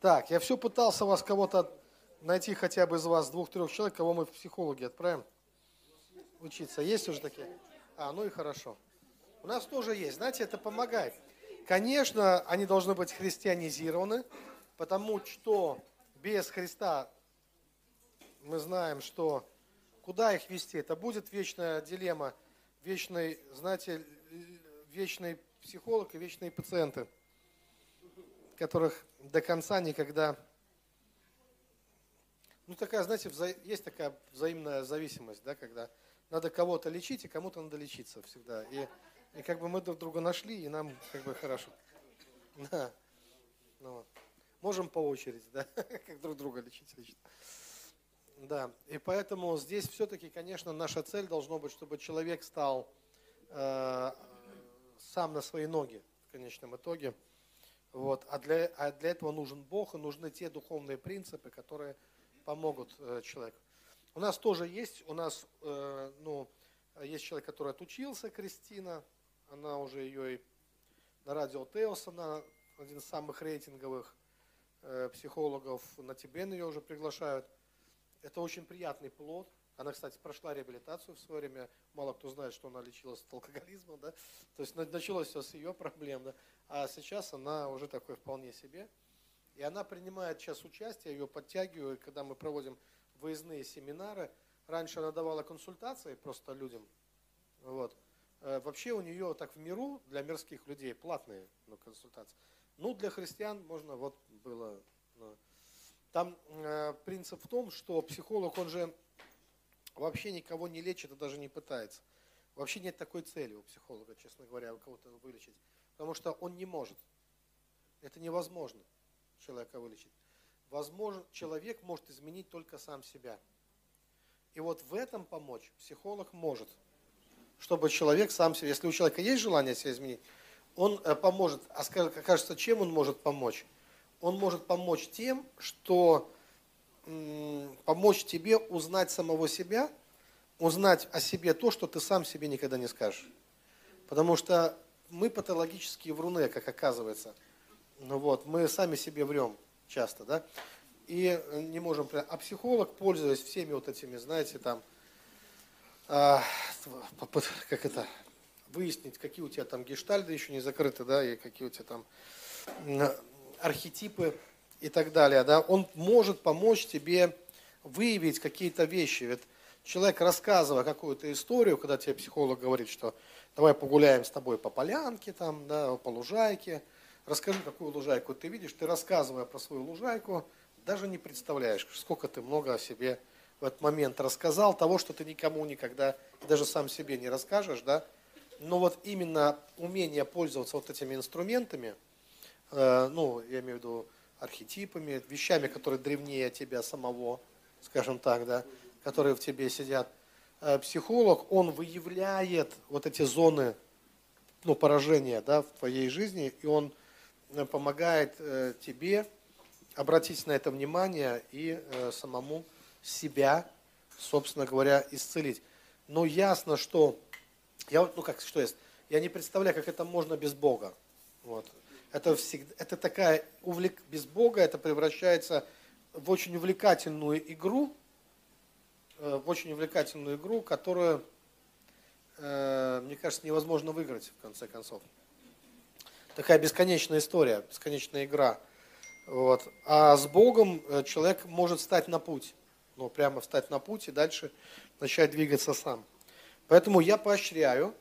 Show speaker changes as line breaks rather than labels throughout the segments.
Так, я все пытался вас кого-то найти хотя бы из вас, двух-трех человек, кого мы в психологи отправим учиться. Есть уже такие? А, ну и хорошо. У нас тоже есть. Знаете, это помогает. Конечно, они должны быть христианизированы, потому что без Христа мы знаем, что куда их вести? Это будет вечная дилемма, вечный, знаете, вечный психолог и вечные пациенты, которых до конца никогда... Ну, такая, знаете, вза... есть такая взаимная зависимость, да, когда надо кого-то лечить, и кому-то надо лечиться всегда. И, и как бы мы друг друга нашли, и нам как бы хорошо. Да. Ну. Можем по очереди, да, как друг друга лечить, лечить. Да, и поэтому здесь все-таки, конечно, наша цель должна быть, чтобы человек стал э, сам на свои ноги в конечном итоге. Вот. А, для, а для этого нужен Бог и нужны те духовные принципы, которые помогут э, человеку. У нас тоже есть, у нас э, ну, есть человек, который отучился, Кристина, она уже ее и на радио Теос, она один из самых рейтинговых э, психологов, на Тибен ее уже приглашают. Это очень приятный плод. Она, кстати, прошла реабилитацию в свое время. Мало кто знает, что она лечилась от алкоголизма. Да? То есть началось все с ее проблем. Да? А сейчас она уже такой вполне себе. И она принимает сейчас участие, ее подтягиваю. Когда мы проводим выездные семинары, раньше она давала консультации просто людям. Вот. Э, вообще у нее так в миру для мирских людей платные ну, консультации. Ну, для христиан можно, вот было. Ну, там э, принцип в том, что психолог, он же вообще никого не лечит и даже не пытается. Вообще нет такой цели у психолога, честно говоря, у кого-то вылечить. Потому что он не может. Это невозможно человека вылечить. Возможно, человек может изменить только сам себя. И вот в этом помочь психолог может. Чтобы человек сам себе, если у человека есть желание себя изменить, он э, поможет. А кажется, чем он может помочь? Он может помочь тем, что помочь тебе узнать самого себя – узнать о себе то, что ты сам себе никогда не скажешь. Потому что мы патологические вруны, как оказывается. Ну вот, мы сами себе врем часто, да, и не можем... А психолог, пользуясь всеми вот этими, знаете, там, а, как это, выяснить, какие у тебя там гештальды еще не закрыты, да, и какие у тебя там архетипы и так далее, да, он может помочь тебе выявить какие-то вещи. Ведь человек, рассказывая какую-то историю, когда тебе психолог говорит, что давай погуляем с тобой по полянке, там, да, по лужайке, расскажи, какую лужайку ты видишь, ты рассказывая про свою лужайку, даже не представляешь, сколько ты много о себе в этот момент рассказал, того, что ты никому никогда, даже сам себе не расскажешь, да, но вот именно умение пользоваться вот этими инструментами, э, ну, я имею в виду архетипами, вещами, которые древнее тебя самого, скажем так, да, которые в тебе сидят, э, психолог, он выявляет вот эти зоны ну, поражения да, в твоей жизни, и он э, помогает э, тебе обратить на это внимание и самому себя, собственно говоря, исцелить. Но ясно, что я ну как что есть, я не представляю, как это можно без Бога. Вот. Это всегда, это такая увлек без Бога, это превращается в очень увлекательную игру, Э, в очень увлекательную игру, которую, э, мне кажется, невозможно выиграть в конце концов. Такая бесконечная история, бесконечная игра. Вот. А с Богом э, человек может стать на путь. Ну, прямо встать на путь и дальше начать двигаться сам. Поэтому я поощряю.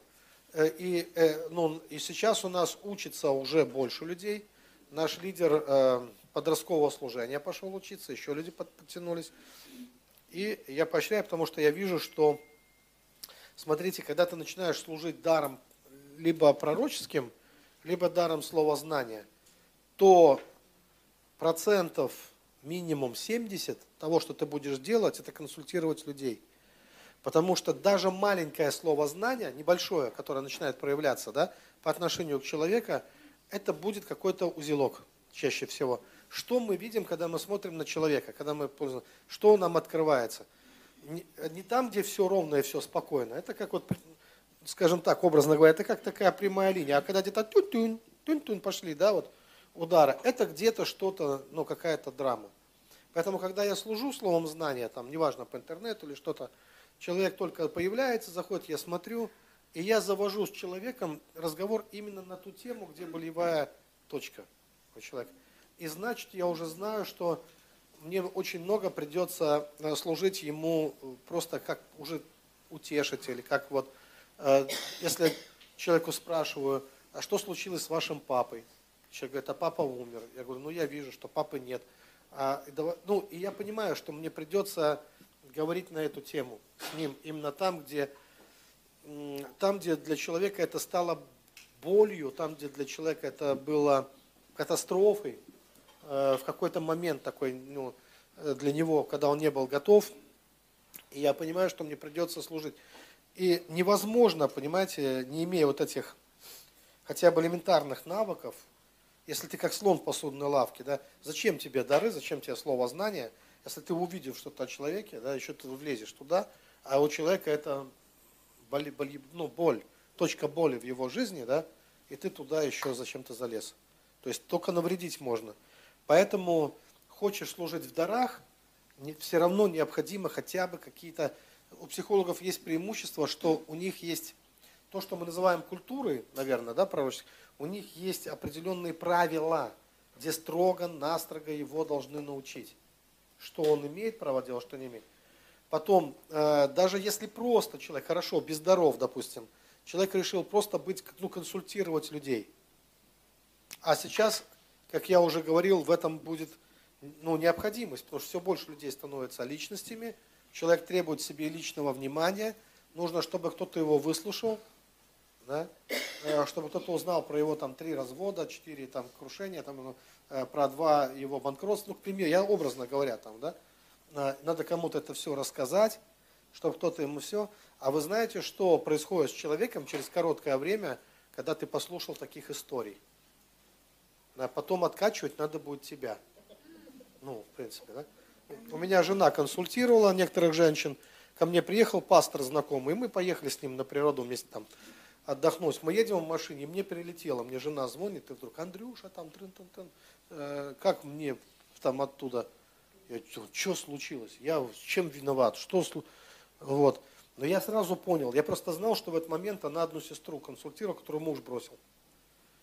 И, ну, и сейчас у нас учится уже больше людей. Наш лидер подросткового служения пошел учиться, еще люди подтянулись. И я поощряю, потому что я вижу, что, смотрите, когда ты начинаешь служить даром либо пророческим, либо даром слова знания, то процентов минимум 70 того, что ты будешь делать, это консультировать людей. Потому что даже маленькое слово знания, небольшое, которое начинает проявляться да, по отношению к человеку, это будет какой-то узелок чаще всего – что мы видим, когда мы смотрим на человека, когда мы что нам открывается? Не, не там, где все ровно и все спокойно. Это как вот, скажем так, образно говоря, это как такая прямая линия. А когда где-то тюнь-тюнь, тюнь-тюнь пошли, да, вот, удара, это где-то что-то, ну, какая-то драма. Поэтому, когда я служу словом знания, там, неважно, по интернету или что-то, человек только появляется, заходит, я смотрю, и я завожу с человеком разговор именно на ту тему, где болевая точка у человека. И значит, я уже знаю, что мне очень много придется э, служить ему просто как уже утешитель, как вот, э, если человеку спрашиваю, а что случилось с вашим папой? Человек говорит, а папа умер. Я говорю, ну я вижу, что папы нет. А, ну, и я понимаю, что мне придется говорить на эту тему с ним именно там, где, там, где для человека это стало болью, там, где для человека это было катастрофой, э, в какой-то момент такой, ну, для него, когда он не был готов, и я понимаю, что мне придется служить. И невозможно, понимаете, не имея вот этих хотя бы элементарных навыков, если ты как слон в посудной лавке, да, зачем тебе дары, зачем тебе слово знания, если ты увидел что-то о человеке, да, еще ты влезешь туда, а у человека это боли, боли, ну, боль, точка боли в его жизни, да, и ты туда еще зачем-то залез. То есть только навредить можно. Поэтому хочешь служить в дарах, не, все равно необходимо хотя бы какие-то... У психологов есть преимущество, что у них есть то, что мы называем культурой, наверное, да, пророческой, у них есть определенные правила, где строго-настрого его должны научить. Что он имеет право делать, что не имеет. Потом, э, даже если просто человек, хорошо, без даров, допустим, человек решил просто быть, ну, консультировать людей. А сейчас, как я уже говорил, в этом будет ну, необходимость, потому что все больше людей становятся личностями, человек требует себе личного внимания, нужно, чтобы кто-то его выслушал, да, э, чтобы кто-то узнал про его там три развода, четыре там крушения, там, ну, э, про два его банкротства, ну, к примеру, я образно говоря, там, да, э, надо кому-то это все рассказать, чтобы кто-то ему все. А вы знаете, что происходит с человеком через короткое время, когда ты послушал таких историй? Да, потом откачивать надо будет тебя. Ну, в принципе, да. У меня жена консультировала некоторых женщин, ко мне приехал пастор знакомый, и мы поехали с ним на природу вместе там отдохнуть. Мы едем в машине, и мне прилетело, мне жена звонит, и вдруг, Андрюша, там, трын -тын -тын, э, как мне там оттуда, я, что случилось, я чем виноват, что вот. Но я сразу понял, я просто знал, что в этот момент она одну сестру консультировала, которую муж бросил.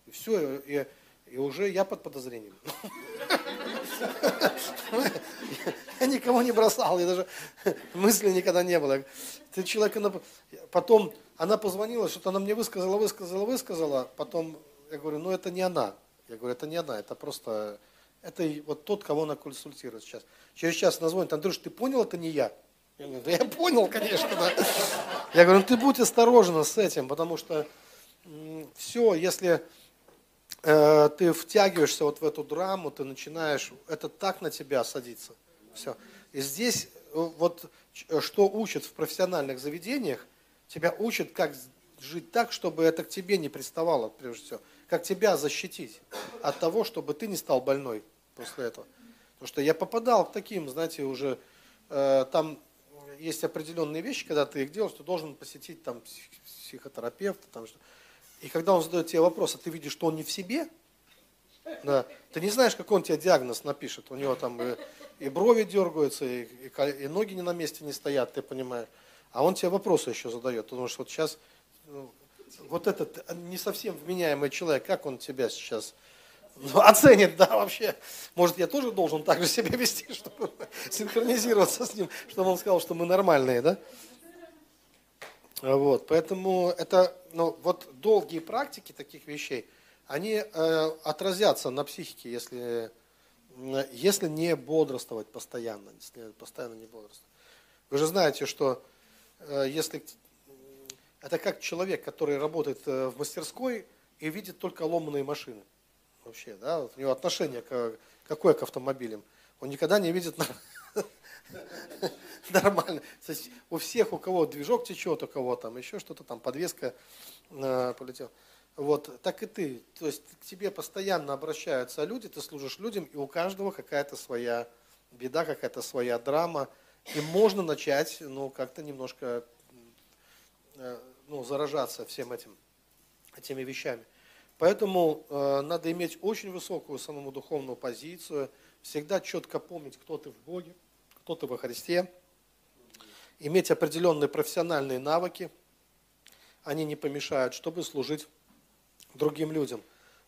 И все, и, и уже я под подозрением. Я никого не бросал, я даже мысли никогда не было. Ты человека... Потом она позвонила, что-то она мне высказала, высказала, высказала. Потом я говорю, ну это не она. Я говорю, это не она, это просто... Это вот тот, кого она консультирует сейчас. Через час она звонит, Андрюш, ты понял, это не я? Я говорю, да я понял, конечно, да. Я говорю, ну ты будь осторожна с этим, потому что все, если э, ты втягиваешься вот в эту драму, ты начинаешь, это так на тебя садится. Все. И здесь э, вот э, что учат в профессиональных заведениях, тебя учат, как жить так, чтобы это к тебе не приставало, прежде всего. Как тебя защитить от того, чтобы ты не стал больной после этого. Потому что я попадал к таким, знаете, уже э, там есть определенные вещи, когда ты их делаешь, ты должен посетить там психотерапевта, там что и когда он задает тебе вопрос, а ты видишь, что он не в себе, да, ты не знаешь, какой он тебе диагноз напишет. У него там и, и брови дергаются, и, и, и ноги не на месте не стоят, ты понимаешь. А он тебе вопросы еще задает. Потому что вот сейчас ну, вот этот не совсем вменяемый человек, как он тебя сейчас ну, оценит, да, вообще. Может, я тоже должен так же себя вести, чтобы синхронизироваться с ним, чтобы он сказал, что мы нормальные, да? Вот, поэтому это, ну, вот долгие практики таких вещей, они э, отразятся на психике, если, если не бодрствовать постоянно, если постоянно не бодрствовать. Вы же знаете, что э, если это как человек, который работает э, в мастерской и видит только ломаные машины. Вообще, да, вот у него отношение к, какое к автомобилям. Он никогда не видит нормально. У всех, у кого движок течет, у кого там еще что-то, там подвеска э, полетела. Вот, так и ты. То есть к тебе постоянно обращаются люди, ты служишь людям, и у каждого какая-то своя беда, какая-то своя драма. И можно начать, ну, как-то немножко э, ну, заражаться всем этим, этими вещами. Поэтому э, надо иметь очень высокую самому духовную позицию, всегда четко помнить, кто ты в Боге, кто ты во Христе, иметь определенные профессиональные навыки, они не помешают, чтобы служить другим людям.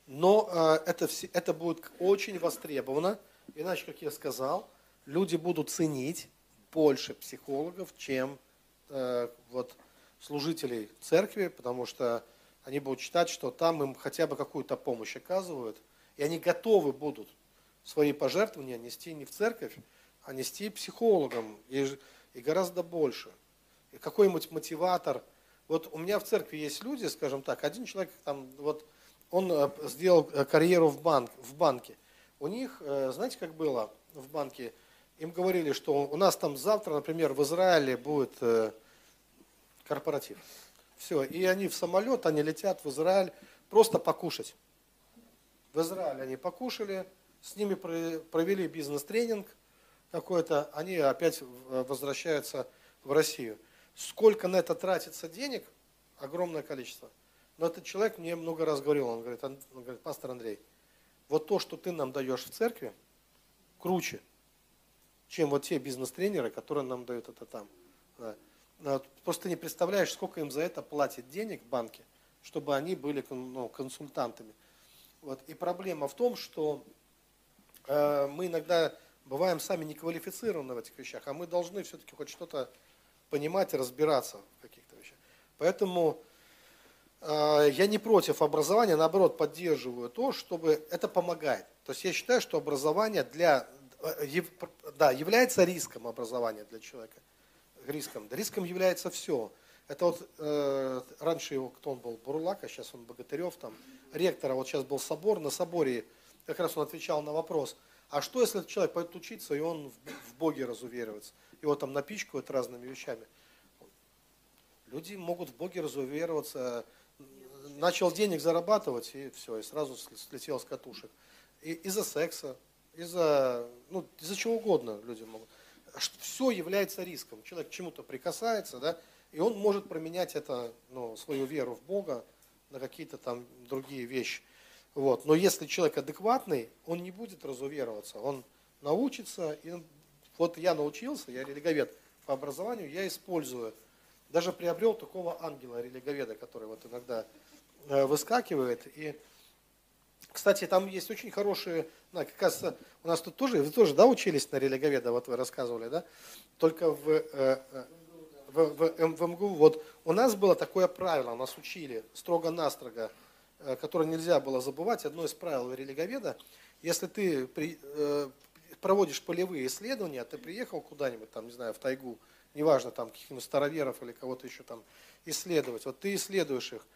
Но э, это, это будет очень востребовано, иначе, как я сказал, люди будут ценить больше психологов, чем э, вот, служителей церкви, потому что они будут считать, что там им хотя бы какую-то помощь оказывают, и они готовы будут свои пожертвования нести не в церковь, а нести психологам, и, и гораздо больше. И какой-нибудь мотиватор. Вот у меня в церкви есть люди, скажем так, один человек там, вот он э, сделал э, карьеру в, банк, в банке. У них, э, знаете, как было в банке, им говорили, что у нас там завтра, например, в Израиле будет корпоратив. Все, и они в самолет, они летят в Израиль просто покушать. В Израиле они покушали, с ними провели бизнес-тренинг какой-то, они опять возвращаются в Россию. Сколько на это тратится денег? Огромное количество. Но этот человек мне много раз говорил, он говорит, он говорит, пастор Андрей, вот то, что ты нам даешь в церкви, круче, чем вот те бизнес-тренеры, которые нам дают это там. Просто не представляешь, сколько им за это платят денег в банке, чтобы они были ну, консультантами. Вот. И проблема в том, что э, мы иногда бываем сами неквалифицированы в этих вещах, а мы должны все-таки хоть что-то понимать и разбираться в каких-то вещах. Поэтому э, я не против образования, наоборот, поддерживаю то, чтобы это помогает. То есть я считаю, что образование для, э, да, является риском образования для человека риском? Да риском является все. Это вот э, раньше его, кто он был, Бурлак, а сейчас он Богатырев, там, ректора, вот сейчас был собор, на соборе как раз он отвечал на вопрос, а что, если человек пойдет учиться, и он в, в Боге разуверивается? Его там напичкают разными вещами. Люди могут в Боге разувероваться, начал денег зарабатывать, и все, и сразу слетел с катушек. И, из-за секса, из-за, ну, из-за чего угодно люди могут все является риском. Человек к чему-то прикасается, да, и он может променять это, ну, свою веру в Бога на какие-то там другие вещи. Вот. Но если человек адекватный, он не будет разувероваться, он научится. И вот я научился, я религовед по образованию, я использую, даже приобрел такого ангела религоведа, который вот иногда э, выскакивает. И кстати, там есть очень хорошие, да, как раз у нас тут тоже, вы тоже, да, учились на религоведа, вот вы рассказывали, да? Только в, э, э в, в, в МГУ, вот у нас было такое правило, нас учили строго-настрого, э, которое нельзя было забывать, одно из правил религоведа, если ты при, проводишь полевые исследования, ты приехал куда-нибудь, там, не знаю, в тайгу, неважно, там, каких-нибудь староверов или кого-то еще там исследовать, вот ты исследуешь их,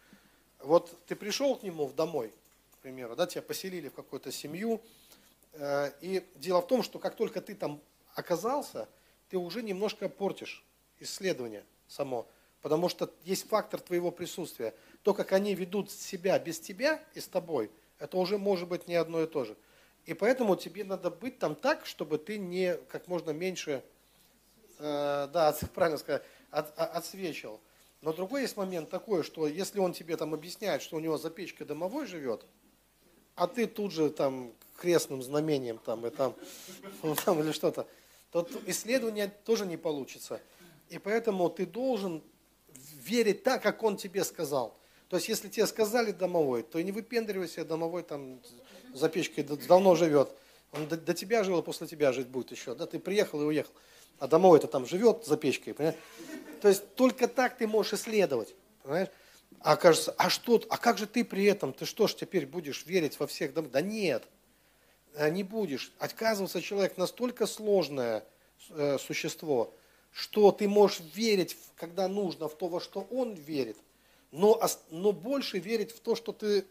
вот ты пришел к нему в домой, к примеру, да, тебя поселили в какую-то семью, э, и дело в том, что как только ты там оказался, ты уже немножко портишь исследование само, потому что есть фактор твоего присутствия. То, как они ведут себя без тебя и с тобой, это уже может быть не одно и то же. И поэтому тебе надо быть там так, чтобы ты не как можно меньше, э, да, правильно сказать, от, отсвечивал. Но другой есть момент такой, что если он тебе там объясняет, что у него за печкой домовой живет, а ты тут же там крестным знамением там и там, там или что-то, то исследование тоже не получится. И поэтому ты должен верить так, как он тебе сказал. То есть, если тебе сказали домовой, то не выпендривайся, домовой там за печкой давно живет. Он до, до тебя жил, а после тебя жить будет еще. Да, ты приехал и уехал. А домовой-то там живет за печкой, понимаешь? То есть, только так ты можешь исследовать, понимаешь? А кажется, а что, а как же ты при этом, ты что ж теперь будешь верить во всех домах? Да нет, э, не будешь. Отказываться человек настолько сложное э, существо, что ты можешь верить, когда нужно, в то, во что он верит, но, но больше верить в то, что ты,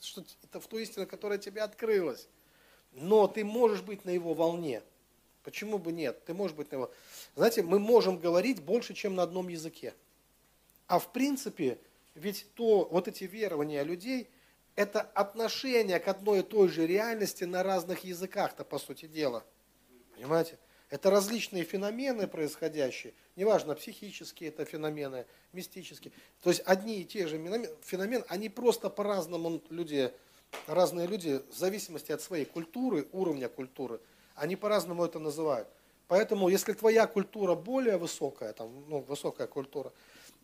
что, это в ту истину, которая тебе открылась. Но ты можешь быть на его волне. Почему бы нет? Ты можешь быть на его... Знаете, мы можем говорить больше, чем на одном языке. А в принципе, ведь то, вот эти верования людей, это отношение к одной и той же реальности на разных языках-то, по сути дела. Понимаете? Это различные феномены происходящие, неважно, психические это феномены, мистические. То есть одни и те же феномены, они просто по-разному люди, разные люди в зависимости от своей культуры, уровня культуры, они по-разному это называют. Поэтому, если твоя культура более высокая, там, ну, высокая культура,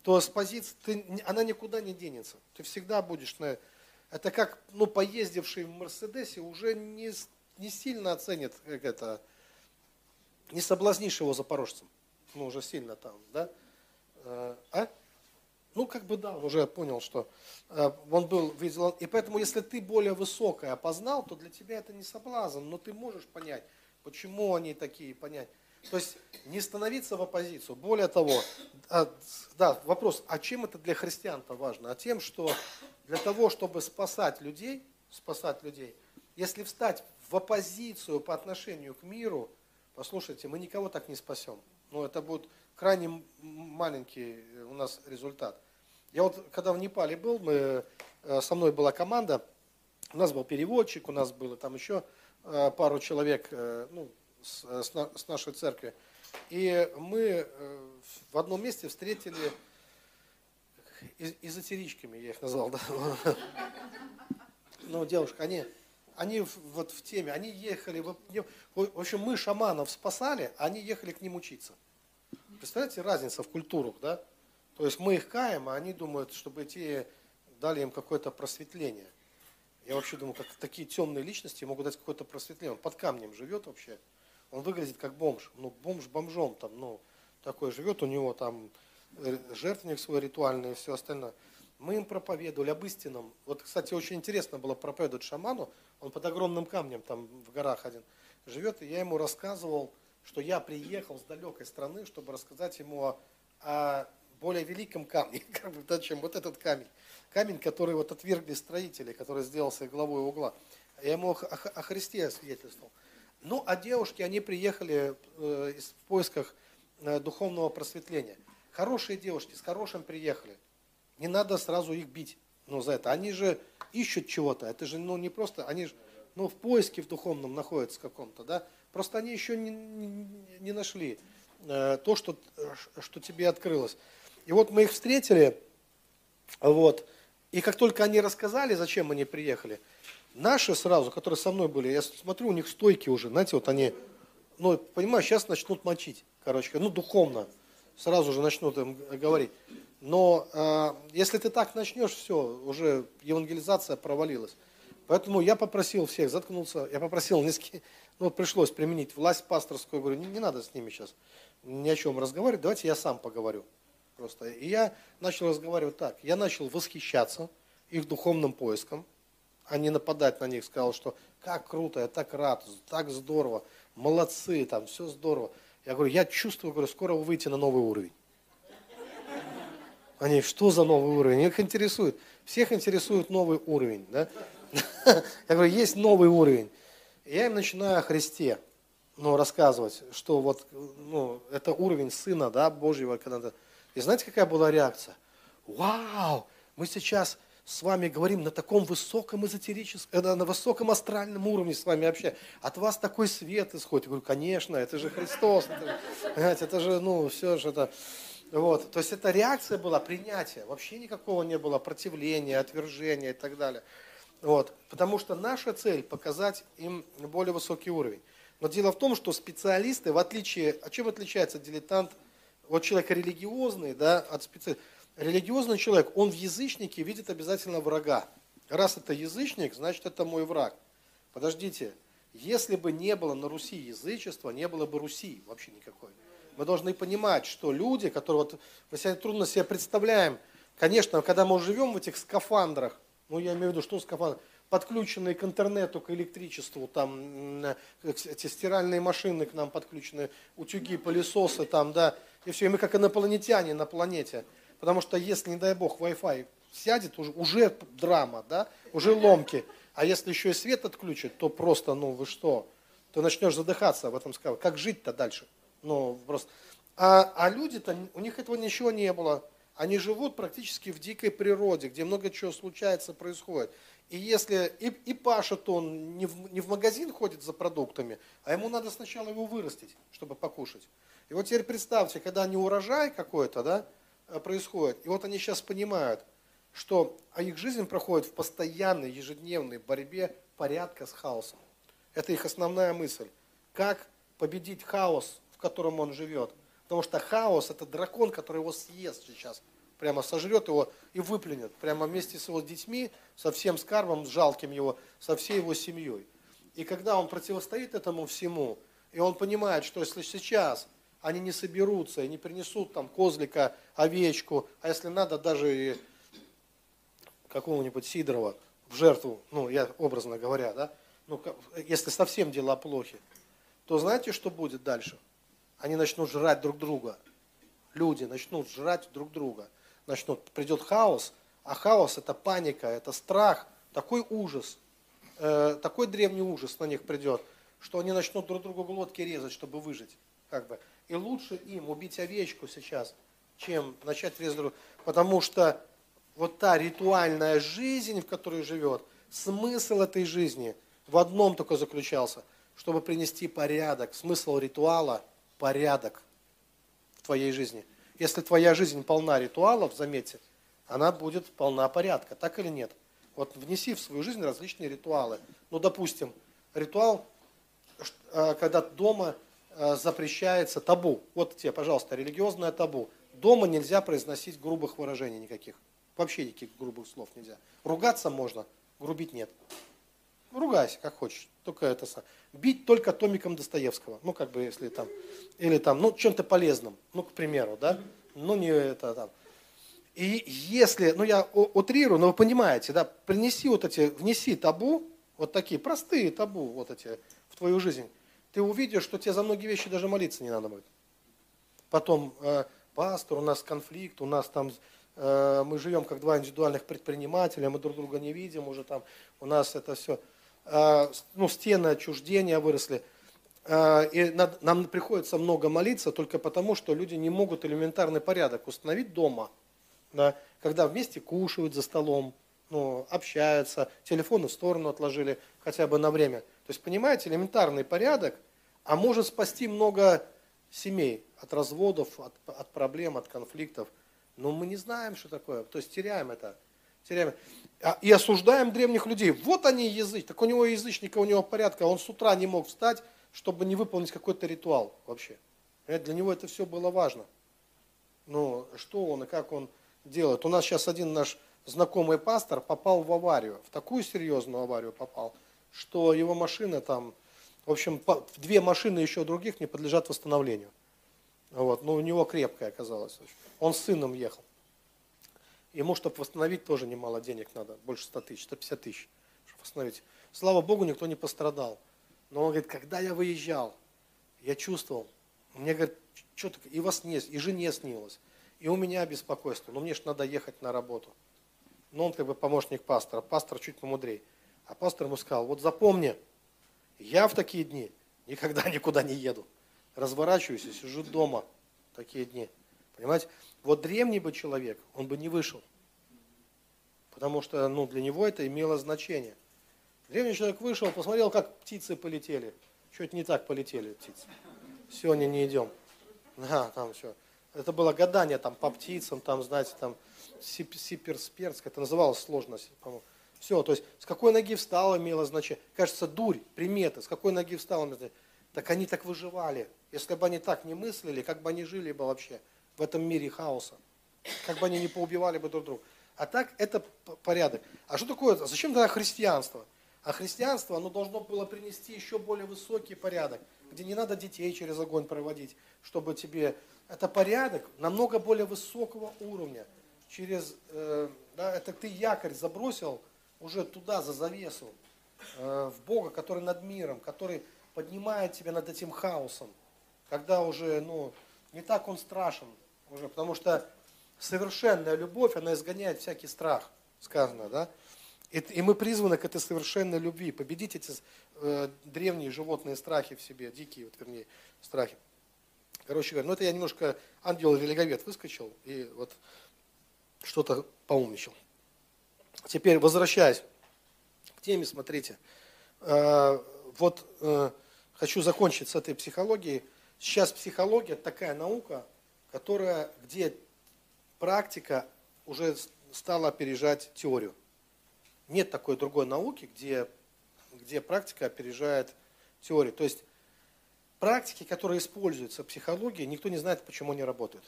то с позиции, ты, она никуда не денется. Ты всегда будешь на... Это как, ну, поездивший в Мерседесе уже не, не сильно оценит, как это, не соблазнишь его запорожцем. Ну, уже сильно там, да? Э, а? Ну, как бы да, уже понял, что э, он был, видел. И поэтому, если ты более высокое опознал, то для тебя это не соблазн, но ты можешь понять, почему они такие, понять. То есть не становиться в оппозицию. Более того, а, да, вопрос, а чем это для христиан-то важно? А тем, что для того, чтобы спасать людей, спасать людей, если встать в оппозицию по отношению к миру, послушайте, мы никого так не спасем. Ну, это будет крайне маленький у нас результат. Я вот, когда в Непале был, мы, э, со мной была команда, у нас был переводчик, у нас было там еще э, пару человек, э, ну, с, с нашей церкви. И мы э, в одном месте встретили эзотеричками, я их назвал, да. Ну, девушка, они, они вот в теме, они ехали, в общем, мы шаманов спасали, а они ехали к ним учиться. Представляете, разница в культурах, да? То есть мы их каем, а они думают, чтобы те дали им какое-то просветление. Я вообще думаю, как такие темные личности могут дать какое-то просветление. Он под камнем живет вообще. Он выглядит как бомж. Ну, бомж бомжом там, ну, такой живет, у него там э, жертвенник свой ритуальный и все остальное. Мы им проповедовали об истинном. Вот, кстати, очень интересно было проповедовать шаману. Он под огромным камнем там в горах один живет. И я ему рассказывал, что я приехал с далекой страны, чтобы рассказать ему о, о более великом камне, как бы, да, чем вот этот камень. Камень, который вот отвергли строители, который сделался главой угла. Я ему о, о Христе свидетельствовал. Ну, а девушки, они приехали э, в поисках э, духовного просветления. Хорошие девушки, с хорошим приехали. Не надо сразу их бить ну, за это. Они же ищут чего-то. Это же ну, не просто, они же ну, в поиске в духовном находятся каком-то, да. Просто они еще не, не, не нашли э, то, что, что тебе открылось. И вот мы их встретили, вот, и как только они рассказали, зачем они приехали, Наши сразу, которые со мной были, я смотрю, у них стойки уже, знаете, вот они, ну, понимаешь, сейчас начнут мочить, короче, ну, духовно, сразу же начнут им говорить. Но э, если ты так начнешь, все, уже евангелизация провалилась. Поэтому я попросил всех заткнуться, я попросил, низкий, ну, пришлось применить власть пасторскую, говорю, не, не надо с ними сейчас ни о чем разговаривать, давайте я сам поговорю. Просто. И я начал разговаривать так, я начал восхищаться их духовным поиском, а не нападать на них, сказал, что как круто, я так рад, так здорово, молодцы, там все здорово. Я говорю, я чувствую, говорю, скоро вы выйдете на новый уровень. Они, что за новый уровень? Их интересует. Всех интересует новый уровень. Да? Я говорю, есть новый уровень. Я им начинаю о Христе ну, рассказывать, что вот ну, это уровень Сына да, Божьего. Когда И знаете, какая была реакция? Вау, мы сейчас с вами говорим на таком высоком эзотерическом, э, на высоком астральном уровне с вами общаемся. От вас такой свет исходит. Я говорю, конечно, это же Христос. Это, понимаете, это же, ну, все же это... Вот. То есть это реакция была, принятие. Вообще никакого не было противления, отвержения и так далее. Вот. Потому что наша цель показать им более высокий уровень. Но дело в том, что специалисты, в отличие, от чем отличается дилетант, вот человек религиозный, да, от специалиста, религиозный человек, он в язычнике видит обязательно врага. Раз это язычник, значит это мой враг. Подождите, если бы не было на Руси язычества, не было бы Руси вообще никакой. Мы должны понимать, что люди, которые, вот, мы себе трудно себе представляем, конечно, когда мы живем в этих скафандрах, ну я имею в виду, что скафандр, подключенные к интернету, к электричеству, там эти стиральные машины к нам подключены, утюги, пылесосы, там, да, и все, и мы как инопланетяне на планете – Потому что если, не дай бог, Wi-Fi сядет, уже, уже драма, да, уже ломки. А если еще и свет отключат, то просто, ну вы что, ты начнешь задыхаться в этом сказал. Как жить-то дальше? Ну, просто. А, а люди-то, у них этого ничего не было. Они живут практически в дикой природе, где много чего случается, происходит. И если и, и пашет он не в, не в магазин ходит за продуктами, а ему надо сначала его вырастить, чтобы покушать. И вот теперь представьте, когда не урожай какой-то да, происходит, и вот они сейчас понимают, что а их жизнь проходит в постоянной ежедневной борьбе порядка с хаосом. Это их основная мысль. Как победить хаос, в котором он живет. Потому что хаос – это дракон, который его съест сейчас. Прямо сожрет его и выплюнет. Прямо вместе с его детьми, со всем скарбом, с жалким его, со всей его семьей. И когда он противостоит этому всему, и он понимает, что если сейчас они не соберутся и не принесут там козлика, овечку, а если надо даже и какого-нибудь Сидорова в жертву, ну, я образно говоря, да, ну, если совсем дела плохи, то знаете, что будет дальше? Они начнут жрать друг друга. Люди начнут жрать друг друга. Начнут, придет хаос, а хаос это паника, это страх, такой ужас, э, такой древний ужас на них придет, что они начнут друг другу глотки резать, чтобы выжить. Как бы. И лучше им убить овечку сейчас, чем начать резать друг Потому что вот та ритуальная жизнь, в которой живет, смысл этой жизни в одном только заключался, чтобы принести порядок. Смысл ритуала – порядок в твоей жизни. Если твоя жизнь полна ритуалов, заметьте, она будет полна порядка, так или нет? Вот внеси в свою жизнь различные ритуалы. Ну, допустим, ритуал, э, когда дома запрещается табу. Вот тебе, пожалуйста, религиозное табу. Дома нельзя произносить грубых выражений никаких. Вообще никаких грубых слов нельзя. Ругаться можно, грубить нет. Ругайся, как хочешь. Только это сам. Бить только томиком Достоевского. Ну, как бы, если там, или там, ну, чем-то полезным. Ну, к примеру, да. Ну, не это там. И если, ну, я утрирую, но вы понимаете, да, принеси вот эти, внеси табу, вот такие простые табу вот эти в твою жизнь, ты увидишь, что тебе за многие вещи даже молиться не надо будет. Потом, э, пастор, у нас конфликт, у нас там Э, мы живем как два индивидуальных предпринимателя, мы друг друга не видим уже там, у нас это все, э, ну, стены отчуждения выросли. Э, и нам приходится много молиться только потому, что люди не могут элементарный порядок установить дома, да, когда вместе кушают за столом, ну, общаются, телефоны в сторону отложили хотя бы на время. То есть, понимаете, элементарный порядок, а может спасти много семей от разводов, от, от проблем, от конфликтов. Но мы не знаем, что такое. То есть теряем это. Теряем. А, и осуждаем древних людей. Вот они язык. Так у него язычника, у него порядка. Он с утра не мог встать, чтобы не выполнить какой-то ритуал вообще. Для него это все было важно. Ну, что он и как он делает. У нас сейчас один наш знакомый пастор попал в аварию. В такую серьезную аварию попал, что его машина там, в общем, две машины еще других не подлежат восстановлению. Вот, но у него крепкая оказалась. Он с сыном ехал. Ему, чтобы восстановить, тоже немало денег надо, больше 100 тысяч, 150 тысяч, чтобы восстановить. Слава Богу, никто не пострадал. Но он говорит, когда я выезжал, я чувствовал, мне говорит, что-то и во сне, и жене снилось, и у меня беспокойство, но мне же надо ехать на работу. Но он как бы помощник пастора, пастор чуть помудрее. А пастор ему сказал, вот запомни, я в такие дни никогда никуда не еду. Разворачиваюсь и сижу дома такие дни. Понимаете? Вот древний бы человек, он бы не вышел. Потому что ну, для него это имело значение. Древний человек вышел, посмотрел, как птицы полетели. Чуть не так полетели птицы. Сегодня не идем. Да, там все. Это было гадание там по птицам, там, знаете, там сиперсперск, это называлось сложно, по-моему. Все, то есть с какой ноги встал имело значение. Кажется, дурь, приметы, с какой ноги встал имело значение. Так они так выживали. Если бы они так не мыслили, как бы они жили бы вообще в этом мире хаоса. Как бы они не поубивали бы друг друга. А так это порядок. А что такое? Зачем тогда христианство? А христианство, оно должно было принести еще более высокий порядок, где не надо детей через огонь проводить, чтобы тебе... Это порядок намного более высокого уровня. Через, э, да, это ты якорь забросил уже туда, за завесу, э, в Бога, который над миром, который поднимает тебя над этим хаосом, когда уже, ну, не так он страшен, уже, потому что совершенная любовь, она изгоняет всякий страх, сказано, да? И, и мы призваны к этой совершенной любви, победить эти э, древние животные страхи в себе, дикие, вот, вернее, страхи. Короче говоря, ну это я немножко ангел-велиговед выскочил и вот что-то поумничал. Теперь возвращаясь теме, смотрите. Э, вот э, хочу закончить с этой психологией. Сейчас психология такая наука, которая, где практика уже стала опережать теорию. Нет такой другой науки, где, где практика опережает теорию. То есть практики, которые используются в психологии, никто не знает, почему они работают.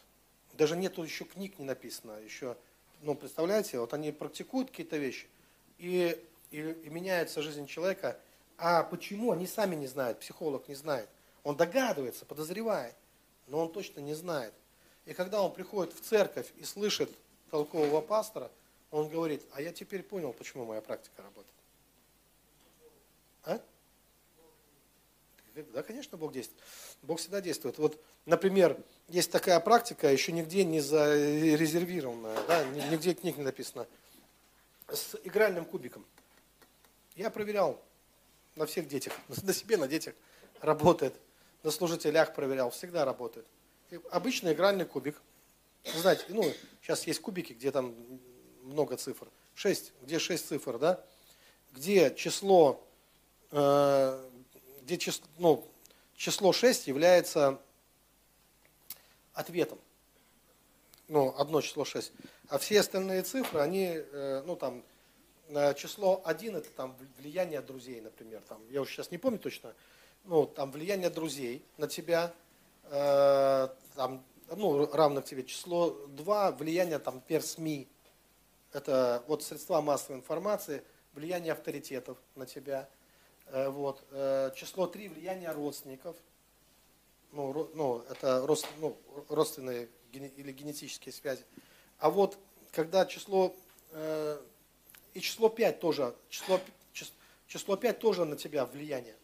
Даже нету еще книг не написано, еще, ну, представляете, вот они практикуют какие-то вещи, и, и, и меняется жизнь человека, а почему, они сами не знают, психолог не знает. Он догадывается, подозревает, но он точно не знает. И когда он приходит в церковь и слышит толкового пастора, он говорит, а я теперь понял, почему моя практика работает. А? Да, конечно, Бог действует. Бог всегда действует. Вот, например, есть такая практика, еще нигде не зарезервированная, да, нигде книг не написано, с игральным кубиком. Я проверял на всех детях, на себе, на детях работает. На служителях проверял, всегда работает. И обычный игральный кубик. Знаете, ну, сейчас есть кубики, где там много цифр. Шесть, где шесть цифр, да? Где число э, где число, ну, число 6 является ответом. Ну, одно число 6. А все остальные цифры, они, э, ну, там, число 1 это там влияние друзей, например. Там, я уже сейчас не помню точно. Ну, там влияние друзей на тебя, э, там, ну, равно тебе. Число 2 влияние, там, например, СМИ. Это вот средства массовой информации, влияние авторитетов на тебя – Э, вот. Э, число 3 – влияние родственников. Ну, ну, это ну, родственные или генетические связи. А вот когда число, э, и число 5 тоже, число, число 5 тоже на тебя влияние.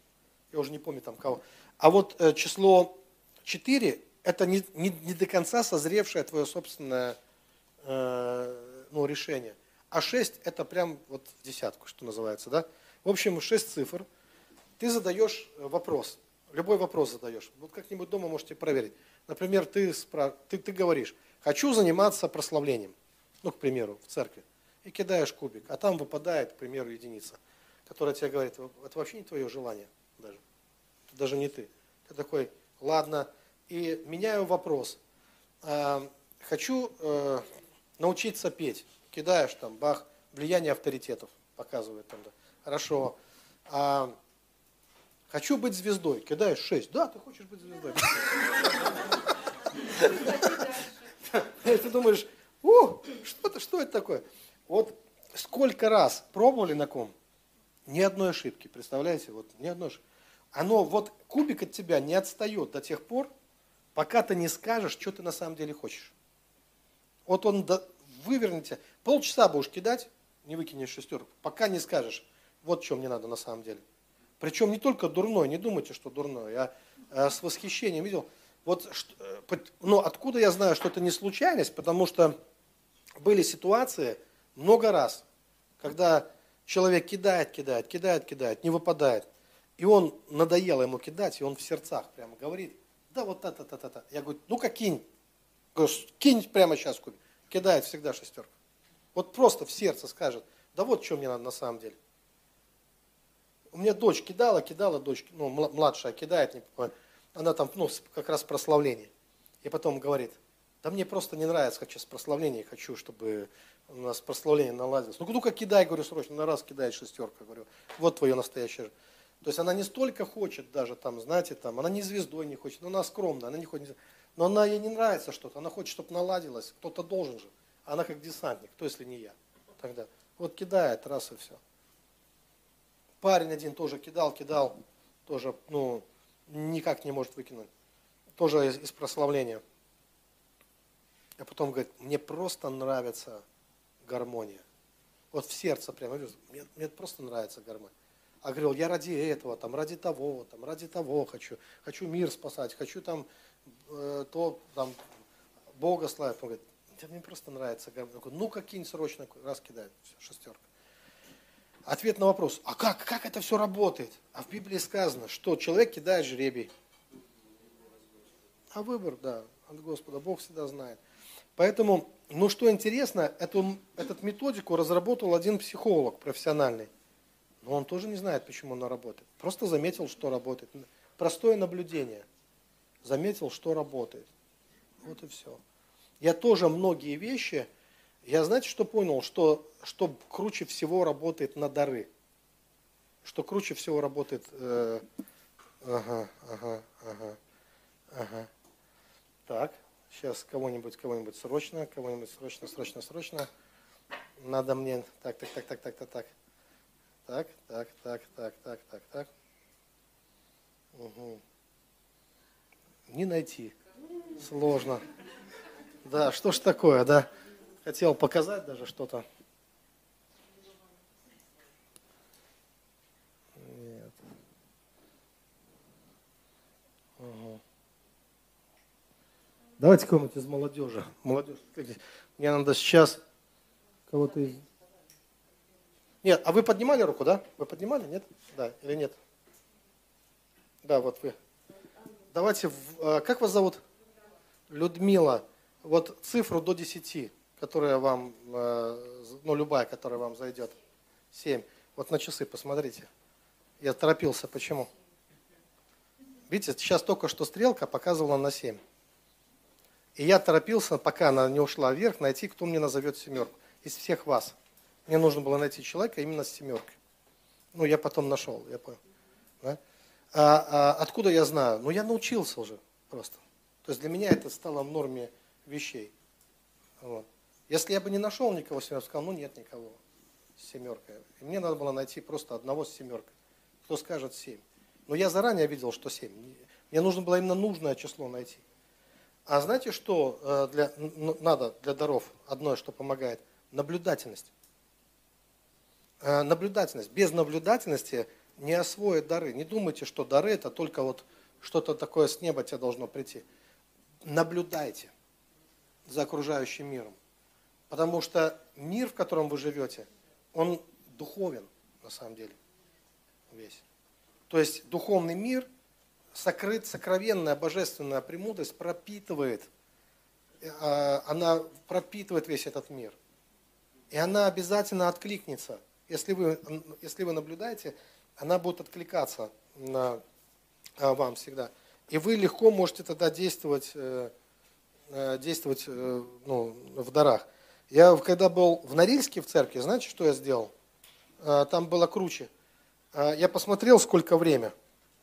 Я уже не помню там кого. А вот число 4 – это не, не, не до конца созревшее твое собственное ну, решение. А 6 – это прям вот десятку, что называется. Да? В общем, 6 цифр – ты задаешь э, вопрос, любой вопрос задаешь. Вот как-нибудь дома можете проверить. Например, ты, спра... ты, ты говоришь, хочу заниматься прославлением, ну, к примеру, в церкви, и кидаешь кубик, а там выпадает, к примеру, единица, которая тебе говорит, это вообще не твое желание даже, это даже не ты. Ты такой, ладно, и меняю вопрос. А, хочу э, научиться петь. Кидаешь там, бах, влияние авторитетов показывает там, да. Хорошо. А, Хочу быть звездой. Кидаешь шесть. Да, ты хочешь быть звездой. Ты думаешь, о, что, что это такое? Вот сколько раз пробовали на ком? Ни одной ошибки, представляете? Вот ни одной ошибки. Оно, вот кубик от тебя не отстает до тех пор, пока ты не скажешь, что ты на самом деле хочешь. Вот он до, вывернете, полчаса будешь кидать, не выкинешь шестерку, пока не скажешь, вот что мне надо на самом деле. Причем не только дурной, не думайте, что дурной. Я э, с восхищением видел. Вот, э, ну, откуда я знаю, что это не случайность? Потому что были ситуации много раз, когда человек кидает, кидает, кидает, кидает, не выпадает. И он надоело ему кидать, и он в сердцах прямо говорит, да вот это, это, это. Я говорю, ну-ка кинь. Говорю, кинь прямо сейчас кубик. Кидает всегда шестерка. Вот просто в сердце скажет, да вот что мне надо на самом деле. У меня дочь кидала, кидала, дочь, ну, младшая кидает, не она там, ну, как раз прославление. И потом говорит, да мне просто не нравится, хочу с прославления, хочу, чтобы у нас прославление наладилось. Ну, ну-ка кидай, говорю, срочно, на раз кидает шестерка, говорю, вот твое настоящее. То есть она не столько хочет даже там, знаете, там, она не звездой не хочет, но она скромная, она не хочет, но она ей не нравится что-то, она хочет, чтобы наладилось, кто-то должен же. Она как десантник, кто если не я тогда. Вот кидает, раз и все парень один тоже кидал, кидал, тоже, ну, никак не может выкинуть. Тоже из, из прославления. А потом говорит, мне просто нравится гармония. Вот в сердце прямо, мне, мне просто нравится гармония. А говорил, я ради этого, там, ради того, там, ради того хочу, хочу мир спасать, хочу там, э, то, там, Бога славить. Он говорит, мне просто нравится гармония. Ну, какие-нибудь срочно раз кидает, все, шестерка. Ответ на вопрос, а как, как это все работает? А в Библии сказано, что человек кидает жребий. А выбор, да, от Господа, Бог всегда знает. Поэтому, ну что интересно, эту, эту методику разработал один психолог профессиональный. Но он тоже не знает, почему она работает. Просто заметил, что работает. Простое наблюдение. Заметил, что работает. Вот и все. Я тоже многие вещи, я знаете, что понял? Что, что круче всего работает на дары. Что круче всего работает... Э, ага, ага, ага, ага. Так, сейчас кого-нибудь, кого-нибудь срочно, кого-нибудь срочно, срочно, срочно. Надо мне... Так, так, так, так, так, так, так. Так, так, так, так, так, так, так. Угу. Не найти. Сложно. Да, что ж такое, да? Хотел показать даже что-то. Нет. Угу. Давайте кого-нибудь из молодежи. Молодежь. Мне надо сейчас кого-то из... Нет, а вы поднимали руку, да? Вы поднимали, нет? Да, или нет? Да, вот вы. Давайте, а, как вас зовут? Людмила. Вот цифру до 10, которая вам, а, ну любая, которая вам зайдет. 7. Вот на часы посмотрите. Я торопился, почему? Видите, сейчас только что стрелка показывала на 7. И я торопился, пока она не ушла вверх, найти, кто мне назовет семерку. Из всех вас. Мне нужно было найти человека именно с семеркой. Ну, я потом нашел, я понял. Да? А, а, откуда я знаю? Ну, я научился уже просто. То есть для меня это стало в норме вещей. Вот. Если я бы не нашел никого с семеркой, сказал, ну нет никого с семеркой. И мне надо было найти просто одного с семеркой. Кто скажет семь. Но я заранее видел, что семь. Мне нужно было именно нужное число найти. А знаете, что э, для, надо для даров? Одно, что помогает. Наблюдательность. Э, наблюдательность. Без наблюдательности не освоит дары. Не думайте, что дары это только вот что-то такое с неба тебе должно прийти. Наблюдайте за окружающим миром. Потому что мир, в котором вы живете, он духовен на самом деле. Весь. То есть духовный мир, сокрыт, сокровенная божественная премудрость пропитывает, э, она пропитывает весь этот мир. И она обязательно откликнется – если вы, если вы наблюдаете, она будет откликаться на а, вам всегда. И вы легко можете тогда действовать, э, э, действовать э, ну, в дарах. Я когда был в Норильске в церкви, знаете, что я сделал? Там было круче. Я посмотрел, сколько время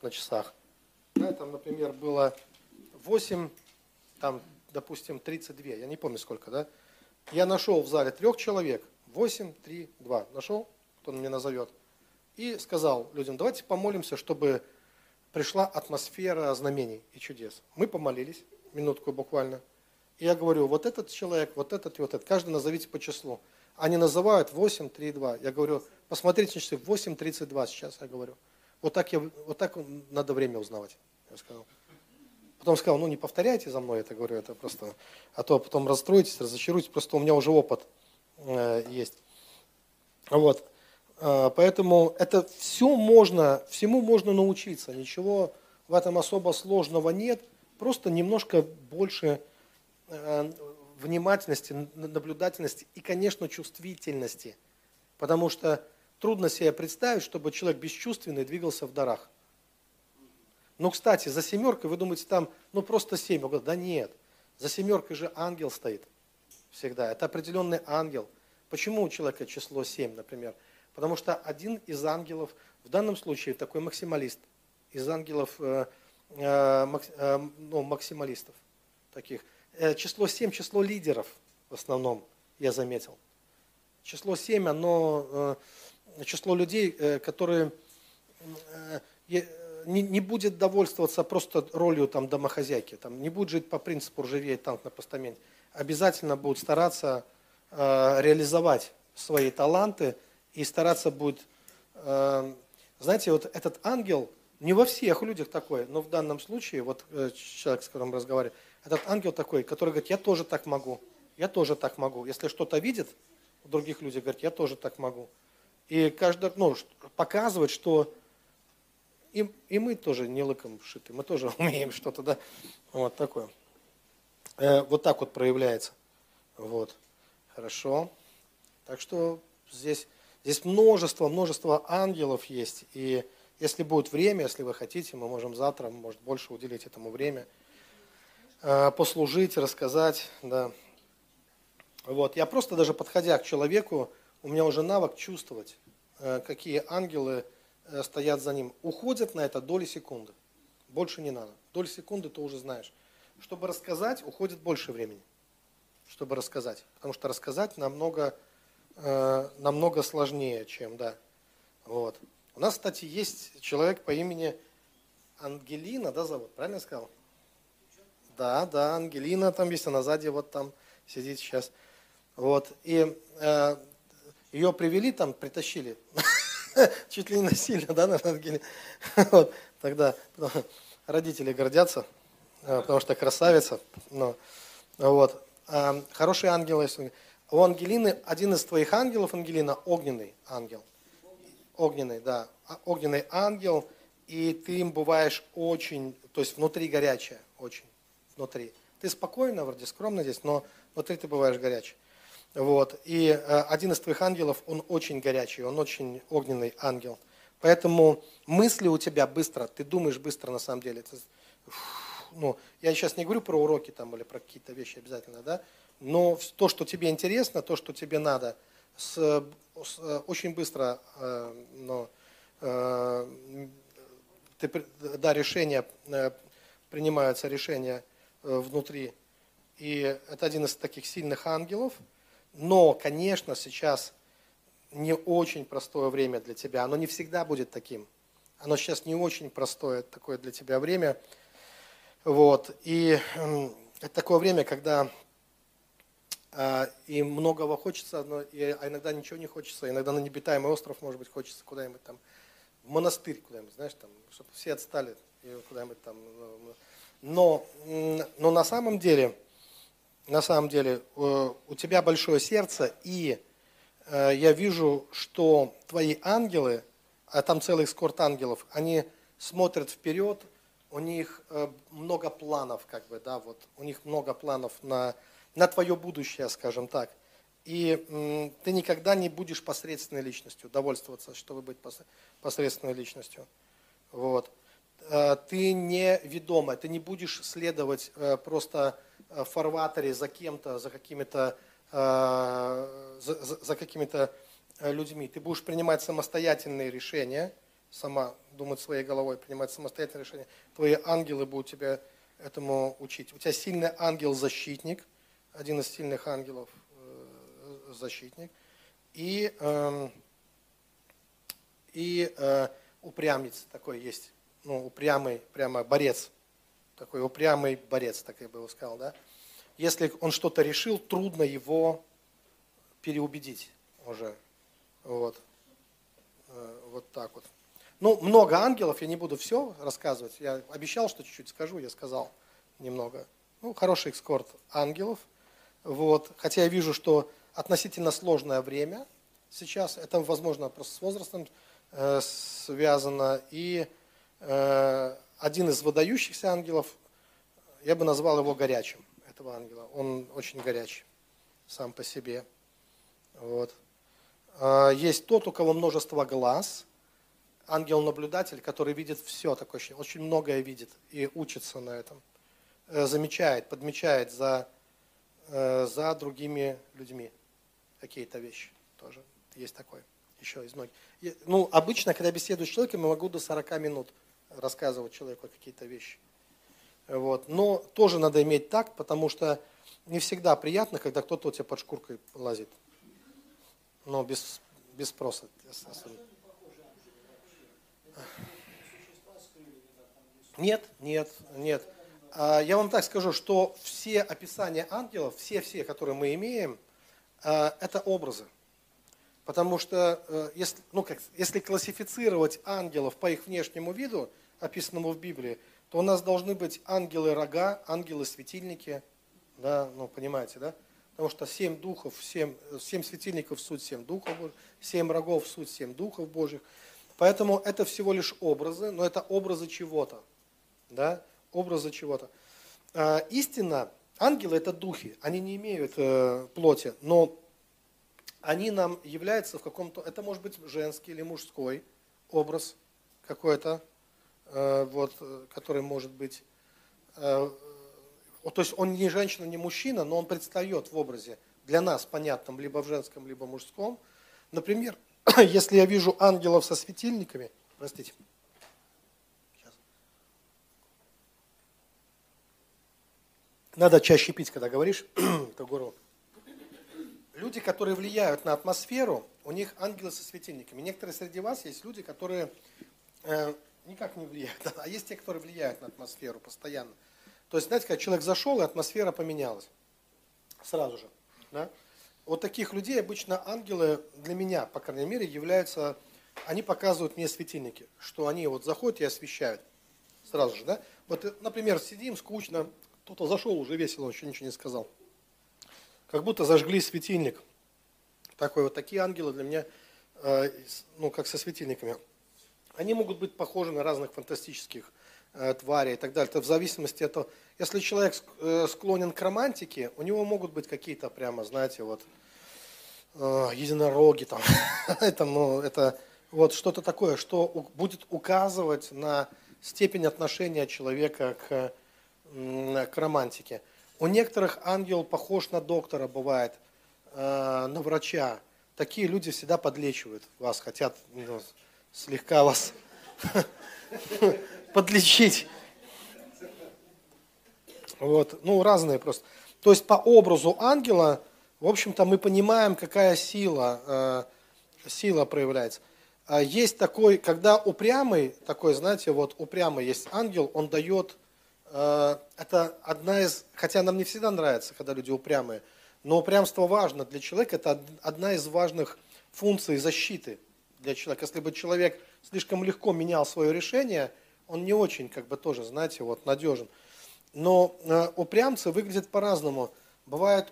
на часах. Там, например, было 8, там, допустим, 32, я не помню сколько, да? Я нашел в зале трех человек, 8, 3, 2. Нашел? кто он мне назовет. И сказал людям, давайте помолимся, чтобы пришла атмосфера знамений и чудес. Мы помолились, минутку буквально. Я говорю, вот этот человек, вот этот и вот этот, каждый назовите по числу. Они называют 8, 3, 2. Я говорю, посмотрите на часы, 8, 32 сейчас, я говорю. Вот так, я, вот так надо время узнавать, я сказал. Потом сказал, ну не повторяйте за мной это, говорю, это просто, а то потом расстроитесь, разочаруетесь, просто у меня уже опыт э, есть. Вот. А, поэтому это все можно, всему можно научиться, ничего в этом особо сложного нет, просто немножко больше э, внимательности, наблюдательности и, конечно, чувствительности. Потому что трудно себе представить, чтобы человек бесчувственный двигался в дарах. Ну, кстати, за семеркой вы думаете, там, ну, просто семь. Да нет, за семеркой же ангел стоит всегда. Это определенный ангел. Почему у человека число семь, например? Потому что один из ангелов, в данном случае такой максималист, из ангелов э, э, э, ну, максималистов таких. Э, число 7, число лидеров в основном, я заметил. Число 7, оно э, число людей, э, которые не, не будет довольствоваться просто ролью там, домохозяйки, там, не будет жить по принципу ржавеет танк на постаменте. Обязательно будут стараться э, реализовать свои таланты, и стараться будет... Э, знаете, вот этот ангел, не во всех людях такой, но в данном случае, вот э, человек, с которым разговариваю, этот ангел такой, который говорит, я тоже так могу, я тоже так могу. Если что-то видит у других людей, говорит, я тоже так могу. И каждый, ну, показывает, что и, и мы тоже не лыком шиты, мы тоже умеем что-то, да, вот такое. Э, вот так вот проявляется. Вот. Хорошо. Так что здесь Здесь множество, множество ангелов есть. И если будет время, если вы хотите, мы можем завтра, может, больше уделить этому время, послужить, рассказать, да. Вот. Я просто даже подходя к человеку, у меня уже навык чувствовать, э, какие ангелы э, стоят за ним. Уходят на это доли секунды. Больше не надо. Доли секунды ты уже знаешь. Чтобы рассказать, уходит больше времени. Чтобы рассказать. Потому что рассказать намного, э, намного сложнее, чем, да. Вот. У нас, кстати, есть человек по имени Ангелина, да, зовут? Правильно я сказал? Да, да, Ангелина там есть, она сзади вот там сидит сейчас. Вот. И э, ее привели там, притащили. Чуть ли не насильно, да, наверное, Ангелина? Вот. Тогда родители гордятся, э, потому что красавица. Но, вот. А, хорошие ангелы. У Ангелины, один из твоих ангелов, Ангелина, огненный ангел. Огненный, да. А, огненный ангел, и ты им бываешь очень, то есть внутри горячая, очень, внутри. Ты спокойно, вроде скромно здесь, но внутри ты бываешь горячий. Вот. И э, один из твоих ангелов, он очень горячий, он очень огненный ангел. Поэтому мысли у тебя быстро, ты думаешь быстро на самом деле. Ну, я сейчас не говорю про уроки там или про какие-то вещи обязательно, да, но то, что тебе интересно, то, что тебе надо, с, с, очень быстро э, но, э, ты, да, решения, э, принимаются решения внутри. И это один из таких сильных ангелов. Но, конечно, сейчас не очень простое время для тебя. Оно не всегда будет таким. Оно сейчас не очень простое такое для тебя время. Вот. И это такое время, когда а, и многого хочется, но и, а иногда ничего не хочется. Иногда на необитаемый остров, может быть, хочется куда-нибудь там, в монастырь куда-нибудь, знаешь, там, чтобы все отстали и куда-нибудь там. Но, но на самом деле, на самом деле, э, у тебя большое сердце, и э, я вижу, что твои ангелы, а там целый скорт ангелов, они смотрят вперед, у них э, много планов, как бы, да, вот, у них много планов на, на твое будущее, скажем так. И ты никогда не будешь посредственной личностью, довольствоваться, чтобы быть посредственной личностью. Вот. Ты не ведомая, ты не будешь следовать просто Э, фарватере за кем-то, за какими-то э, за, за какими-то э, людьми. Ты будешь принимать самостоятельные решения, сама думать своей головой, принимать самостоятельные решения. Твои ангелы будут тебя этому учить. У тебя сильный ангел-защитник, один из сильных ангелов защитник. И, эм, и упрямец такой есть, ну, упрямый, прямо борец такой упрямый борец, так я бы его сказал, да. Если он что-то решил, трудно его переубедить уже. Вот. Э, вот так вот. Ну, много ангелов, я не буду все рассказывать. Я обещал, что чуть-чуть скажу, я сказал немного. Ну, хороший экскорт ангелов. Вот. Хотя я вижу, что относительно сложное время сейчас. Это, возможно, просто с возрастом э, связано. И один из выдающихся ангелов, я бы назвал его горячим, этого ангела. Он очень горячий сам по себе. Вот. А, есть тот, у кого множество глаз, ангел-наблюдатель, который видит все, такое, очень многое видит и учится на этом. Э, замечает, подмечает за, э, за другими людьми какие-то вещи тоже. Есть такой, еще из многих. Ну, обычно, когда беседую с человеком, я могу до 40 минут рассказывать человеку какие-то вещи. Вот. Но тоже надо иметь так, потому что не всегда приятно, когда кто-то у тебя под шкуркой лазит. Но без, без спроса. Нет, нет, нет. А, я вам так скажу, что все описания ангелов, все-все, которые мы имеем, а, это образы. Потому что э, если, ну как, если классифицировать ангелов по их внешнему виду, описанному в Библии, то у нас должны быть ангелы-рога, ангелы-светильники, да, ну, понимаете, да? Потому что семь духов, семь, семь светильников – суть семь духов семь рогов – суть семь духов Божьих. Поэтому это всего лишь образы, но это образы чего-то, да, образы чего-то. А, истина, ангелы – это духи, они не имеют э, плоти, но они нам являются в каком-то, это может быть женский или мужской образ какой-то, вот, который может быть, э, то есть он не женщина, не мужчина, но он предстает в образе для нас понятном, либо в женском, либо в мужском. Например, если я вижу ангелов со светильниками, простите, надо чаще пить, когда говоришь, это горло люди, которые влияют на атмосферу, у них ангелы со светильниками. Некоторые среди вас есть люди, которые э, никак не влияют, а есть те, которые влияют на атмосферу постоянно. То есть, знаете, когда человек зашел, и атмосфера поменялась сразу же. Да? Вот таких людей обычно ангелы для меня, по крайней мере, являются, они показывают мне светильники, что они вот заходят и освещают сразу же. Да? Вот, э, например, сидим, скучно, кто-то зашел, уже весело, еще ничего не сказал как будто зажгли светильник. Такой вот такие ангелы для меня, э, ну, как со светильниками. Они могут быть похожи на разных фантастических э, тварей и так далее. Это в зависимости от того, если человек э, склонен к романтике, у него могут быть какие-то прямо, знаете, вот единороги там, это, ну, это вот что-то такое, что будет указывать на степень отношения человека к, к романтике. У некоторых ангел похож на доктора бывает, э, на врача. Такие люди всегда подлечивают вас, хотят ну, слегка вас подлечить. Вот, ну разные просто. То есть по образу ангела, в общем-то, мы понимаем, какая сила, э, сила проявляется. А есть такой, когда упрямый, такой, знаете, вот упрямый есть ангел, он дает Э, это одна из, хотя нам не всегда нравится, когда люди упрямые, но упрямство важно для человека, это одна из важных функций защиты для человека. Если бы человек слишком легко менял свое решение, он не очень, как бы тоже, знаете, вот надежен. Но э, упрямцы выглядят по-разному. Бывает,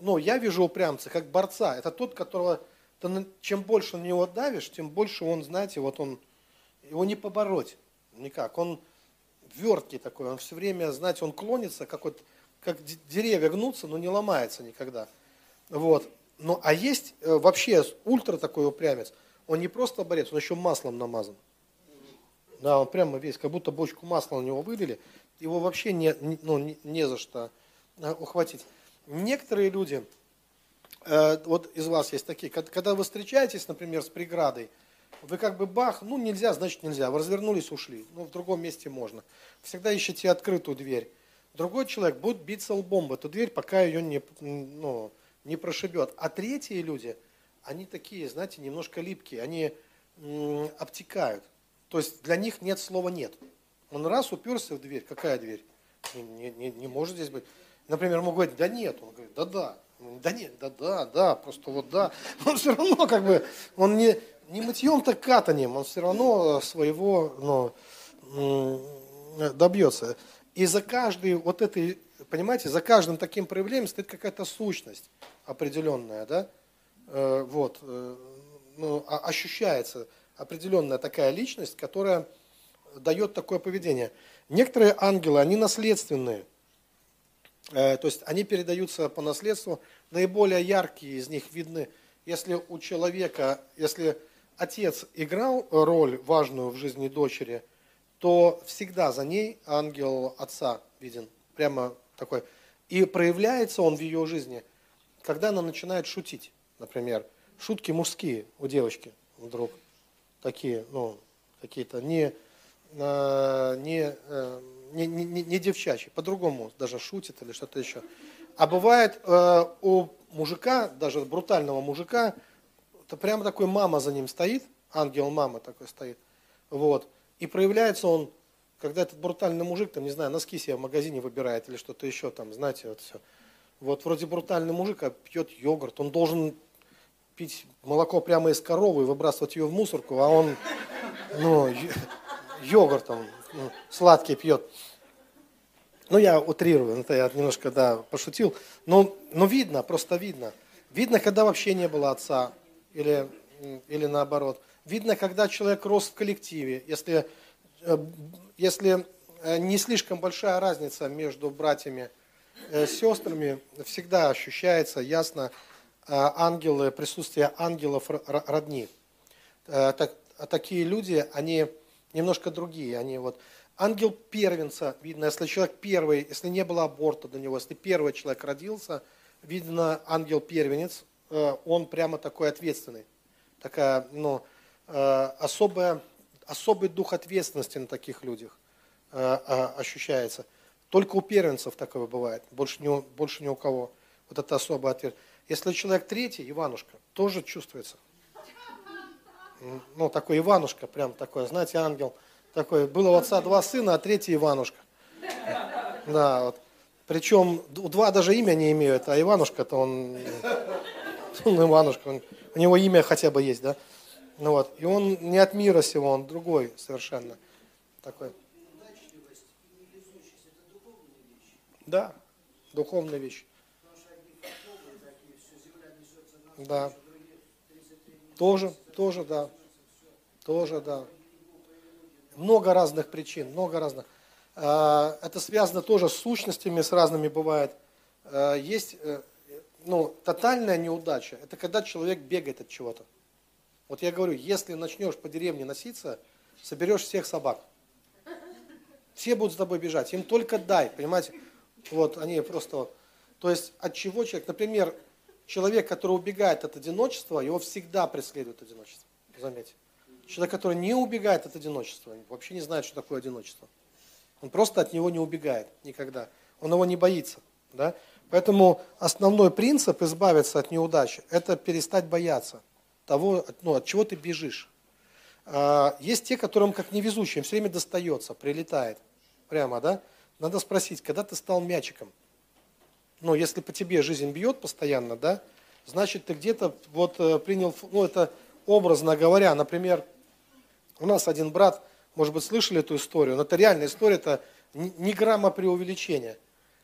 ну, я вижу упрямца как борца. Это тот, которого, ты, чем больше на него давишь, тем больше он, знаете, вот он, его не побороть никак. Он, верткий такой, он все время, знаете, он клонится, как, вот, как деревья гнутся, но не ломается никогда. Вот. Ну, а есть э, вообще ультра такой упрямец, он не просто борец, он еще маслом намазан. Да, он прямо весь, как будто бочку масла на него вылили, его вообще не, ну, не, не за что э, ухватить. Некоторые люди, э, вот из вас есть такие, когда вы встречаетесь, например, с преградой, вы как бы бах, ну нельзя, значит нельзя. Вы развернулись, ушли. Ну в другом месте можно. Всегда ищите открытую дверь. Другой человек будет биться лбом в эту дверь, пока ее не, ну, не прошибет. А третьи люди, они такие, знаете, немножко липкие, они обтекают. То есть для них нет слова нет. Он раз уперся в дверь, какая дверь? Не, не, не может здесь быть. Например, ему говорить, да нет. Он говорит, да да. Да нет, да да, да, просто вот да. Он все равно как бы, он не, не мытьем, так катанием, он все равно своего ну, добьется. И за каждый вот этой, понимаете, за каждым таким проявлением стоит какая-то сущность определенная, да, э, вот, э, ну, а, ощущается определенная такая личность, которая дает такое поведение. Некоторые ангелы, они наследственные, э, то есть они передаются по наследству, наиболее яркие из них видны, если у человека, если отец играл роль важную в жизни дочери, то всегда за ней ангел отца виден, прямо такой. И проявляется он в ее жизни, когда она начинает шутить, например. Шутки мужские у девочки вдруг такие, ну, какие-то не, э, не, э, не, не, не девчачьи, по-другому даже шутит или что-то еще. А бывает э, у мужика, даже брутального мужика, то прямо такой мама за ним стоит, ангел мама такой стоит, вот, и проявляется он, когда этот брутальный мужик, там, не знаю, носки себе в магазине выбирает или что-то еще там, знаете, вот все. Вот вроде брутальный мужик, а пьет йогурт, он должен пить молоко прямо из коровы и выбрасывать ее в мусорку, а он, ну, йогурт там, ну, сладкий пьет. Ну, я утрирую, это я немножко, да, пошутил. Но, но видно, просто видно. Видно, когда вообще не было отца, или, или наоборот. Видно, когда человек рос в коллективе, если, э, если э, не слишком большая разница между братьями, э, сестрами, всегда ощущается ясно ангелы, присутствие ангелов родни. Так, такие люди, они немножко другие. Они вот, ангел первенца, видно, если человек первый, если не было аборта до него, если первый человек родился, видно, ангел первенец, он прямо такой ответственный. Такая, ну, особая, особый дух ответственности на таких людях ощущается. Только у первенцев такое бывает, больше ни, больше ни у кого. Вот это особый ответ. Если человек третий, Иванушка, тоже чувствуется. Ну, такой Иванушка, прям такой, знаете, ангел. Такой, было у отца два сына, а третий Иванушка. Да, вот. Причем у два даже имя не имеют, а Иванушка-то он, он Иванушка, он, у него имя хотя бы есть, да? Ну вот, и он не от мира сего, он другой совершенно. Такой. Да, духовная вещь. Да. Тоже, тоже, да. Тоже, да. Много разных причин, много разных. А, это связано тоже с сущностями, с разными бывает. А, есть э, ну, тотальная неудача. Это когда человек бегает от чего-то. Вот я говорю, если начнешь по деревне носиться, соберешь всех собак. Все будут с тобой бежать. Им только дай, понимаете? Вот они просто... То есть от чего человек... Например, человек, который убегает от одиночества, его всегда преследует одиночество. Заметьте. Человек, который не убегает от одиночества, вообще не знает, что такое одиночество. Он просто от него не убегает никогда. Он его не боится. Да? Поэтому основной принцип избавиться от неудачи – это перестать бояться того, ну, от чего ты бежишь. А, есть те, которым как невезучим, все время достается, прилетает. Прямо, да? Надо спросить, когда ты стал мячиком? Ну, если по тебе жизнь бьет постоянно, да, значит, ты где-то вот э, принял, ну, это образно говоря, например, у нас один брат, может быть, слышали эту историю, но это реальная история, это не грамма преувеличения.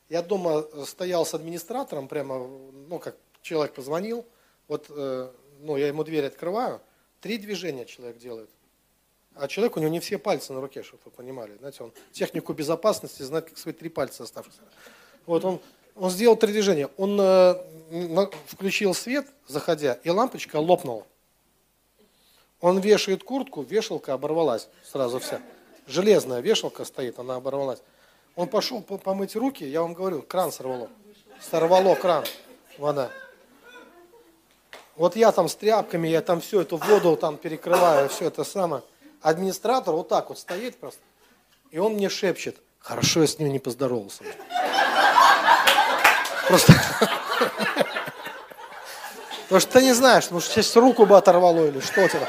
Я дома э, стоял с администратором, прямо, ну, как человек позвонил, вот, э, ну, я ему дверь открываю, три движения человек делает. А человек, у него не все пальцы на руке, чтобы вы понимали. Знаете, он технику безопасности знает, как свои три пальца оставшиеся. Вот он, он сделал три движения. Он э, включил свет, заходя, и лампочка лопнула. Он вешает куртку, вешалка оборвалась сразу вся. Железная вешалка стоит, она оборвалась. Он пошел помыть руки, я вам говорю, кран сорвало. Сорвало кран, вода. Вот я там с тряпками, я там все эту воду там перекрываю, все это самое. Администратор вот так вот стоит просто, и он мне шепчет, хорошо, я с ним не поздоровался. Просто... Потому что ты не знаешь, может, сейчас руку бы оторвало или что тебе.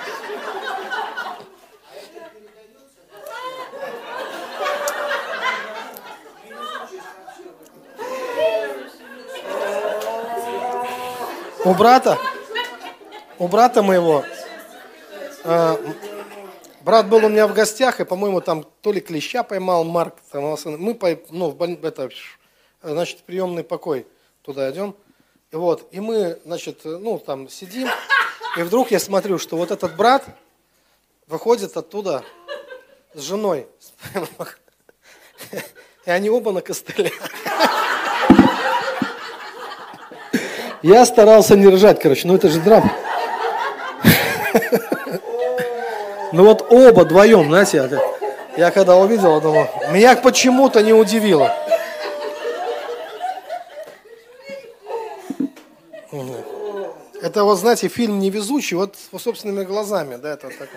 У брата, у брата моего, э, Брат был у меня в гостях, и, по-моему, там то ли клеща поймал, Марк, там, мы ну, в это, значит, приемный покой туда идем. И вот, и мы, значит, ну, там сидим, и вдруг я смотрю, что вот этот брат выходит оттуда с женой. И они оба на костылях. Я старался не ржать, короче, ну это же драма. Ну вот оба вдвоем, знаете, я, когда увидел, думаю, меня почему-то не удивило. Это вот, знаете, фильм «Невезучий», вот собственными глазами, да, это вот так.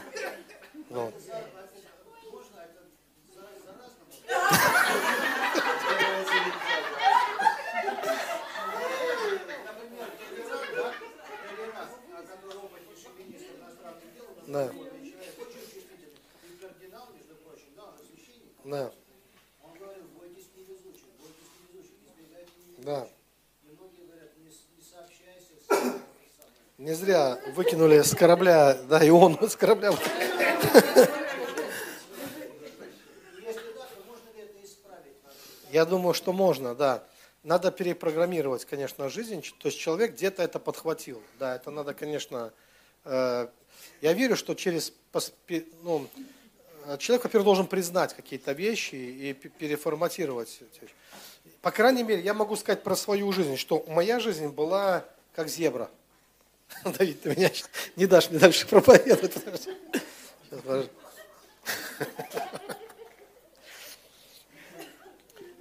Да. Да. Он говорил, бойтесь невезучих, бойтесь невезучих, избегайте невезучих. Да. И многие говорят, не, не сообщайся с... Не зря выкинули с корабля, да, и он с корабля. Я думаю, что можно, да. Надо перепрограммировать, конечно, жизнь. То есть человек где-то это подхватил. Да, это надо, конечно... Э, я верю, что через ну, человек, во-первых, должен признать какие-то вещи и переформатировать. По крайней мере, я могу сказать про свою жизнь, что моя жизнь была как зебра. Давид, ты меня не дашь мне дальше проповедовать. Сейчас,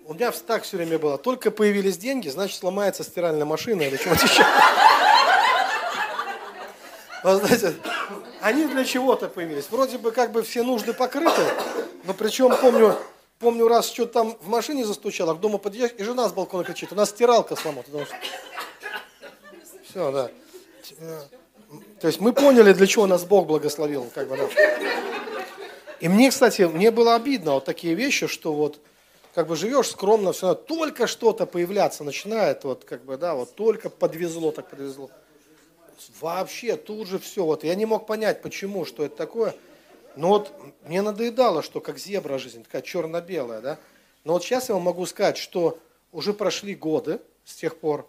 У меня так все время было. Только появились деньги, значит сломается стиральная машина или чего-то еще. Вот, знаете, они для чего-то появились. Вроде бы как бы все нужды покрыты, но причем помню, помню раз что-то там в машине застучало, к дому подъезжаешь, и жена с балкона кричит, у нас стиралка сломалась. Все, да. То есть мы поняли, для чего нас Бог благословил. Как бы, да. И мне, кстати, мне было обидно вот такие вещи, что вот как бы живешь скромно, все равно только что-то появляться начинает, вот как бы, да, вот только подвезло, так подвезло. Вообще тут же все, вот я не мог понять, почему, что это такое. Но вот мне надоедало, что как зебра жизнь, такая черно-белая, да. Но вот сейчас я вам могу сказать, что уже прошли годы с тех пор,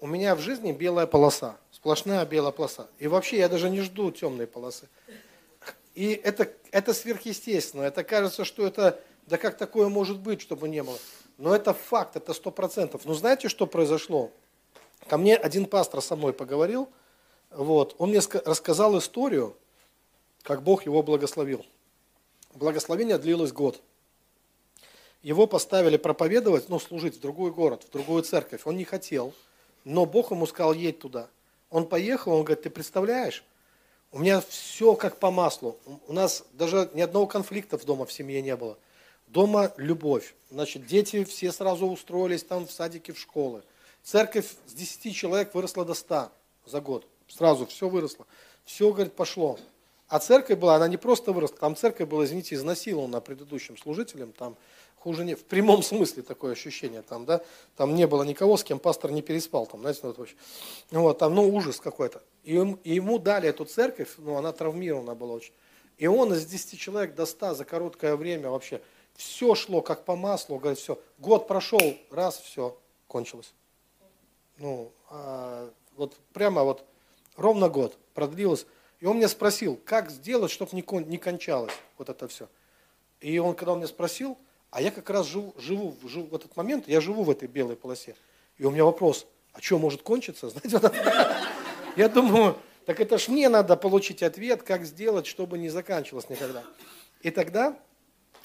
у меня в жизни белая полоса, сплошная белая полоса. И вообще я даже не жду темной полосы. И это, это сверхъестественно. Это кажется, что это, да как такое может быть, чтобы не было. Но это факт, это сто процентов. Но знаете, что произошло? Ко мне один пастор со мной поговорил, вот, он мне рассказал историю, как Бог его благословил. Благословение длилось год. Его поставили проповедовать, ну, служить в другой город, в другую церковь. Он не хотел, но Бог ему сказал, едь туда. Он поехал, он говорит, ты представляешь, у меня все как по маслу. У нас даже ни одного конфликта в дома в семье не было. Дома любовь. Значит, дети все сразу устроились там в садике, в школы. Церковь с 10 человек выросла до 100 за год. Сразу все выросло. Все, говорит, пошло. А церковь была, она не просто выросла, там церковь была, извините, изнасилована предыдущим служителем, там хуже не, в прямом смысле такое ощущение, там, да, там не было никого, с кем пастор не переспал, там, знаете, ну, вот, вот там, ну, ужас какой-то. И, ему дали эту церковь, ну, она травмирована была очень. И он из 10 человек до 100 за короткое время вообще, все шло как по маслу, говорит, все, год прошел, раз, все, кончилось. Ну, а, вот прямо вот ровно год продлилось. И он меня спросил, как сделать, чтобы не, кон, не кончалось вот это все. И он, когда он меня спросил, а я как раз живу, живу, живу в этот момент, я живу в этой белой полосе. И у меня вопрос, а что может кончиться? Знаете, я думаю, так это ж мне надо получить ответ, как сделать, чтобы не заканчивалось никогда. И тогда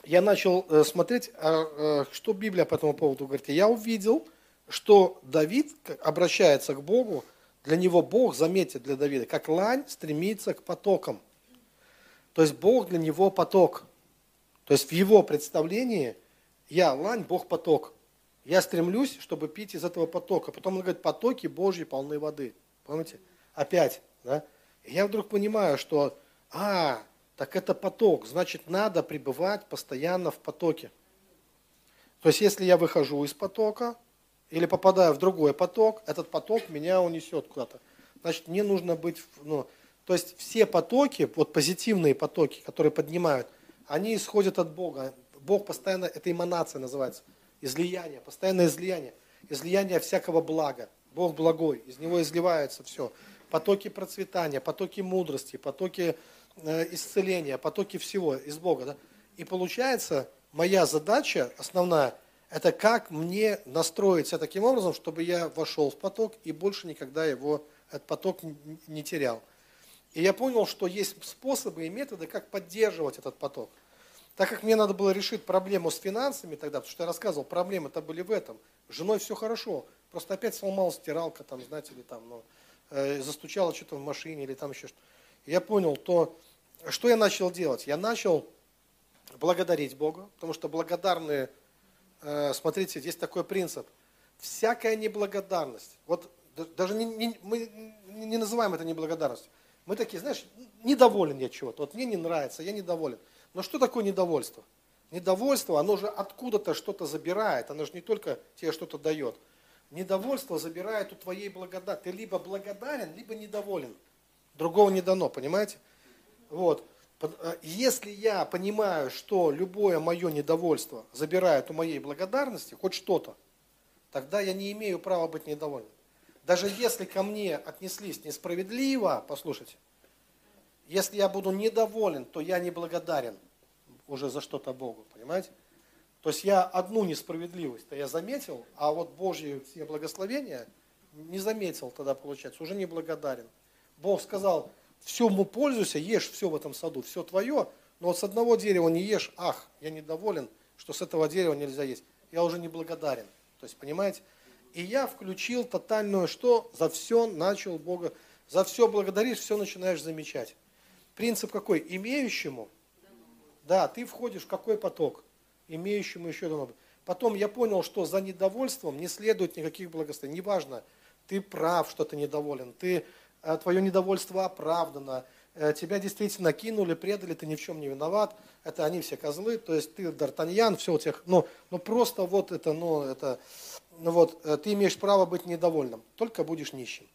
я начал э, смотреть, а, э, что Библия по этому поводу говорит. Я увидел, что Давид обращается к Богу, для него Бог, заметьте, для Давида, как лань стремится к потокам. То есть Бог для него поток. То есть в его представлении я лань, Бог поток. Я стремлюсь, чтобы пить из этого потока. Потом он говорит, потоки Божьи полны воды. Помните? Опять. Да? И я вдруг понимаю, что, а, так это поток, значит, надо пребывать постоянно в потоке. То есть, если я выхожу из потока или попадаю в другой поток, этот поток меня унесет куда-то. Значит, мне нужно быть, ну, то есть все потоки, вот позитивные потоки, которые поднимают – они исходят от Бога. Бог постоянно, это эманация называется, излияние, постоянное излияние, излияние всякого блага. Бог благой, из него изливается все. Потоки процветания, потоки мудрости, потоки э, исцеления, потоки всего из Бога. Да? И получается, моя задача основная, это как мне настроить себя таким образом, чтобы я вошел в поток и больше никогда его, этот поток не терял. И я понял, что есть способы и методы, как поддерживать этот поток. Так как мне надо было решить проблему с финансами тогда, потому что я рассказывал, проблемы-то были в этом. С женой все хорошо, просто опять сломалась стиралка, там, знаете, или там, ну, э, застучала что-то в машине, или там еще что-то. Я понял, то что я начал делать? Я начал благодарить Бога, потому что благодарные, э, смотрите, есть такой принцип. Всякая неблагодарность, вот даже не, не, мы не называем это неблагодарностью, мы такие, знаешь, недоволен я чего-то, вот мне не нравится, я недоволен. Но что такое недовольство? Недовольство, оно же откуда-то что-то забирает, оно же не только тебе что-то дает. Недовольство забирает у твоей благодати. Ты либо благодарен, либо недоволен. Другого не дано, понимаете? Вот. Э, если я понимаю, что любое мое недовольство забирает у моей благодарности хоть что-то, тогда я не имею права быть недовольным. Даже если ко мне отнеслись несправедливо, послушайте, если я буду недоволен, то я не благодарен уже за что-то Богу, понимаете? То есть я одну несправедливость-то я заметил, а вот Божьи все благословения не заметил тогда, получается, уже не благодарен. Бог сказал, всему пользуйся, ешь все в этом саду, все твое, но вот с одного дерева не ешь, ах, я недоволен, что с этого дерева нельзя есть. Я уже не благодарен. То есть, понимаете? И я включил тотальную, что за все начал Бога, за все благодаришь, все начинаешь замечать. Принцип какой? Имеющему, да, ты входишь в какой поток? Имеющему еще дано. Потом я понял, что за недовольством не следует никаких благословений. Неважно, ты прав, что ты недоволен, ты, э, твое недовольство оправдано, э, тебя действительно кинули, предали, ты ни в чем не виноват, это они все козлы, то есть ты Д'Артаньян, все у тех, ну, ну просто вот это, ну, это, ну вот, э, ты имеешь право быть недовольным, только будешь нищим.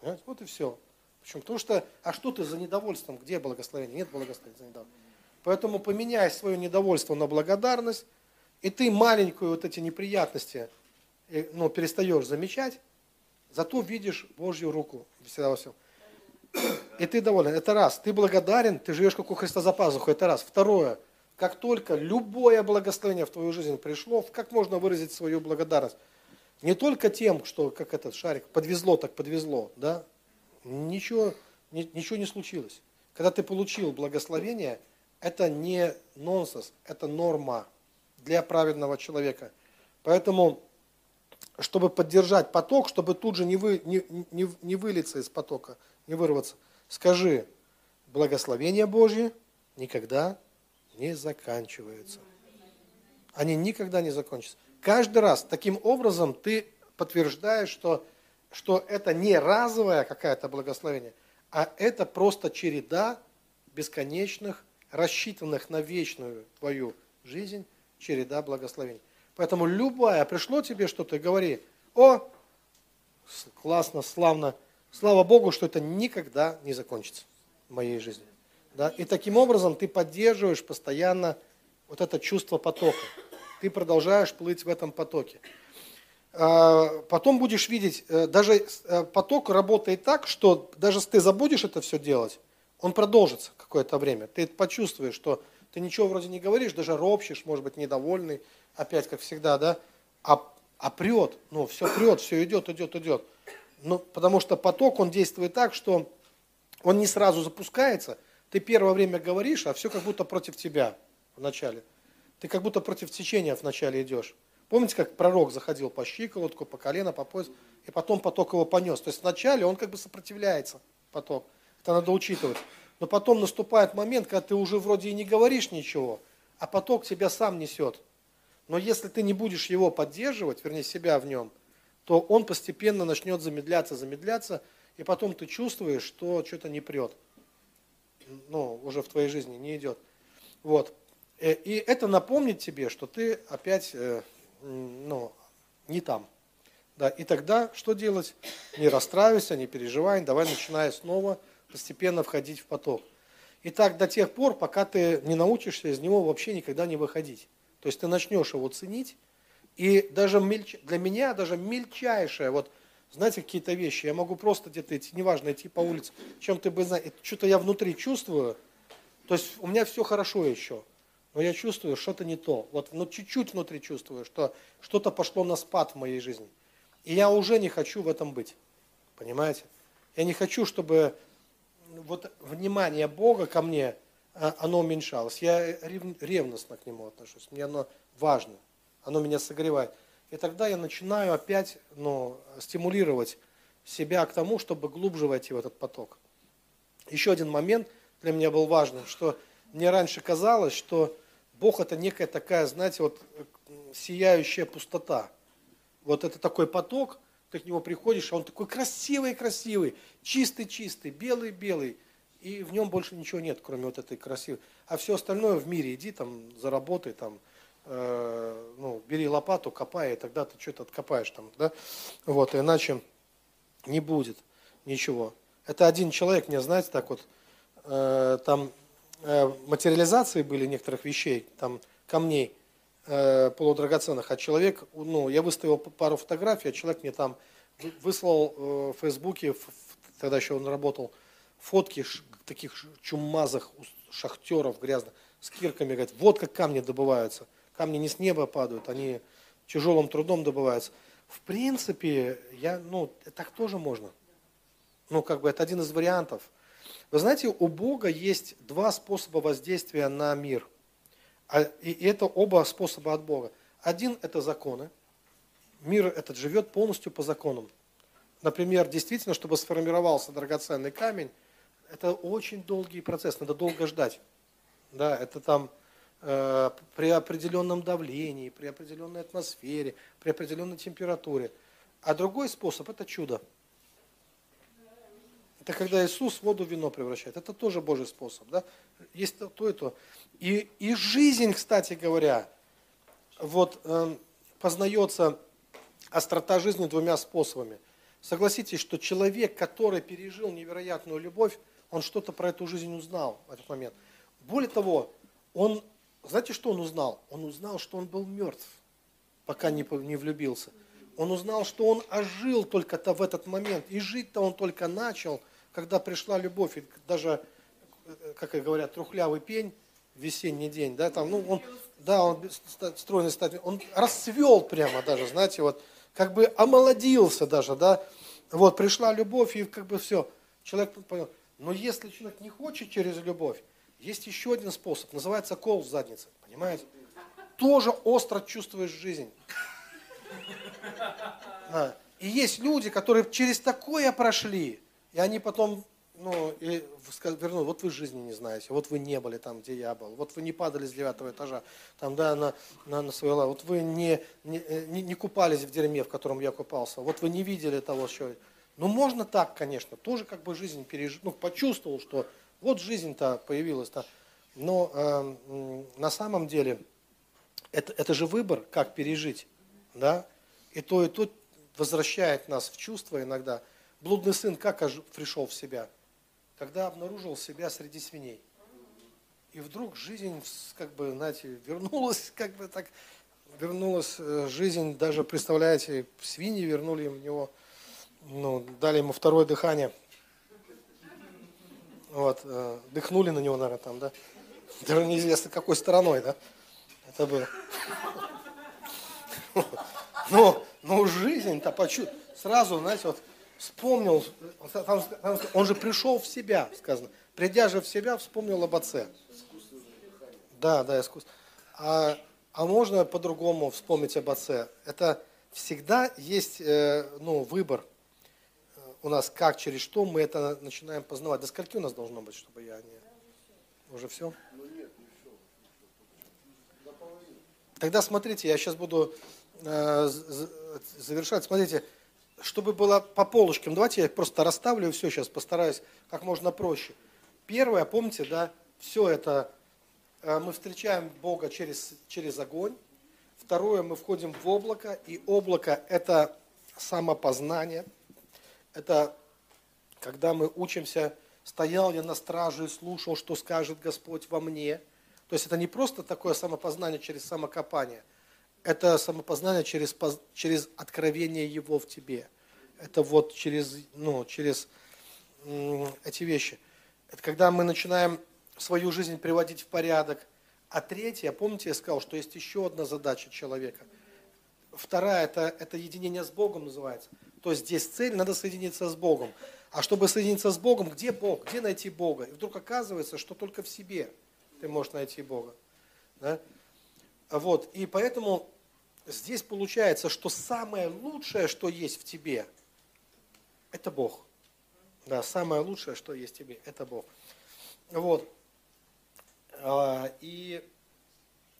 Вот и все. Почему? Потому что, а что ты за недовольством? Где благословение? Нет благословения за недовольством. Поэтому поменяй свое недовольство на благодарность, и ты маленькую вот эти неприятности э, ну, перестаешь замечать, зато видишь Божью руку всегда во всем. И ты доволен. Это раз. Ты благодарен, ты живешь как у Христа за пазуху. Это раз. Второе. Как только любое благословение в твою жизнь пришло, как можно выразить свою благодарность? Не только тем, что, как этот шарик, подвезло, так подвезло, да? Ничего, ничего не случилось. Когда ты получил благословение – это не нонсенс, это норма для праведного человека. Поэтому, чтобы поддержать поток, чтобы тут же не, вы, не, не, не вылиться из потока, не вырваться, скажи, благословение Божье никогда не заканчивается. Они никогда не закончатся. Каждый раз таким образом ты подтверждаешь, что, что это не разовое какое-то благословение, а это просто череда бесконечных рассчитанных на вечную твою жизнь, череда благословений. Поэтому любая, пришло тебе что-то, говори, о, классно, славно, слава Богу, что это никогда не закончится в моей жизни. Да? И таким образом ты поддерживаешь постоянно вот это чувство потока. Ты продолжаешь плыть в этом потоке. А, потом будешь видеть, э, даже э, поток работает так, что даже если ты забудешь это все делать, он продолжится какое-то время. Ты почувствуешь, что ты ничего вроде не говоришь, даже ропщешь, может быть, недовольный, опять как всегда, да, а, а прет, ну, все прет, все идет, идет, идет. Ну, потому что поток, он действует так, что он не сразу запускается, ты первое время говоришь, а все как будто против тебя вначале. Ты как будто против течения вначале идешь. Помните, как пророк заходил по щиколотку, по колено, по пояс, и потом поток его понес. То есть вначале он как бы сопротивляется, поток. Это надо учитывать. Но потом наступает момент, когда ты уже вроде и не говоришь ничего, а поток тебя сам несет. Но если ты не будешь его поддерживать, вернее себя в нем, то он постепенно начнет замедляться, замедляться, и потом ты чувствуешь, что что-то не прет. Ну, уже в твоей жизни не идет. Вот. Э, и это напомнит тебе, что ты опять э, ну, не там. Да, и тогда что делать? Не расстраивайся, не переживай, давай начинай снова – постепенно входить в поток. И так до тех пор, пока ты не научишься из него вообще никогда не выходить. То есть ты начнешь его ценить, и даже мельч... для меня даже мельчайшее, вот знаете, какие-то вещи, я могу просто где-то идти, неважно, идти по улице, чем ты бы знаешь, что-то я внутри чувствую, то есть у меня все хорошо еще, но я чувствую, что-то не то. Вот ну, чуть-чуть внутри чувствую, что что-то пошло на спад в моей жизни. И я уже не хочу в этом быть. Понимаете? Я не хочу, чтобы вот внимание Бога ко мне, а, оно уменьшалось. Я ревностно к нему отношусь, мне оно важно, оно меня согревает. И тогда я начинаю опять ну, стимулировать себя к тому, чтобы глубже войти в этот поток. Еще один момент для меня был важным, что мне раньше казалось, что Бог это некая такая, знаете, вот сияющая пустота. Вот это такой поток, ты к нему приходишь, а он такой красивый-красивый, чистый-чистый, белый-белый, и в нем больше ничего нет, кроме вот этой красивой. А все остальное в мире, иди там, заработай там, ну, бери лопату, копай, и тогда ты что-то откопаешь там, да, вот, иначе не будет ничего. Это один человек, мне, знаете, так вот, э, там э, материализации были некоторых вещей, там камней, э, полудрагоценных, а человек, ну, я выставил пару фотографий, а человек мне там выслал э, в Фейсбуке, тогда еще он работал, фотки таких чумазых шахтеров грязных с кирками, говорит, вот как камни добываются. Камни не с неба падают, они тяжелым трудом добываются. В принципе, я, ну, так тоже можно. Ну, как бы это один из вариантов. Вы знаете, у Бога есть два способа воздействия на мир. А, и это оба способа от Бога. Один – это законы. Мир этот живет полностью по законам. Например, действительно, чтобы сформировался драгоценный камень, это очень долгий процесс, надо долго ждать. Да, это там при определенном давлении, при определенной атмосфере, при определенной температуре. А другой способ – это чудо. Это когда Иисус воду в вино превращает. Это тоже Божий способ. Да? Есть то, то и то. И, и жизнь, кстати говоря, вот э, познается острота жизни двумя способами. Согласитесь, что человек, который пережил невероятную любовь, он что-то про эту жизнь узнал в этот момент. Более того, он, знаете, что он узнал? Он узнал, что он был мертв, пока не, не влюбился. Он узнал, что он ожил только-то в этот момент. И жить-то он только начал, когда пришла любовь. И даже, э, как и говорят, трухлявый пень, весенний день, да, там, ну, он, да, он стройный стать, он расцвел прямо даже, знаете, вот, как бы омолодился даже, да, вот, пришла любовь, и как бы все, человек понял. Но если человек не хочет через любовь, есть еще один способ, называется кол в заднице, понимаете? Тоже остро чувствуешь жизнь. Да. И есть люди, которые через такое прошли, и они потом, ну, и верну, вот вы жизни не знаете, вот вы не были там, где я был, вот вы не падали с девятого этажа, там, да, на, на, на свою лаву, вот вы не, не, не, не купались в дерьме, в котором я купался, вот вы не видели того, что... Ну, можно так, конечно, тоже как бы жизнь пережил, ну, почувствовал, что вот жизнь-то появилась-то. Но э, на самом деле это, это же выбор, как пережить. Да? И то, и то возвращает нас в чувство иногда. Блудный сын как пришел в себя? Когда обнаружил себя среди свиней. И вдруг жизнь, как бы, знаете, вернулась, как бы так, вернулась э, жизнь, даже, представляете, свиньи вернули в него, ну, дали ему второе дыхание – вот, э, дыхнули на него, наверное, там, да? Даже неизвестно, какой стороной, да? Это было. Ну, ну жизнь-то почувствовал. Сразу, знаете, вот вспомнил, там, там, он же пришел в себя, сказано. Придя же в себя, вспомнил об отце. Да, да, искусство. А, а можно по-другому вспомнить об отце? Это всегда есть э, ну, выбор у нас как, через что мы это начинаем познавать. До скольки у нас должно быть, чтобы я не... Уже все? Тогда смотрите, я сейчас буду э, завершать. Смотрите, чтобы было по полочкам, давайте я просто расставлю все сейчас, постараюсь как можно проще. Первое, помните, да, все это э, мы встречаем Бога через, через огонь. Второе, мы входим в облако, и облако – это самопознание – это когда мы учимся, стоял я на страже и слушал, что скажет Господь во мне. То есть это не просто такое самопознание через самокопание, это самопознание через, через откровение Его в тебе. Это вот через, ну, через эти вещи. Это когда мы начинаем свою жизнь приводить в порядок. А третье, помните, я сказал, что есть еще одна задача человека. Вторая, это, это единение с Богом называется. То здесь цель, надо соединиться с Богом. А чтобы соединиться с Богом, где Бог? Где найти Бога? И вдруг оказывается, что только в себе ты можешь найти Бога. Да? Вот. И поэтому здесь получается, что самое лучшее, что есть в тебе, это Бог. Да, самое лучшее, что есть в тебе, это Бог. Вот. А, и,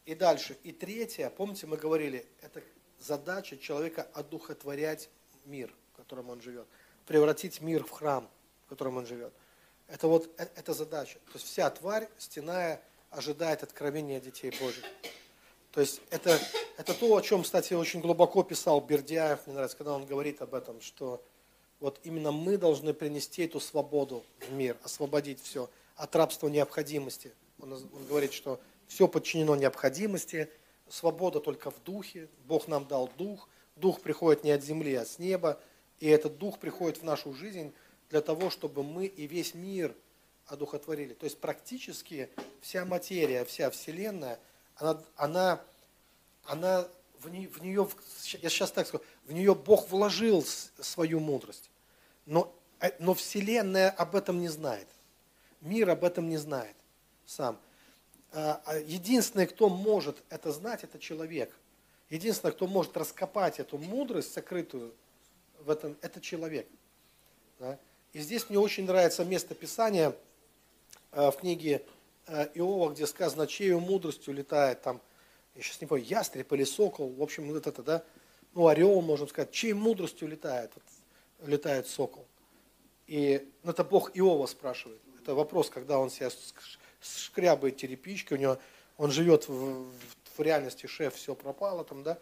и дальше. И третье, помните, мы говорили, это задача человека одухотворять мир, в котором он живет, превратить мир в храм, в котором он живет. Это вот э, это задача. То есть вся тварь, стеная, ожидает откровения детей Божьих. То есть это, это то, о чем, кстати, очень глубоко писал Бердяев, мне нравится, когда он говорит об этом, что вот именно мы должны принести эту свободу в мир, освободить все от рабства необходимости. Он, он говорит, что все подчинено необходимости, свобода только в духе, Бог нам дал дух, Дух приходит не от земли, а с неба, и этот Дух приходит в нашу жизнь для того, чтобы мы и весь мир одухотворили. То есть практически вся материя, вся Вселенная, она, она, она в, нее, в нее, я сейчас так скажу, в нее Бог вложил свою мудрость. Но А, но Вселенная об этом не знает. Мир об этом не знает сам. А, а единственный, кто может это знать, это человек. Единственный, кто может раскопать эту мудрость сокрытую в этом, это человек. Да? И здесь мне очень нравится место Писания в книге Иова, где сказано, чьей мудростью летает там, я сейчас не помню, ястреб или сокол, в общем, вот это, да, ну, орел, можно сказать, чьей мудростью летает, вот, летает сокол. И ну, это Бог Иова спрашивает. Это вопрос, когда он себя шкрябает черепичкой, у него, он живет в, в реальности, шеф, все пропало там, да,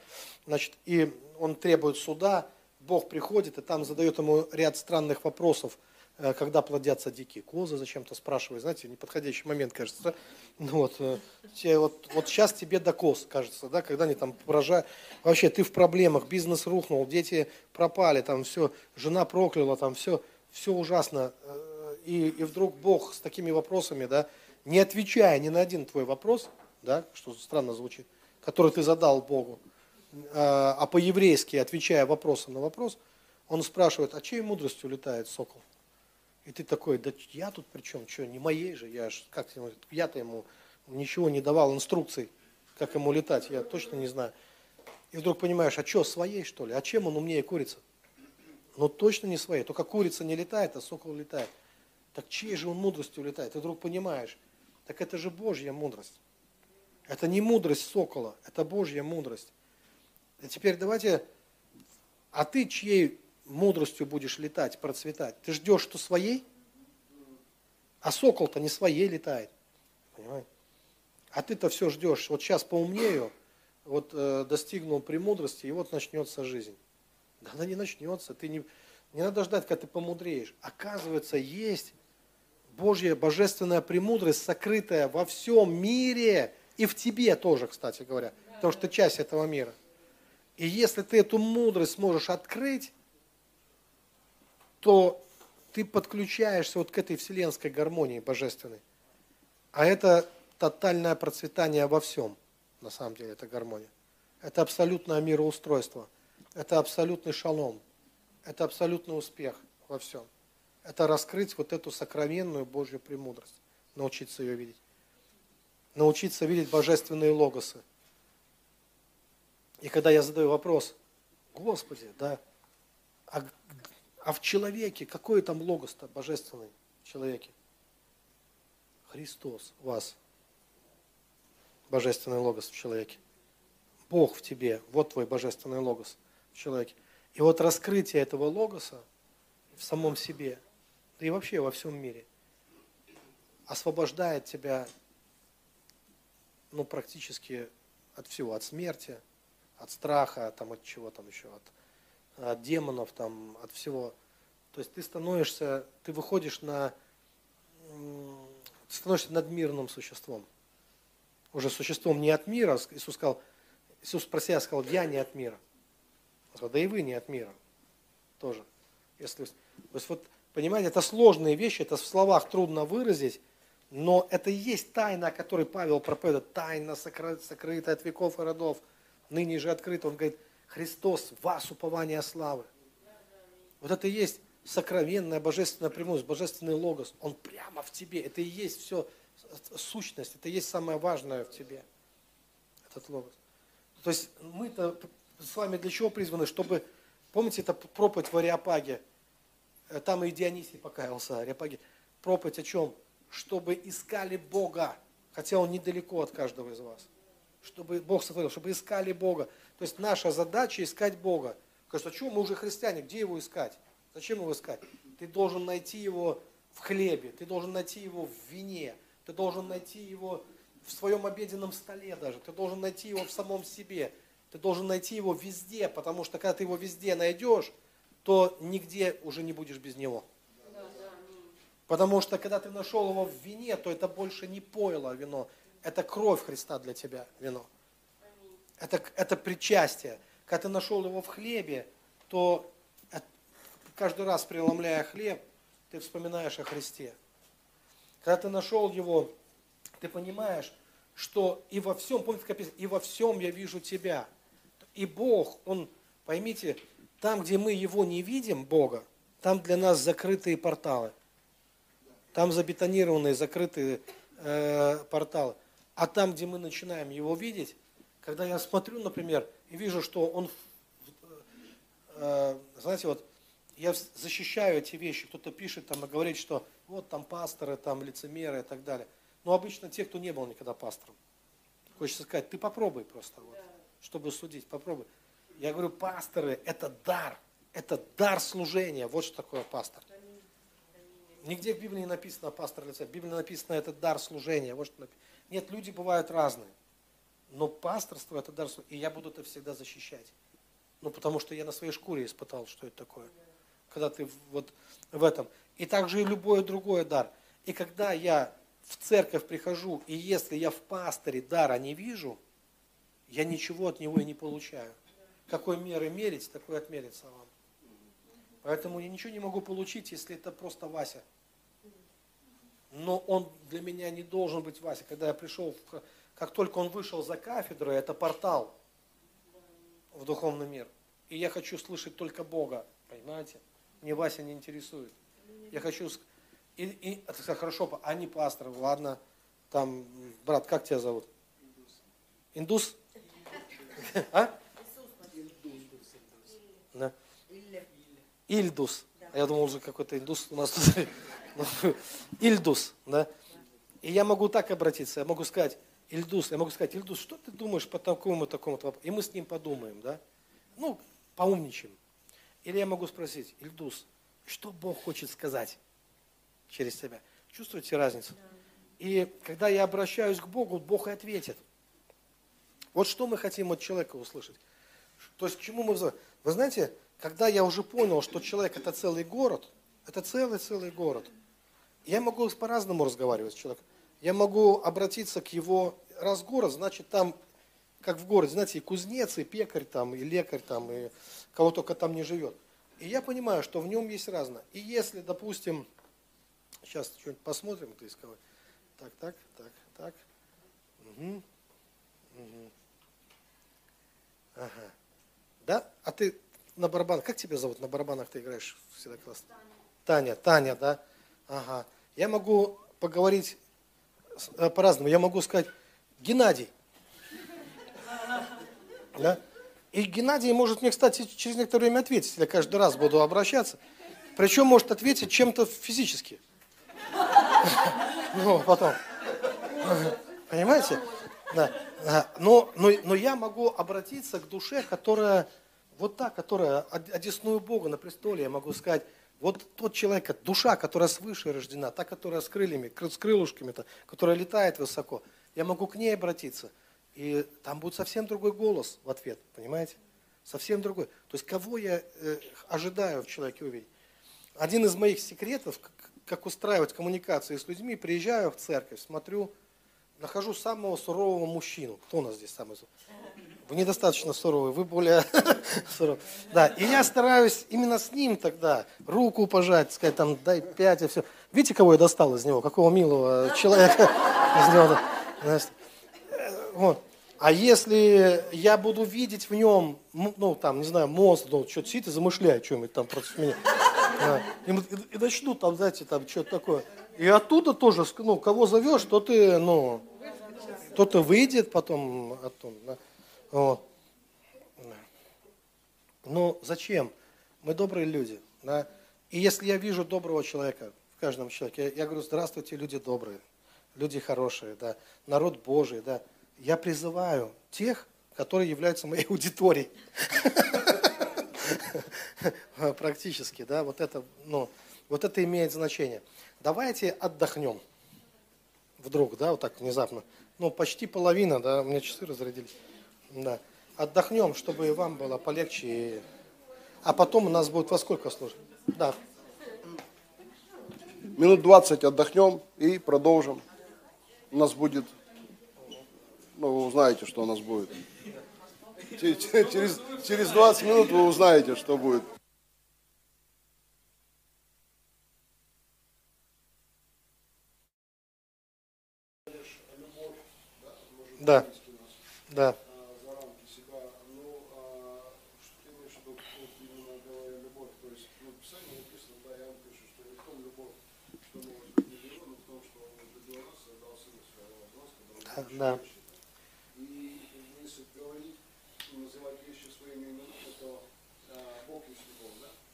значит, и он требует суда, Бог приходит и там задает ему ряд странных вопросов, э, когда плодятся дикие козы, зачем-то спрашивает, знаете, неподходящий момент, кажется, ну, вот, э, тебе, вот, вот сейчас тебе до коз, кажется, да, когда они там поражают, вообще ты в проблемах, бизнес рухнул, дети пропали, там все, жена прокляла, там все, все ужасно, э, и, и вдруг Бог с такими вопросами, да, не отвечая ни на один твой вопрос, да, что странно звучит, который ты задал Богу, а, а по-еврейски, отвечая вопросом на вопрос, он спрашивает, а чьей мудростью летает сокол? И ты такой, да я тут при чем, что, не моей же, я ж, как я-то ему ничего не давал инструкций, как ему летать, я точно не знаю. И вдруг понимаешь, а что, своей что ли? А чем он умнее курицы? но точно не своей. Только курица не летает, а сокол летает. Так чьей же он мудростью летает? Ты вдруг понимаешь, так это же Божья мудрость. Это не мудрость сокола, это Божья мудрость. И теперь давайте, а ты чьей мудростью будешь летать, процветать? Ты ждешь, что своей? А сокол-то не своей летает. Понимаете? А ты-то все ждешь. Вот сейчас поумнею, вот э, достигнул премудрости, и вот начнется жизнь. Да она не начнется. Ты не, не надо ждать, когда ты помудреешь. Оказывается, есть Божья божественная премудрость, сокрытая во всем мире и в тебе тоже, кстати говоря, потому что ты часть этого мира. И если ты эту мудрость сможешь открыть, то ты подключаешься вот к этой вселенской гармонии божественной. А это тотальное процветание во всем, на самом деле, это гармония. Это абсолютное мироустройство – это абсолютный шалом. Это абсолютный успех во всем. Это раскрыть вот эту сокровенную Божью премудрость. Научиться ее видеть. Научиться видеть божественные логосы. И когда я задаю вопрос, Господи, да, а, а в человеке, какой там логос-то божественный в человеке? Христос вас, божественный логос в человеке. Бог в тебе, вот твой божественный логос – в человеке. И вот раскрытие этого логоса в самом себе, да и вообще во всем мире, освобождает тебя ну, практически от всего, от смерти, от страха, там, от чего там еще, от, от демонов, там, от всего. То есть ты становишься, ты выходишь на, ты становишься надмирным существом. Уже существом не от мира. Иисус сказал, Иисус про себя сказал, я не от мира да и вы не от мира тоже. Если, то есть вот, понимаете, это сложные вещи, это в словах трудно выразить, но это и есть тайна, о которой Павел проповедует, тайна сокрытая от веков и родов, ныне же открыта. Он говорит, Христос, вас упование славы. Вот это и есть сокровенная божественная премудрость, божественный логос. Он прямо в тебе. Это и есть все сущность, это и есть самое важное в тебе, этот логос. То есть мы-то с вами для чего призваны? Чтобы, помните, это проповедь в Ариапаге, э, там и Дионисий покаялся, Ариапаге. Проповедь о чем? Чтобы искали Бога, хотя Он недалеко от каждого из вас. Чтобы Бог сотворил, чтобы искали Бога. То есть наша задача искать Бога. Кажется, а что мы уже христиане, где его искать? Зачем его искать? Ты должен найти его в хлебе, ты должен найти его в вине, ты должен найти его в своем обеденном столе даже, ты должен найти его в самом себе. Ты должен найти его везде, потому что когда ты его везде найдешь, то нигде уже не будешь без него. Потому что когда ты нашел его в вине, то это больше не пойло вино, это кровь Христа для тебя вино. Это, это причастие. Когда ты нашел его в хлебе, то каждый раз преломляя хлеб, ты вспоминаешь о Христе. Когда ты нашел его, ты понимаешь, что и во всем, помните, как и во всем я вижу тебя – и Бог, Он, поймите, там, где мы Его не видим, Бога, там для нас закрытые порталы. Там забетонированные, закрытые э, порталы. А там, где мы начинаем его видеть, когда я смотрю, например, и вижу, что он, э, знаете, вот я защищаю эти вещи, кто-то пишет там и говорит, что вот там пасторы, там лицемеры и так далее. Но обычно те, кто не был никогда пастором. Хочется сказать, ты попробуй просто, вот, чтобы судить, попробуй. Я говорю, пасторы – это дар, это дар служения. Вот что такое пастор. Нигде в Библии не написано пастор лица. В Библии написано это дар служения. Вот что. Нет, люди бывают разные. Но пасторство это дар служения. И я буду это всегда защищать. Ну, потому что я на своей шкуре испытал, что это такое. Когда ты вот в этом. И также и любой другой дар. И когда я в церковь прихожу, и если я в пасторе дара не вижу, я ничего от него и не получаю. Какой меры мерить, такой отмерится вам. Поэтому я ничего не могу получить, если это просто Вася. Но он для меня не должен быть Вася. Когда я пришел, как только он вышел за кафедру, это портал в духовный мир. И я хочу слышать только Бога, понимаете? Мне Вася не интересует. Я хочу... И, и это хорошо, а не пастор, ладно. Там, брат, как тебя зовут? Индус? А? Да. Ильдус. Я думал, уже какой-то индус у нас тут. Ильдус, да. И я могу так обратиться, я могу сказать, Ильдус, я могу сказать, Ильдус, что ты думаешь по такому такому вопросу? И мы с ним подумаем, да. Ну, поумничаем. Или я могу спросить, Ильдус, что Бог хочет сказать через тебя? Чувствуете разницу? И когда я обращаюсь к Богу, Бог и ответит. Вот что мы хотим от человека услышать. То есть к чему мы... Вы знаете, когда я уже понял, что человек это целый город, это целый-целый город, я могу по-разному разговаривать с человеком. Я могу обратиться к его, раз город, значит там, как в городе, знаете, и кузнец, и пекарь там, и лекарь там, и кого только там не живет. И я понимаю, что в нем есть разное. И если, допустим, сейчас что-нибудь посмотрим, ты искал. Так, так, так, так. Угу. Угу. Ага. Да? А ты на барабанах. Как тебя зовут? На барабанах ты играешь всегда классно. Таня. Таня, Таня, да? Ага. Я могу поговорить э, по-разному. Я могу сказать, Геннадий. Да? И Геннадий может мне, кстати, через некоторое время ответить. Я каждый раз буду обращаться. Причем может ответить чем-то физически. Ну, потом. Понимаете? Да. Но, но, но я могу обратиться к душе, которая вот та, которая одесную Бога на престоле, я могу сказать, вот тот человек, душа, которая свыше рождена, та, которая с крыльями, с крылышками, -то, которая летает высоко, я могу к ней обратиться. И там будет совсем другой голос в ответ, понимаете? Совсем другой. То есть кого я э, ожидаю в человеке увидеть? Один из моих секретов, как, устраивать коммуникации с людьми, приезжаю в церковь, смотрю, нахожу самого сурового мужчину. Кто у нас здесь самый суровый? Вы недостаточно суровый, вы более суровый. Да, и я стараюсь именно с ним тогда руку пожать, сказать, там, дай пять и все. Видите, кого я достал из него? Какого милого человека из него. Вот. А если я буду видеть в нем, ну, там, не знаю, мост, ну, что-то сидит и замышляет что-нибудь там против меня. И, и, начну там, знаете, там, что-то такое. И оттуда тоже, ну, кого зовешь, то ты, ну, кто-то выйдет потом оттуда. Да. Вот. Ну, зачем? Мы добрые люди. Да? И если я вижу доброго человека в каждом человеке, я, говорю, здравствуйте, люди добрые, люди хорошие, да, народ Божий, да. Я призываю тех, которые являются моей аудиторией. Практически, да, вот это, ну, вот это имеет значение. Давайте отдохнем. Вдруг, да, вот так внезапно. Ну, почти половина, да, у меня часы разрядились. Да. Отдохнем, чтобы и вам было полегче. А потом у нас будет во сколько служить? Да.
Минут 20 отдохнем и продолжим. У нас будет, ну вы узнаете, что у нас будет. Через, через 20 минут вы узнаете, что будет.
Да, да. Да.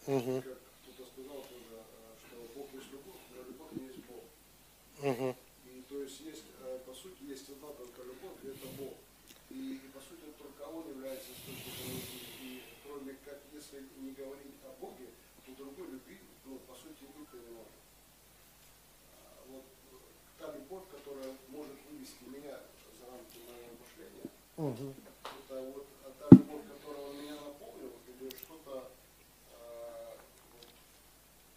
Мгм.
Как кто-то сказал тоже, что Бог есть любовь, но любовь не есть Бог.
Мгм.
И то есть есть, по сути, есть одна только любовь, и это Бог. И, и, по сути только Он является источником любви. И кроме как, если не говорить о Боге, то другой любви, ну, по сути, быть не может. Вот э, та любовь, которая может вывести меня это вот а та любовь, которая он меня наполнил, или что-то а,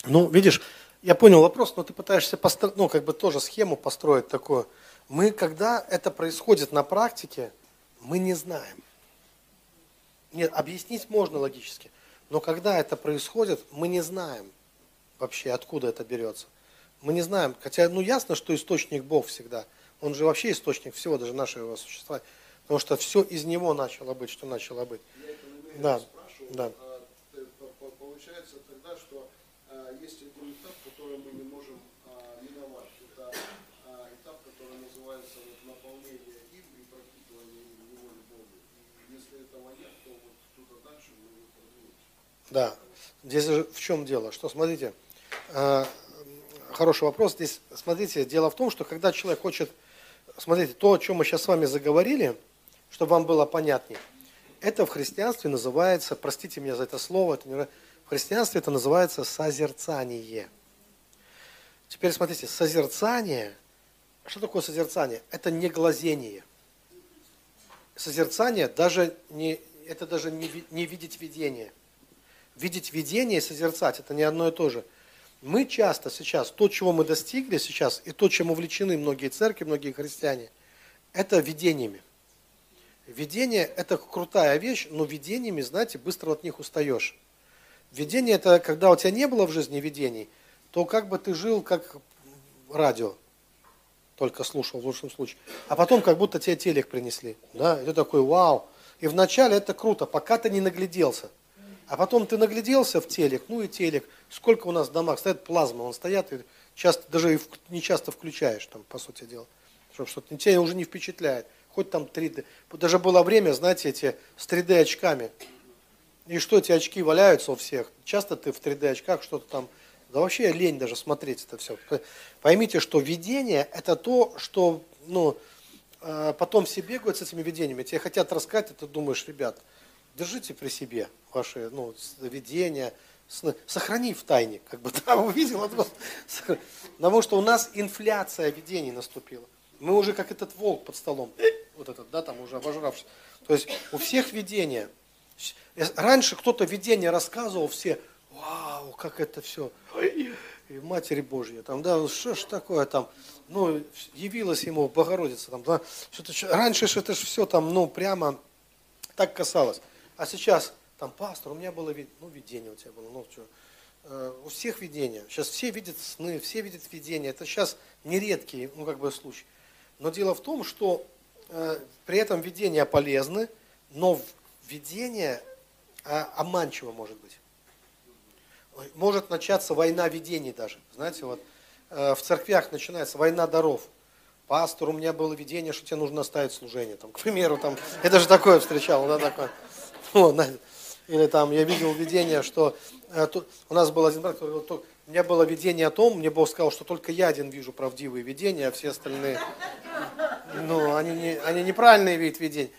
Ну, видишь, я понял вопрос, но ты пытаешься постро... ну, как бы тоже схему построить такую. Мы, когда это происходит на практике, мы не знаем. Нет, объяснить можно логически, но когда это происходит, мы не знаем вообще, откуда это берется. Мы не знаем, хотя, ну, ясно, что источник Бог всегда. Он же вообще источник всего, даже нашего существа. Потому что все из Него начало быть, что начало быть.
Я это намеренно
Да,
спрашиваю.
да.
А, получается тогда, что а, есть один этап, который мы не можем а, миновать. Это а, этап, который называется вот, наполнение им и пропитывание им его любовью. И если этого нет, то вот туда дальше мы не продвинемся.
Да. Здесь же в чем дело? Что, смотрите, хороший вопрос. Здесь, смотрите, дело в том, что когда человек хочет, смотрите, то, о чем мы сейчас с вами заговорили, чтобы вам было понятнее, это в христианстве называется, простите меня за это слово, это не в христианстве это называется созерцание. Теперь смотрите, созерцание, что такое созерцание? Это не глазение. Созерцание даже не, это даже не, не видеть видение видеть видение и созерцать, это не одно и то же. Мы часто сейчас, то, чего мы достигли сейчас, и то, чем увлечены многие церкви, многие христиане, это видениями. Видение – это крутая вещь, но видениями, знаете, быстро от них устаешь. Видение – это когда у тебя не было в жизни видений, то как бы ты жил как радио, только слушал в лучшем случае. А потом как будто тебе телек принесли. Да? И ты такой, вау. И вначале это круто, пока ты не нагляделся. А потом ты нагляделся в телек, ну и телек. Сколько у нас в домах стоят плазмы, он стоят, и часто, даже не часто включаешь, там, по сути дела. Что-то тебя уже не впечатляет. Хоть там 3D. Даже было время, знаете, эти с 3D очками. И что эти очки валяются у всех? Часто ты в 3D очках что-то там... Да вообще лень даже смотреть это все. Поймите, что видение – это то, что ну, э, потом все бегают с этими видениями. Тебе хотят рассказать, и ты думаешь, ребят, держите при себе ваши ну, видения, сны. сохрани в тайне, как бы там увидел, а потому что у нас инфляция видений наступила. Мы уже как этот волк под столом, вот этот, да, там уже обожравшись. То есть у всех видения. С- Раньше кто-то видение рассказывал, все, вау, как это все, и Матери Божья, там, да, что ж такое там, ну, явилась ему Богородица, там, да, что-то, раньше ж это ж все там, ну, прямо так касалось. А сейчас, там, пастор, у меня было ну, видение у тебя было, ну, что, э, у всех видения. Сейчас все видят сны, все видят видения. Это сейчас нередкий, ну, как бы, случай. Но дело в том, что э, при этом видения полезны, но видение э, обманчиво может быть. Может начаться война видений даже. Знаете, вот э, в церквях начинается война даров. Пастор, у меня было видение, что тебе нужно оставить служение. Там, к примеру, там, я даже такое встречал, да, такое. Или там я видел видение, что э, тут- у нас был один брат, который говорил, «То- у меня было видение о том, мне Бог сказал, что только я один вижу правдивые видения, а все остальные, ну, они, не, они неправильные видят видения.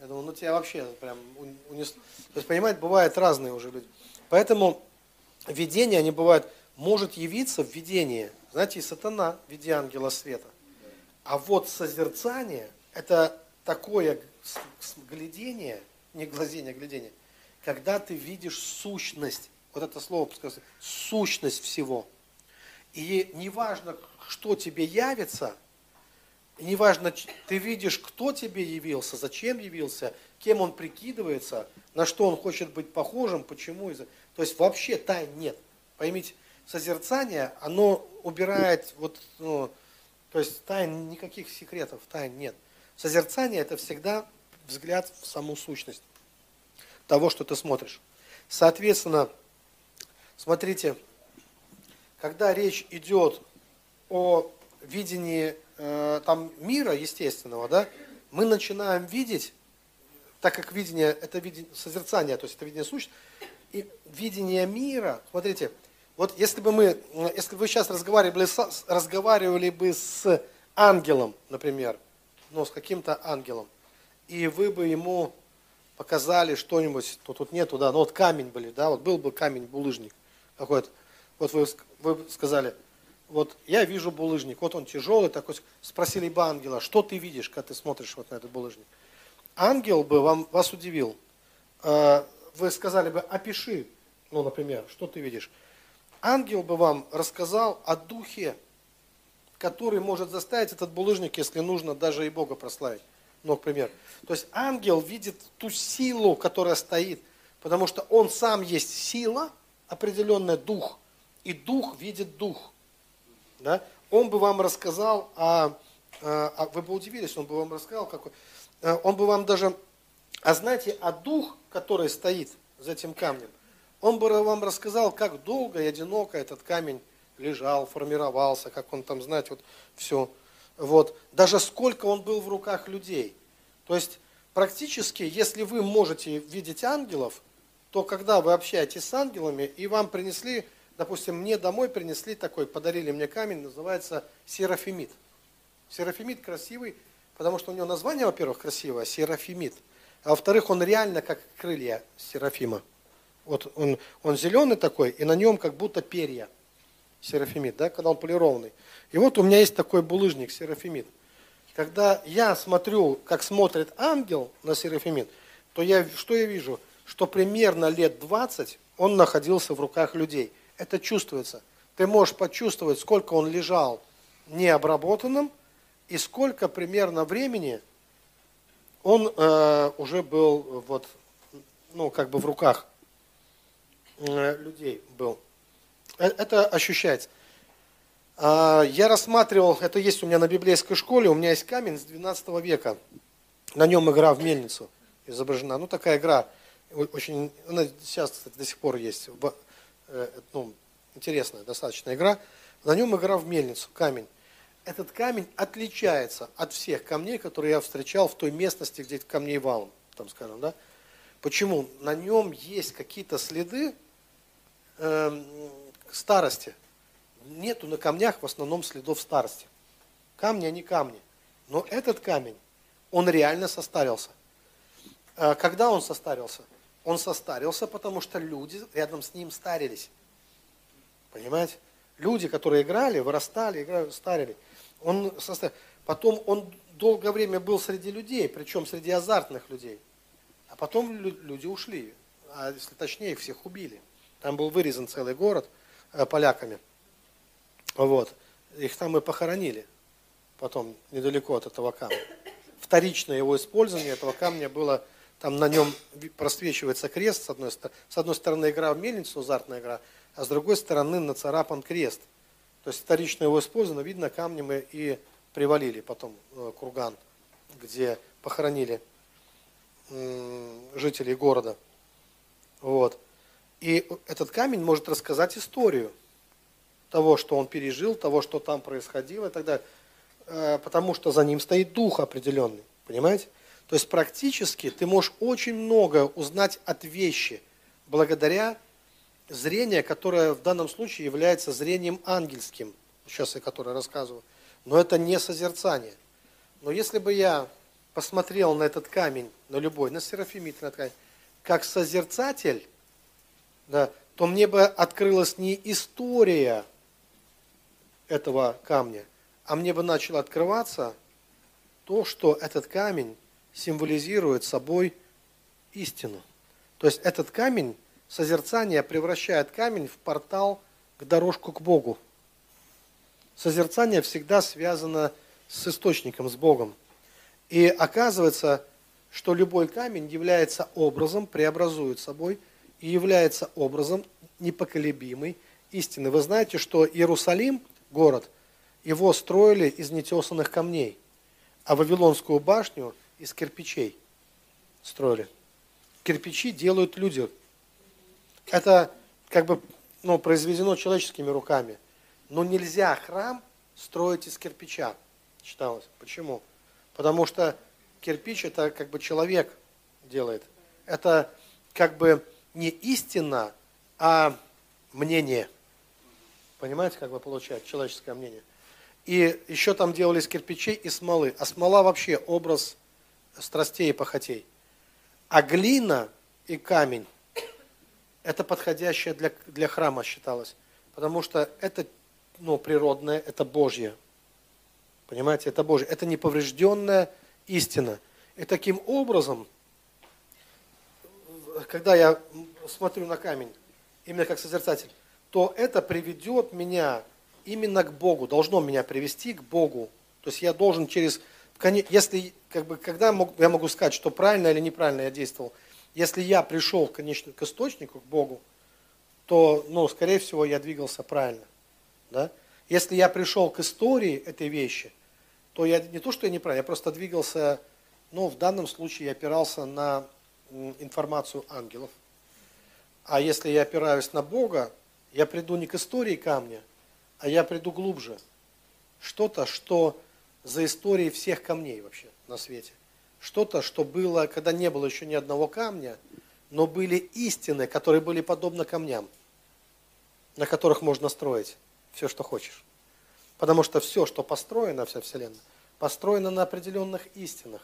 Я думаю, ну тебя вообще прям ун- унесло. То есть, понимаете, бывают разные уже люди. Поэтому видения, они бывают, может явиться в видении, знаете, и сатана в виде ангела света. А вот созерцание – это такое глядение, не глазение, а глядение, когда ты видишь сущность, вот это слово, сказать, сущность всего. И неважно, что тебе явится, неважно, ты видишь, кто тебе явился, зачем явился, кем он прикидывается, на что он хочет быть похожим, почему. То есть вообще тайн нет. Поймите, созерцание, оно убирает, вот, ну, то есть тайн, никаких секретов, тайн нет. Созерцание – это всегда взгляд в саму сущность того, что ты смотришь. Соответственно, смотрите, когда речь идет о видении э, там мира естественного, да, мы начинаем видеть, так как видение, это видение, созерцание, то есть это видение сущности, и видение мира, смотрите, вот если бы мы, если бы вы сейчас разговаривали, с, разговаривали бы с ангелом, например, ну, с каким-то ангелом, и вы бы ему показали что-нибудь, то тут нету, да, ну вот камень были, да, вот был бы камень, булыжник какой-то, вот вы, вы сказали, вот я вижу булыжник, вот он тяжелый такой, спросили бы ангела, что ты видишь, когда ты смотришь вот на этот булыжник? Ангел бы вам, вас удивил, э, вы сказали бы, опиши, ну, например, что ты видишь? Ангел бы вам рассказал о духе, который может заставить этот булыжник, если нужно, даже и Бога прославить. Ну, к примеру. То есть ангел видит ту силу, которая стоит, потому что он сам есть сила, определенная дух, и дух видит дух. Да? Он бы вам рассказал, о, а, вы бы удивились, он бы вам рассказал, какой, э, он бы вам даже, а знаете, а дух, который стоит за этим камнем, он бы вам рассказал, как долго и одиноко этот камень лежал, формировался, как он там, знаете, вот все. Вот. Даже сколько он был в руках людей. То есть практически, если вы можете видеть ангелов, то когда вы общаетесь с ангелами, и вам принесли, допустим, мне домой принесли такой, подарили мне камень, называется серафимит. Серафимит красивый, потому что у него название, во-первых, красивое, серафимит. А во-вторых, он реально как крылья серафима. Вот он, он зеленый такой, и на нем как будто перья серафимит, да, когда он полированный. И вот у меня есть такой булыжник серафимит. Когда я смотрю, как смотрит ангел на серафимит, то я, что я вижу? Что примерно лет 20 он находился в руках людей. Это чувствуется. Ты можешь почувствовать, сколько он лежал необработанным и сколько примерно времени он э, уже был вот, ну, как бы в руках э, людей был. Э, это ощущается. А, я рассматривал, это есть у меня на библейской школе, у меня есть камень с 12 века. На нем игра в мельницу изображена. Ну, такая игра, очень, она сейчас, кстати, до сих пор есть. Э, ну, интересная достаточно игра. На нем игра в мельницу, камень. Этот камень отличается от всех камней, которые я встречал в той местности, где камней валом, там скажем, да. Почему? На нем есть какие-то следы, э, старости. Нету на камнях в основном следов старости. Камни, они камни. Но этот камень, он реально состарился. А когда он состарился? Он состарился, потому что люди рядом с ним старились. Понимаете? Люди, которые играли, вырастали, играли, старили. Он состар... Потом он долгое время был среди людей, причем среди азартных людей. А потом люди ушли. А если точнее, их всех убили. Там был вырезан целый город – Э, поляками. Вот. Их там и похоронили потом недалеко от этого камня. Вторичное его использование этого камня было, там на нем просвечивается крест, с одной, с одной стороны игра в мельницу, азартная игра, а с другой стороны нацарапан крест. То есть вторичное его использование, видно, камнем и привалили потом э, курган, где похоронили жителей города. Вот. И этот камень может рассказать историю того, что он пережил, того, что там происходило и так далее. Э, потому что за ним стоит дух определенный. Понимаете? То есть практически ты можешь очень много узнать от вещи благодаря зрению, которое в данном случае является зрением ангельским, сейчас я которое рассказываю. Но это не созерцание. Но если бы я посмотрел на этот камень, на любой, на серафимит, на ткань, как созерцатель, да, то мне бы открылась не история этого камня, а мне бы начало открываться то, что этот камень символизирует собой истину. То есть этот камень, созерцание превращает камень в портал к дорожку к Богу. Созерцание всегда связано с источником, с Богом. И оказывается, что любой камень является образом, преобразует собой – и является образом непоколебимой истины. Вы знаете, что Иерусалим, город, его строили из нетесанных камней, а Вавилонскую башню из кирпичей строили. Кирпичи делают люди. Это как бы ну, произведено человеческими руками. Но нельзя храм строить из кирпича. читалось. Почему? Потому что кирпич это как бы человек делает. Это как бы не истина, а мнение. Понимаете, как бы получается человеческое мнение. И еще там делались кирпичей и смолы. А смола вообще образ страстей и похотей. А глина и камень – это подходящее для, для храма считалось. Потому что это ну, природное, это Божье. Понимаете, это Божье. Это неповрежденная истина. И таким образом, когда я смотрю на камень, именно как созерцатель, то это приведет меня именно к Богу, должно меня привести к Богу. То есть я должен через, если, как бы, когда я могу сказать, что правильно или неправильно я действовал, если я пришел конечно, к источнику, к Богу, то, ну, скорее всего, я двигался правильно. Да? Если я пришел к истории этой вещи, то я не то, что я неправильно, я просто двигался, ну, в данном случае я опирался на информацию ангелов. А если я опираюсь на Бога, я приду не к истории камня, а я приду глубже. Что-то, что за историей всех камней вообще на свете. Что-то, что было, когда не было еще ни одного камня, но были истины, которые были подобны камням, на которых можно строить все, что хочешь. Потому что все, что построено, вся Вселенная, построено на определенных истинах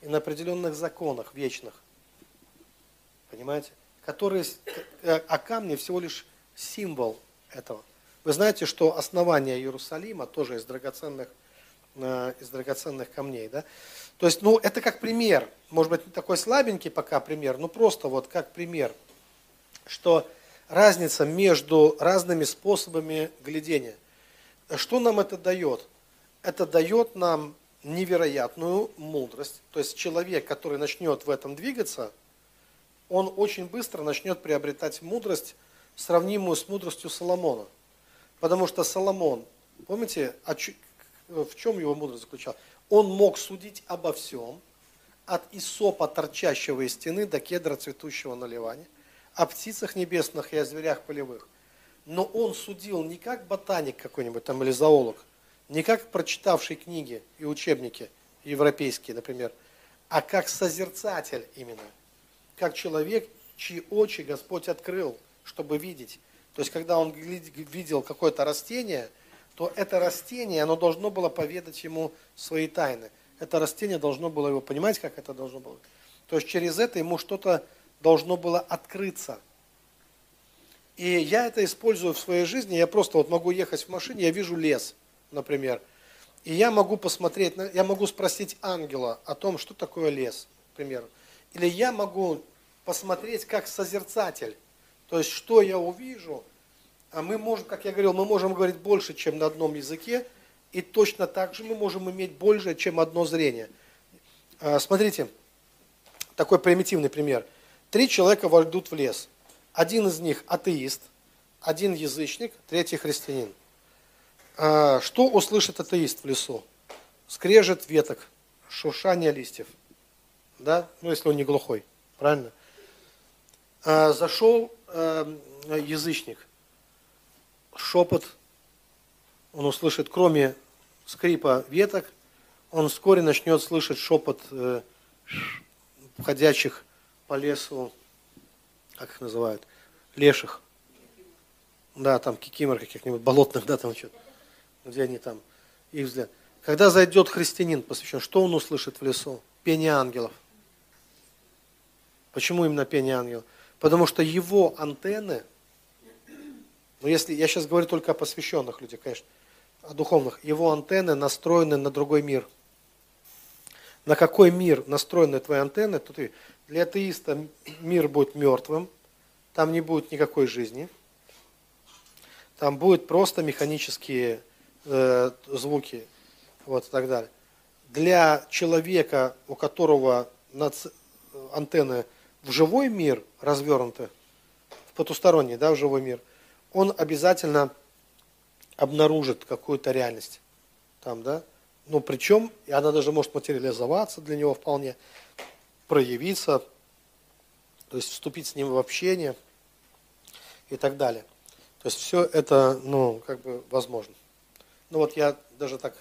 и на определенных законах вечных. Понимаете? Которые, э, а камни всего лишь символ этого. Вы знаете, что основание Иерусалима тоже из драгоценных, из драгоценных камней. Да? То есть, ну, это как пример. Может быть, такой слабенький пока пример, но просто вот как пример, что разница между разными способами глядения. Что нам это дает? Это дает нам невероятную мудрость. То есть человек, который начнет в этом двигаться, он очень быстро начнет приобретать мудрость, сравнимую с мудростью Соломона. Потому что Соломон, помните, в чем его мудрость заключалась? Он мог судить обо всем, от Исопа, торчащего из стены, до кедра, цветущего на Ливане, о птицах небесных и о зверях полевых. Но он судил не как ботаник какой-нибудь там или зоолог, не как прочитавший книги и учебники европейские, например, а как созерцатель именно, как человек, чьи очи Господь открыл, чтобы видеть. То есть, когда он видел какое-то растение, то это растение, оно должно было поведать ему свои тайны. Это растение должно было его понимать, как это должно было. То есть, через это ему что-то должно было открыться. И я это использую в своей жизни. Я просто вот могу ехать в машине, я вижу лес, например. И я могу посмотреть, я могу спросить ангела о том, что такое лес, например. Или я могу посмотреть как созерцатель то есть, что я увижу, а мы можем, как я говорил, мы можем говорить больше, чем на одном языке, и точно так же мы можем иметь больше, чем одно зрение. А, смотрите, такой примитивный пример. Три человека войдут в лес. Один из них атеист, один язычник, третий христианин. А, что услышит атеист в лесу? Скрежет веток, шуршание листьев. Да? Ну, если он не глухой. Правильно? Зашел э, язычник, шепот он услышит, кроме скрипа веток, он вскоре начнет слышать шепот э, ходячих по лесу, как их называют, леших. Да, там кикимор каких-нибудь болотных, да, там что-то, где они там, их взгляд. Когда зайдет христианин посвящен, что он услышит в лесу? Пение ангелов. Почему именно пение ангелов? Потому что его антенны, ну если я сейчас говорю только о посвященных людях, конечно, о духовных, его антенны настроены на другой мир. На какой мир настроены твои антенны, то ты для атеиста мир будет мертвым, там не будет никакой жизни, там будут просто механические э, звуки, вот и так далее. Для человека, у которого антенны в живой мир развернуты, в потусторонний, да, в живой мир, он обязательно обнаружит какую-то реальность там, да, ну, причем, и она даже может материализоваться для него вполне, проявиться, то есть вступить с ним в общение и так далее. То есть все это, ну, как бы возможно. Ну вот я даже так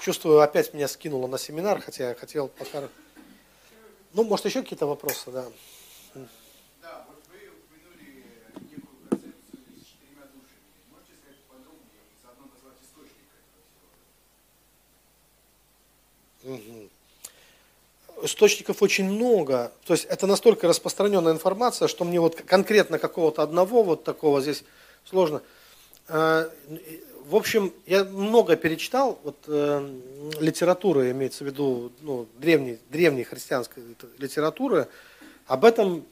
чувствую, опять меня скинуло на семинар, хотя я хотел пока... Ну, может, еще какие-то вопросы. Да,
вот вы упомянули некую концепцию с четырьмя душами. Можете сказать подробнее, заодно назвать источник
Источников очень много. То есть это настолько распространенная информация, что мне вот конкретно какого-то одного вот такого здесь сложно. Э, В общем, я много перечитал вот, э, литературы, имеется в виду ну, древней, древней христианской литературы. Об этом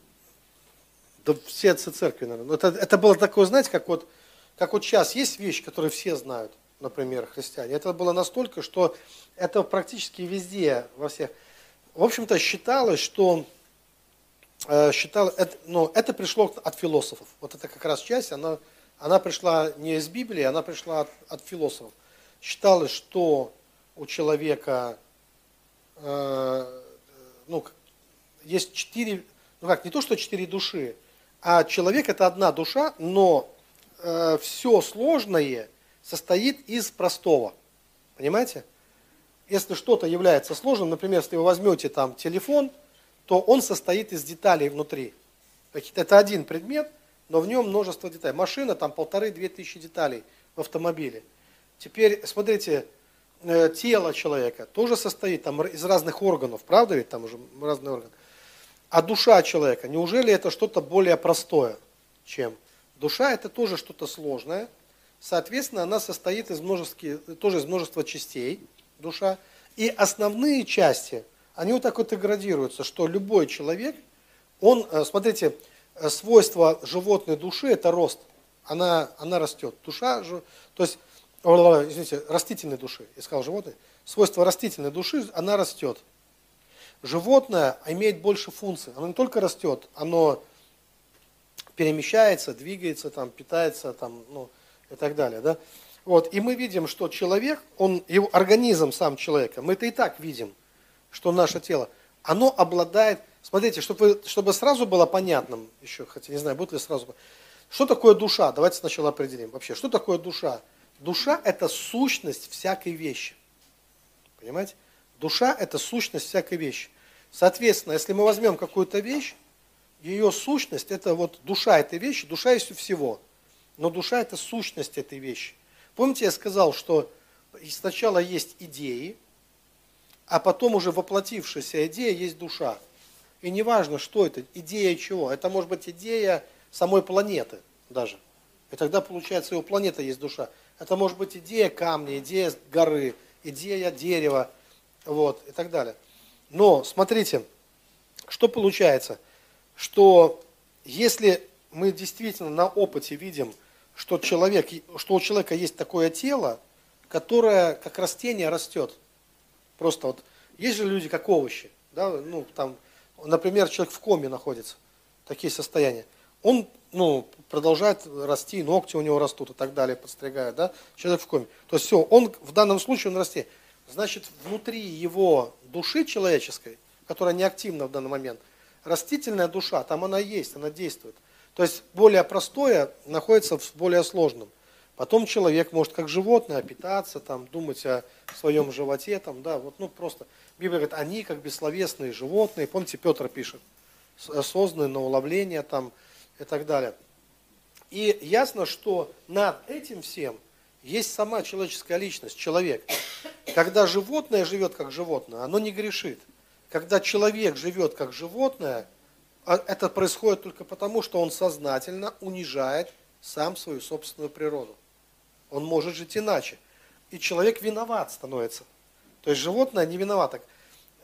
да все отцы церкви, наверное. Это, это было такое, знаете, как вот, как вот сейчас есть вещи, которые все знают, например, христиане. Это было настолько, что это практически везде, во всех. В общем-то, считалось, что э, считал, это, ну, это пришло от философов. Вот это как раз часть, она, она пришла не из Библии, она пришла от, от философов. Считалось, что у человека э, ну, есть четыре, ну как, не то, что четыре души, а человек это одна душа, но все сложное состоит из простого. Понимаете? Если что-то является сложным, например, если вы возьмете там телефон, то он состоит из деталей внутри. Это один предмет, но в нем множество деталей. Машина, там полторы-две тысячи деталей в автомобиле. Теперь, смотрите, э, тело человека тоже состоит там из разных органов, правда ведь там уже разные органы. А душа человека, неужели это что-то более простое, чем? Душа это тоже что-то сложное. Соответственно, она состоит из множества, тоже из множества частей, душа. И основные части, они вот так вот и градируются, что любой человек, он, э, смотрите, э, свойство животной души – это рост. Она, она растет. Душа, то есть, о, извините, растительной души, я сказал животной, свойство растительной души, она растет. Животное имеет больше функций. Оно не только растет, оно перемещается, двигается, там, питается там, ну, и так далее. Да? Вот. И мы видим, что человек, он, его организм сам человека, мы это и так видим, что наше тело, оно обладает, смотрите, чтобы, чтобы сразу было понятным, еще, хотя не знаю, будет ли сразу, что такое душа? Давайте сначала определим вообще, что такое душа? Душа – это сущность всякой вещи. Понимаете? Душа – это сущность всякой вещи. Соответственно, если мы возьмем какую-то вещь, ее сущность – это вот душа этой вещи, душа есть у всего. Но душа – это сущность этой вещи. Помните, я сказал, что сначала есть идеи, а потом уже воплотившаяся идея есть душа. И неважно, что это, идея чего. Это может быть идея самой планеты даже. И тогда получается, и у планеты есть душа. Это может быть идея камня, идея горы, идея дерева, вот, и так далее. Но, смотрите, что получается? Что если мы действительно на опыте видим, что, человек, что у человека есть такое тело, которое как растение растет. Просто вот, есть же люди как овощи, да, ну, там, например, человек в коме находится, такие состояния. Он, ну, продолжает расти, ногти у него растут и так далее, подстригает, да, человек в коме. То есть все, он, в данном случае он растет. Значит, внутри его души человеческой, которая не активна в данный момент, растительная душа, там она есть, она действует. То есть более простое находится в более сложном. Потом человек может как животное питаться, там, думать о своем животе, там, да, вот, ну просто. Библия говорит, они как бессловесные животные, помните, Петр пишет, созданы на уловление там и так далее. И ясно, что над этим всем есть сама человеческая личность, человек. Когда животное живет как животное, оно не грешит. Когда человек живет как животное, это происходит только потому, что он сознательно унижает сам свою собственную природу. Он может жить иначе. И человек виноват становится. То есть животное не виновато.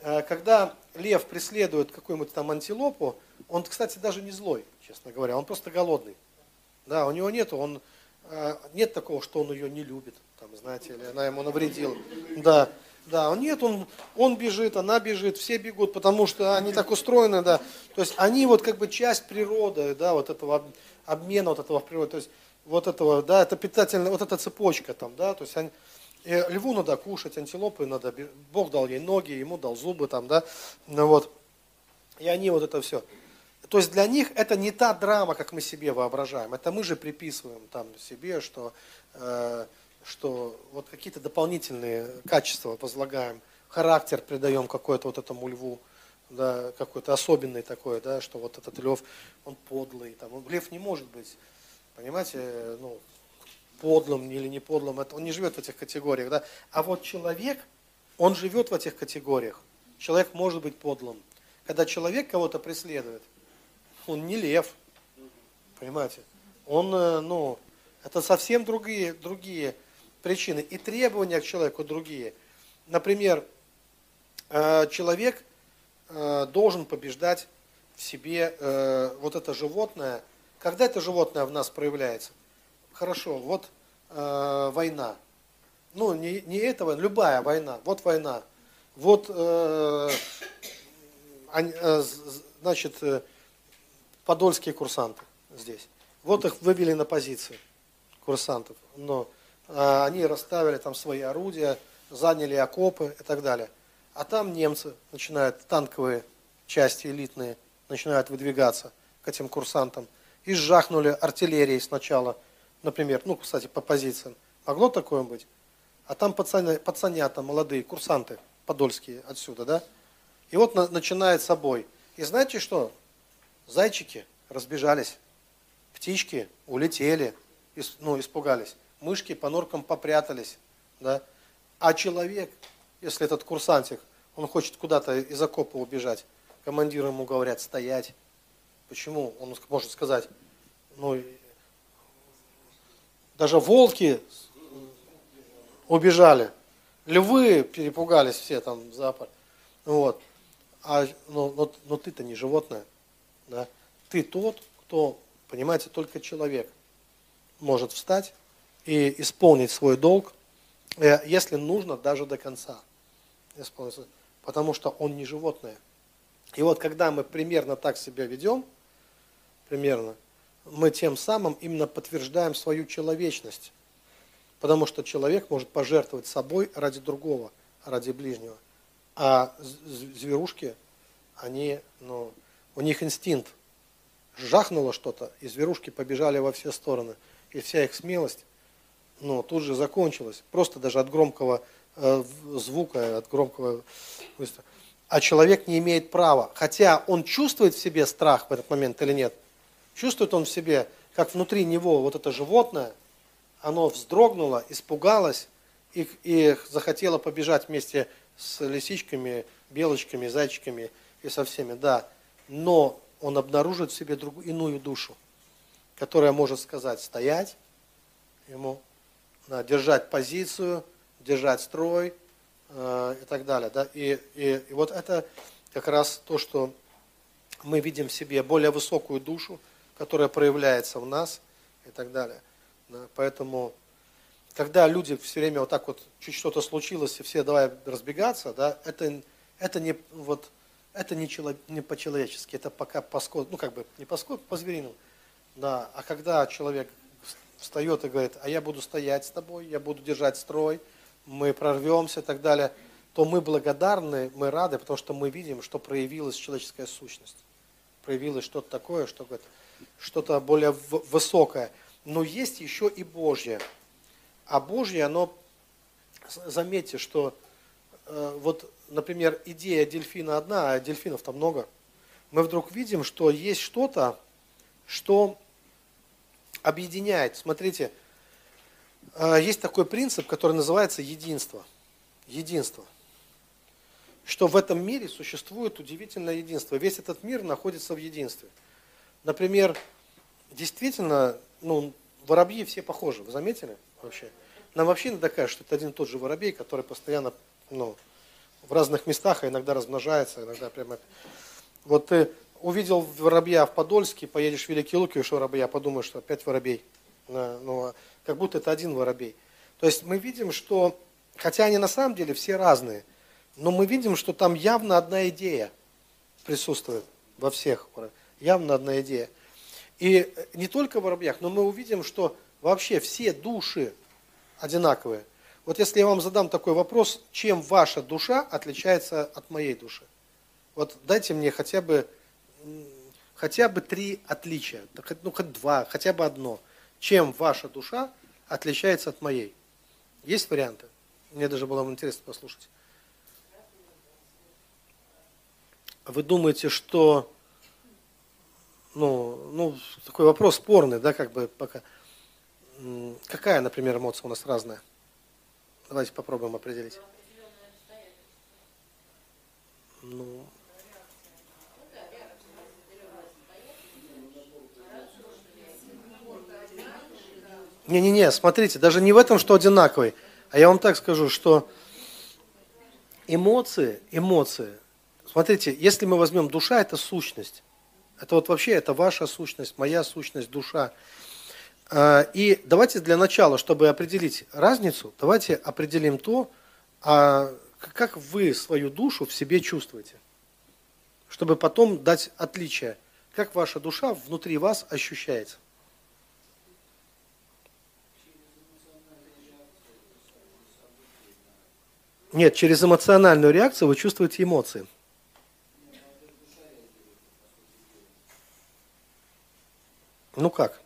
Э, Когда лев преследует какую-нибудь там антилопу, он, кстати, даже не злой, честно говоря, он просто голодный. Да, у него нету, он, э, нет такого, что он ее не любит, там, знаете, или она ему навредила. Да, да, он нет, он, он бежит, она бежит, все бегут, потому что они так устроены, да. То есть они вот как бы часть природы, да, вот этого об- обмена вот этого в. То есть вот этого, да, это питательная, вот эта цепочка там, да, то есть они, э, льву надо кушать, антилопы надо, Бог дал ей ноги, ему дал зубы там, да, ну вот. И они вот это все. То есть для них это не та драма, как мы себе воображаем. Это мы же приписываем там себе, что э, что вот какие-то дополнительные качества возлагаем, характер придаем какой-то вот этому льву, да, какой-то особенный такой, да, что вот этот лев, он подлый, там, он, лев не может быть, понимаете, ну, подлым или не подлым, это, он не живет в этих категориях, да, а вот человек, он живет в этих категориях, человек может быть подлым, когда человек кого-то преследует, он не лев, понимаете, он, э, ну, это совсем другие, другие причины. И требования к человеку другие. Например, э, человек э, должен побеждать в себе э, вот это животное. Когда это животное в нас проявляется? Хорошо, вот война. Ну, не, не война, любая война. Вот война. Вот, значит, подольские курсанты здесь. Вот их вывели на позиции курсантов. Но они расставили там свои орудия, заняли окопы и так далее. А там немцы начинают, танковые части элитные, начинают выдвигаться к этим курсантам. И сжахнули артиллерией сначала, например, ну, кстати, по позициям. Могло такое быть? А там пацаны, пацанята, молодые, курсанты подольские отсюда, да? И вот на, начинает собой. И знаете что? Зайчики разбежались, птички улетели, ну, испугались мышки по норкам попрятались, да. А человек, если этот курсантик, он хочет куда-то из окопа убежать, командир ему говорят стоять. Почему? Он может сказать, ну, даже волки убежали, львы перепугались все там в зоопарке. Вот. А, но, но, но ты-то не животное. Да? Ты тот, кто, понимаете, только человек может встать и исполнить свой долг, э, если нужно, даже до конца. Потому что он не животное. И вот когда мы примерно так себя ведем, примерно, мы тем самым именно подтверждаем свою человечность. Потому что человек может пожертвовать собой ради другого, ради ближнего. А зверушки, они, ну, у них инстинкт. Жахнуло что-то, и зверушки побежали во все стороны. И вся их смелость но ну, тут же закончилось. Просто даже от громкого э, звука, от громкого выстрела. А человек не имеет права. Хотя он чувствует в себе страх в этот момент или нет. Чувствует он в себе, как внутри него вот это животное, оно вздрогнуло, испугалось и, и захотело побежать вместе с лисичками, белочками, зайчиками и со всеми, да. Но он обнаружит в себе другую, иную душу, которая может сказать стоять ему держать позицию, держать строй э, и так далее. Да? И, и, и вот это как раз то, что мы видим в себе более высокую душу, которая проявляется в нас и так далее. Да? Поэтому, когда люди все время вот так вот, чуть что-то случилось, и все давай разбегаться, да, это, это не, вот, это не, чело, не по-человечески, это пока по ну как бы не по по-звериному. Да. А когда человек встает и говорит, а я буду стоять с тобой, я буду держать строй, мы прорвемся и так далее, то мы благодарны, мы рады, потому что мы видим, что проявилась человеческая сущность. Проявилось что-то такое, что что-то более высокое. Но есть еще и Божье. А Божье, оно, заметьте, что э, вот, например, идея дельфина одна, а дельфинов-то много. Мы вдруг видим, что есть что-то, что объединяет. Смотрите, э, есть такой принцип, который называется единство. Единство. Что в этом мире существует удивительное единство. Весь этот мир находится в единстве. Например, действительно, ну, воробьи все похожи. Вы заметили вообще? Нам вообще иногда кажется, что это один и тот же воробей, который постоянно ну, в разных местах, а иногда размножается, иногда прямо... Вот ты увидел воробья в Подольске, поедешь в Великий Луки, увидишь воробья, подумаешь, что опять воробей. Ну, как будто это один воробей. То есть мы видим, что, хотя они на самом деле все разные, но мы видим, что там явно одна идея присутствует во всех. Явно одна идея. И не только в воробьях, но мы увидим, что вообще все души одинаковые. Вот если я вам задам такой вопрос, чем ваша душа отличается от моей души? Вот дайте мне хотя бы хотя бы три отличия, ну хоть два, хотя бы одно. Чем ваша душа отличается от моей? Есть варианты? Мне даже было интересно послушать. Вы думаете, что, ну, ну, такой вопрос спорный, да, как бы пока. Какая, например, эмоция у нас разная? Давайте попробуем определить. Ну, Не-не-не, смотрите, даже не в этом, что одинаковый, а я вам так скажу, что эмоции, эмоции, смотрите, если мы возьмем душа, это сущность. Это вот вообще, это ваша сущность, моя сущность, душа. А, и давайте для начала, чтобы определить разницу, давайте определим то, а как вы свою душу в себе чувствуете. Чтобы потом дать отличие, как ваша душа внутри вас ощущается. Нет, через эмоциональную реакцию вы чувствуете эмоции. Ну как?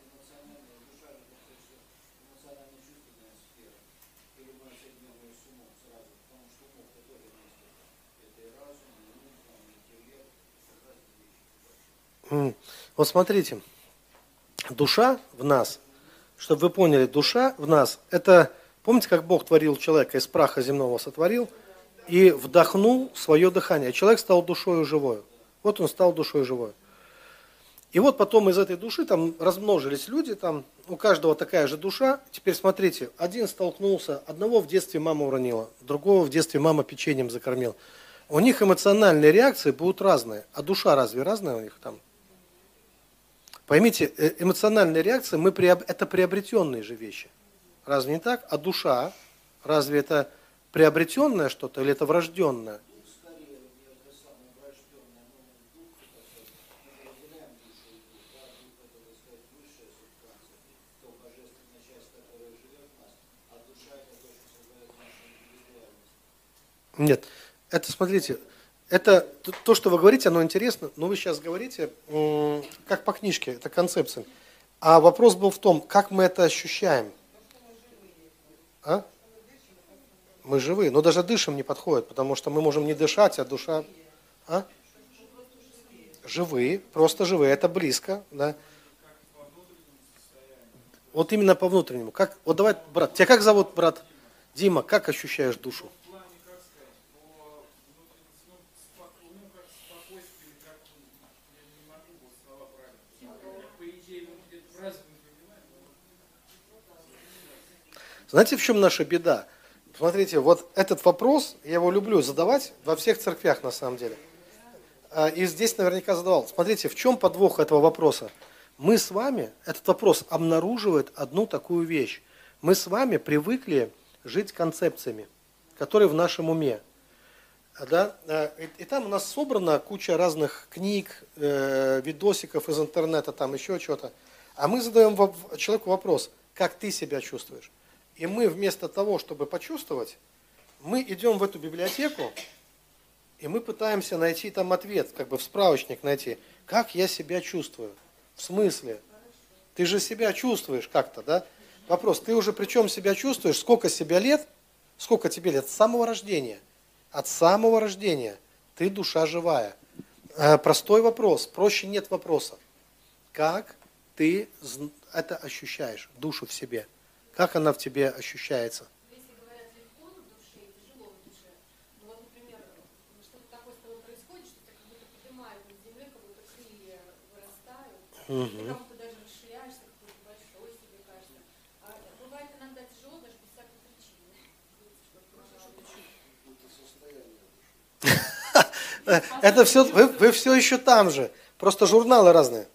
Вот смотрите, душа в нас, чтобы вы поняли, душа в нас – это Помните, как Бог творил человека, из праха земного сотворил и вдохнул свое дыхание. Человек стал душою живою. Вот он стал душой живой. И вот потом из этой души там размножились люди, там у каждого такая же душа. Теперь смотрите, один столкнулся, одного в детстве мама уронила, другого в детстве мама печеньем закормила. У них эмоциональные реакции будут разные. А душа разве разная у них там? Поймите, э, эмоциональные реакции мы это приобретенные же вещи. Разве не так? А душа, разве это приобретенное что-то или это врожденное? Нет, это, смотрите, это то, что вы говорите, оно интересно, но вы сейчас говорите, как по книжке, это концепция. А вопрос был в том, как мы это ощущаем. А? Мы живые, но даже дышим не подходит, потому что мы можем не дышать, а душа... А? Живые, просто живые, это близко, да. Вот именно по внутреннему. Как, вот давай, брат, тебя как зовут, брат? Дима, как ощущаешь душу? Знаете, в чем наша беда? Смотрите, вот этот вопрос, я его люблю задавать во всех церквях на самом деле. А, и здесь наверняка задавал. Смотрите, в чем подвох этого вопроса? Мы с вами, этот вопрос обнаруживает одну такую вещь. Мы с вами привыкли жить концепциями, которые в нашем уме. Да? А, и, там у нас собрана куча разных книг, э, видосиков из интернета, там еще что-то. А мы задаем человеку вопрос, как ты себя чувствуешь? И мы вместо того, чтобы почувствовать, мы идем в эту библиотеку, и мы пытаемся найти там ответ, как бы в справочник найти, как я себя чувствую. В смысле? Ты же себя чувствуешь как-то, да? Вопрос, ты уже причем себя чувствуешь, сколько себе лет, сколько тебе лет, с самого рождения. От самого рождения ты душа живая. Э, простой вопрос, проще нет вопроса. Как ты это ощущаешь, душу в себе? Как она в тебе ощущается? Угу. Кому-то даже расширяешься, какой-то большой себе кажется. А бывает иногда тяжело даже без всякой причины. Это все, вы, вы все еще там же, просто журналы разные.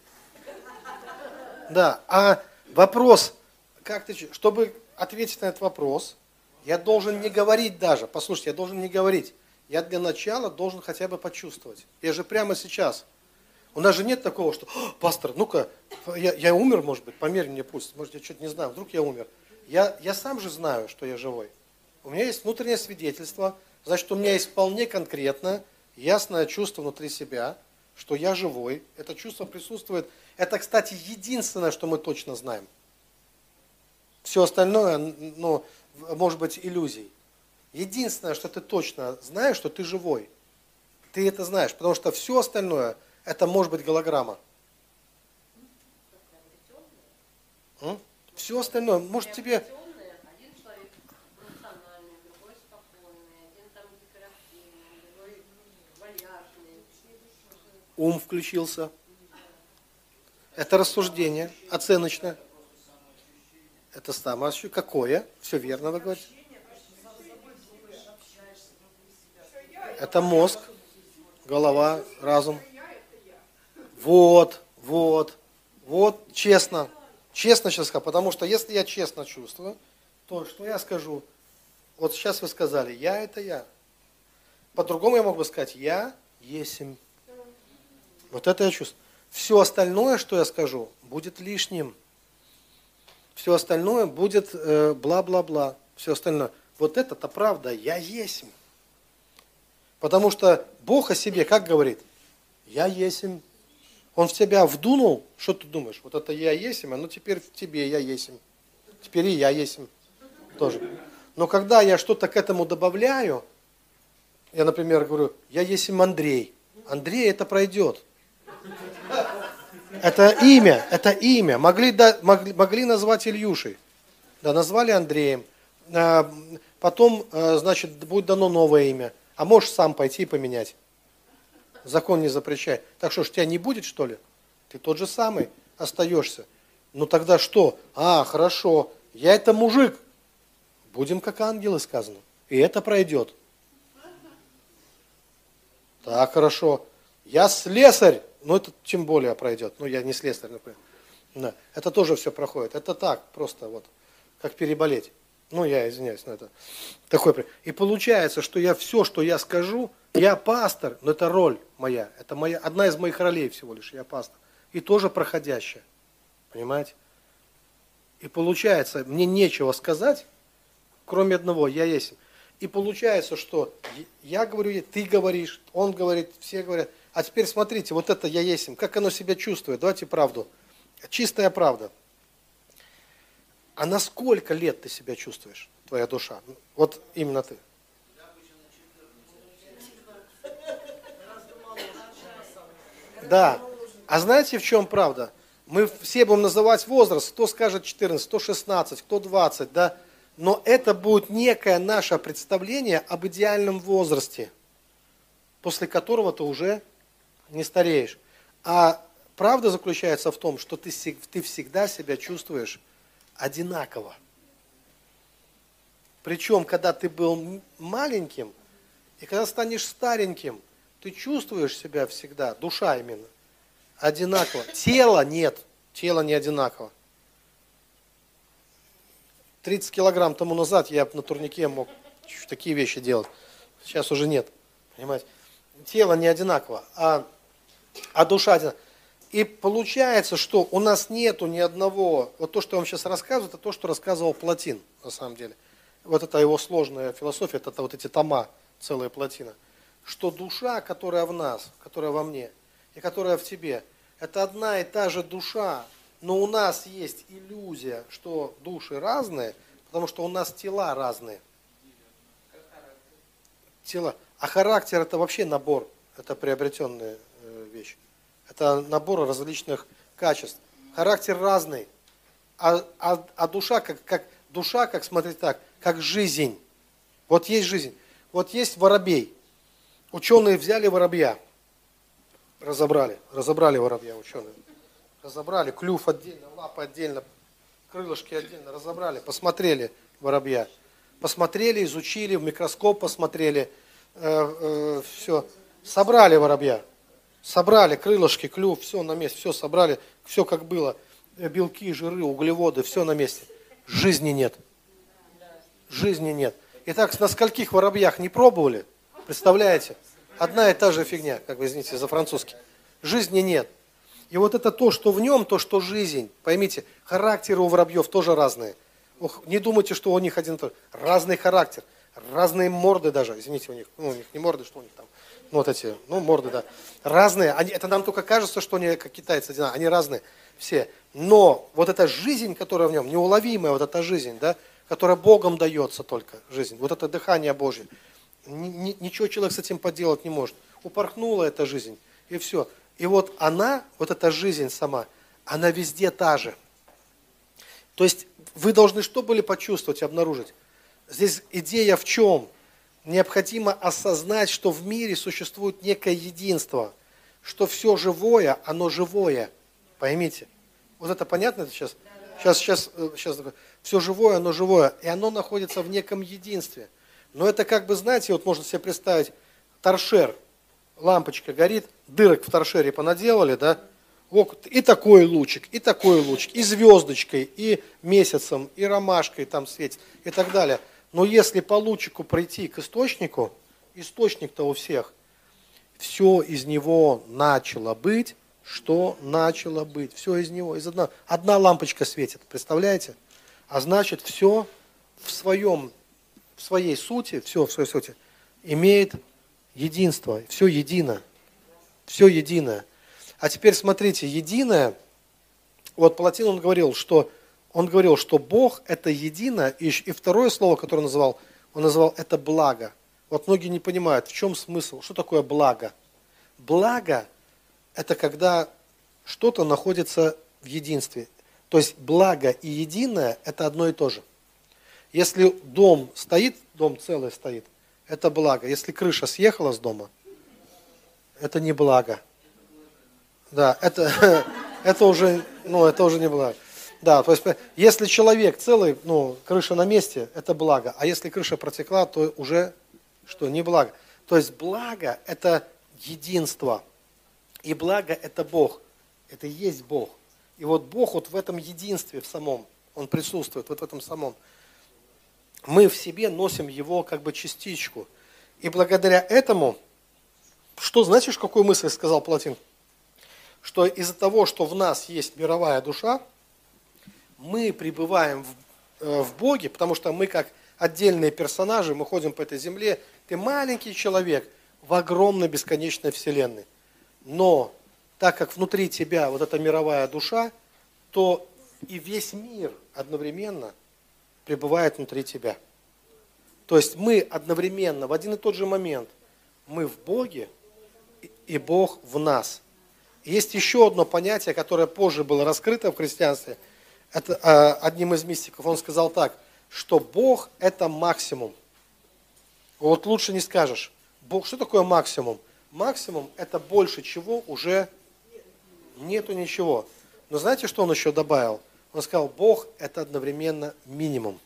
Да, а вопрос, как ты, чтобы ответить на этот вопрос, я должен не говорить даже, послушайте, я должен не говорить. Я для начала должен хотя бы почувствовать. Я же прямо сейчас. У нас же нет такого, что, пастор, ну-ка, я, я умер, может быть, померь мне пусть, может, я что-то не знаю, вдруг я умер. Я, я сам же знаю, что я живой. У меня есть внутреннее свидетельство, значит, у меня есть вполне конкретно, ясное чувство внутри себя, что я живой. Это чувство присутствует. Это, кстати, единственное, что мы точно знаем. Все остальное, ну, может быть, иллюзий. Единственное, что ты точно знаешь, что ты живой. Ты это знаешь, потому что все остальное, это может быть голограмма. Все остальное, может тебе... Ум включился. Это рассуждение оценочное. Это самоощущение. Какое? Все верно вы говорите. Это мозг, голова, разум. Вот, вот, вот, честно. Честно сейчас сказать, потому что если я честно чувствую, то что я скажу? Вот сейчас вы сказали, я это я. По-другому я мог бы сказать, я есмь. Вот это я чувствую. Все остальное, что я скажу, будет лишним. Все остальное будет э, бла-бла-бла. Все остальное. Вот это-то правда, я есть. Потому что Бог о себе как говорит? Я есмь. Он в тебя вдунул, что ты думаешь? Вот это я есмь, а ну теперь в тебе я есмь. Теперь и я есмь тоже. Но когда я что-то к этому добавляю, я, например, говорю, я есмь Андрей. Андрей это пройдет. Это имя, это имя. Могли, да, могли, могли назвать Ильюшей. Да, назвали Андреем. А, потом, а, значит, будет дано новое имя. А можешь сам пойти и поменять. Закон не запрещает. Так что ж, тебя не будет, что ли? Ты тот же самый остаешься. Ну тогда что? А, хорошо, я это мужик. Будем как ангелы сказано. И это пройдет. Так, хорошо. Я слесарь. Ну, это тем более пройдет. Ну, я не слесарь, например. Да. Это тоже все проходит. Это так, просто вот, как переболеть. Ну, я извиняюсь, но это такой. И получается, что я все, что я скажу, я пастор, но это роль моя. Это моя, одна из моих ролей всего лишь, я пастор. И тоже проходящая. Понимаете? И получается, мне нечего сказать, кроме одного, я есть. И получается, что я говорю, ты говоришь, он говорит, все говорят – а теперь смотрите, вот это я есть, как оно себя чувствует. Давайте правду. Чистая правда. А на сколько лет ты себя чувствуешь, твоя душа? Вот именно ты. Да. А знаете, в чем правда? Мы все будем называть возраст, кто скажет 14, кто 16, кто 20, да? Но это будет некое наше представление об идеальном возрасте, после которого ты уже не стареешь. А правда заключается в том, что ты, ты всегда себя чувствуешь одинаково. Причем, когда ты был маленьким, и когда станешь стареньким, ты чувствуешь себя всегда, душа именно, одинаково. Тело нет, тело не одинаково. 30 килограмм тому назад я на турнике мог такие вещи делать. Сейчас уже нет. Понимаете? Тело не одинаково. А а душа один. И получается, что у нас нету ни одного, вот то, что я вам сейчас рассказываю, это то, что рассказывал Платин, на самом деле. Вот это его сложная философия, это вот эти тома, целая плотина. Что душа, которая в нас, которая во мне, и которая в тебе, это одна и та же душа, но у нас есть иллюзия, что души разные, потому что у нас тела разные. Тела. А характер это вообще набор, это приобретенные вещь. Это набор различных качеств. Характер разный. А, а, а душа, как, как, душа, как смотреть так, как жизнь. Вот есть жизнь. Вот есть воробей. Ученые взяли воробья, разобрали, разобрали воробья ученые. Разобрали, клюв отдельно, лапы отдельно, крылышки отдельно, разобрали, посмотрели воробья. Посмотрели, изучили, в микроскоп посмотрели, э, э, все. Собрали воробья. Собрали крылышки, клюв, все на месте, все собрали, все как было. Белки, жиры, углеводы, все на месте. Жизни нет. Жизни нет. Итак, на скольких воробьях не пробовали? Представляете? Одна и та же фигня, как вы извините за французский. Жизни нет. И вот это то, что в нем, то, что жизнь. Поймите, характеры у воробьев тоже разные. Ох, не думайте, что у них один и тот. Разный характер, разные морды даже. Извините, у них, ну, у них не морды, что у них там ну, вот эти, ну, морды, да. Разные. Они, это нам только кажется, что они, как китайцы, они разные все. Но вот эта жизнь, которая в нем, неуловимая вот эта жизнь, да, которая Богом дается только, жизнь. Вот это дыхание Божье. Ничего человек с этим поделать не может. Упорхнула эта жизнь, и все. И вот она, вот эта жизнь сама, она везде та же. То есть вы должны что были почувствовать, обнаружить? Здесь идея в чем? Необходимо осознать, что в мире существует некое единство, что все живое, оно живое. Поймите. Вот это понятно сейчас? Сейчас, сейчас, сейчас. Все живое, оно живое. И оно находится в неком единстве. Но это как бы, знаете, вот можно себе представить, торшер, лампочка горит, дырок в торшере понаделали, да? И такой лучик, и такой лучик, и звездочкой, и месяцем, и ромашкой там светит, и так далее. Но если по лучику пройти к источнику, источник-то у всех, все из него начало быть, что начало быть. Все из него, из одного. Одна лампочка светит, представляете? А значит, все в своем, в своей сути, все в своей сути, имеет единство, все едино. Все единое. А теперь смотрите, единое, вот Палатин он говорил, что он говорил, что Бог это едино, и, и второе слово, которое он называл, он называл это благо. Вот многие не понимают, в чем смысл, что такое благо. Благо – это когда что-то находится в единстве. То есть благо и единое – это одно и то же. Если дом стоит, дом целый стоит, это благо. Если крыша съехала с дома, это не благо. Да, это, это, уже, ну, это уже не благо. Да, то есть, если человек целый, ну, крыша на месте, это благо. А если крыша протекла, то уже что, не благо. То есть, благо – это единство. И благо – это Бог. Это и есть Бог. И вот Бог вот в этом единстве в самом, Он присутствует, вот в этом самом. Мы в себе носим Его как бы частичку. И благодаря этому, что, знаешь, какую мысль сказал Платин? Что из-за того, что в нас есть мировая душа, мы пребываем в, э, в Боге, потому что мы как отдельные персонажи, мы ходим по этой земле, ты маленький человек в огромной бесконечной вселенной. Но так как внутри тебя вот эта мировая душа, то и весь мир одновременно пребывает внутри тебя. То есть мы одновременно, в один и тот же момент, мы в Боге, и Бог в нас. Есть еще одно понятие, которое позже было раскрыто в христианстве. Это э, одним из мистиков. Он сказал так, что Бог – это максимум. Вот лучше не скажешь. Бог, что такое максимум? Максимум – это больше чего уже нету ничего. Но знаете, что он еще добавил? Он сказал, Бог – это одновременно минимум.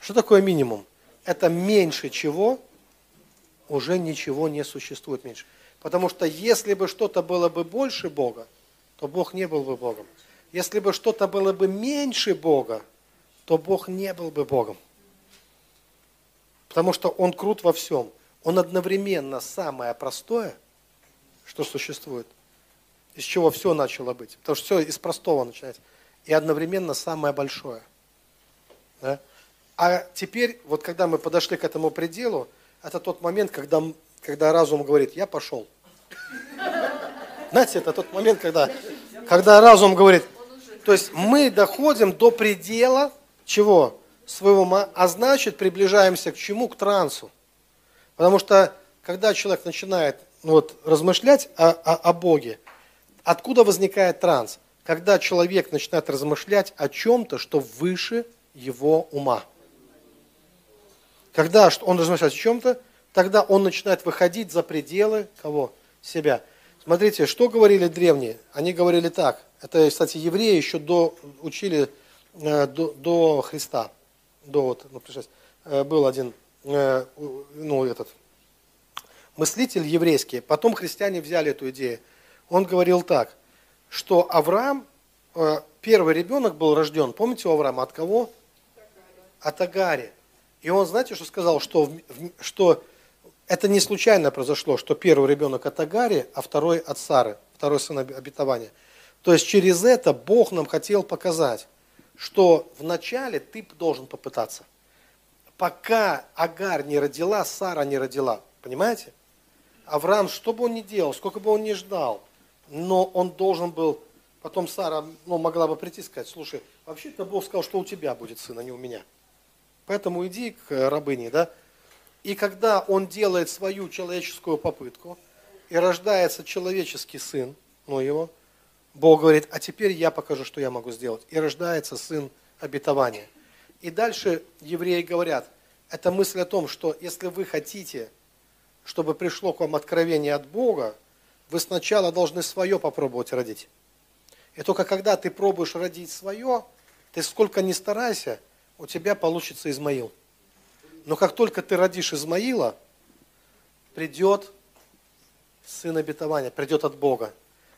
Что такое минимум? Это меньше чего уже ничего не существует меньше. Потому что если бы что-то было бы больше Бога, то Бог не был бы Богом. Если бы что-то было бы меньше Бога, то Бог не был бы Богом. Потому что Он крут во всем. Он одновременно самое простое, что существует, из чего все начало быть. Потому что все из простого начинается. И одновременно самое большое. Да? А теперь, вот когда мы подошли к этому пределу, это тот момент, когда, когда разум говорит, я пошел. Знаете, это тот момент, когда, когда разум говорит, то есть мы доходим до предела чего? своего ума, а значит приближаемся к чему? К трансу. Потому что когда человек начинает ну, вот, размышлять о, о, о Боге, откуда возникает транс? Когда человек начинает размышлять о чем-то, что выше его ума. Когда он размышляет о чем-то, тогда он начинает выходить за пределы кого? Себя. Смотрите, что говорили древние? Они говорили так. Это, кстати, евреи еще до, учили Э, до, до Христа, до вот, ну, э, был один, э, ну, этот, мыслитель еврейский, потом христиане взяли эту идею. Он говорил так, что Авраам, первый ребенок был рожден, помните у Авраама, от кого? От Агари. И он, знаете, что сказал, что, что это не случайно произошло, что первый ребенок от Агари, а второй от Сары, второй сын обетования. То есть через это Бог нам хотел показать, что вначале ты должен попытаться. Пока Агар не родила, Сара не родила. Понимаете? Авраам, что бы он ни делал, сколько бы он ни ждал, но он должен был Потом Сара ну, могла бы прийти и сказать, слушай, вообще-то Бог сказал, что у тебя будет сын, а не у меня. Поэтому иди к э, рабыне, да? И когда он делает свою человеческую попытку, и рождается человеческий сын, ну его, Бог говорит, а теперь я покажу, что я могу сделать. И рождается сын обетования. И дальше евреи говорят, это мысль о том, что если вы хотите, чтобы пришло к вам откровение от Бога, вы сначала должны свое попробовать родить. И только когда ты пробуешь родить свое, ты сколько ни старайся, у тебя получится Измаил. Но как только ты родишь Измаила, придет сын обетования, придет от Бога.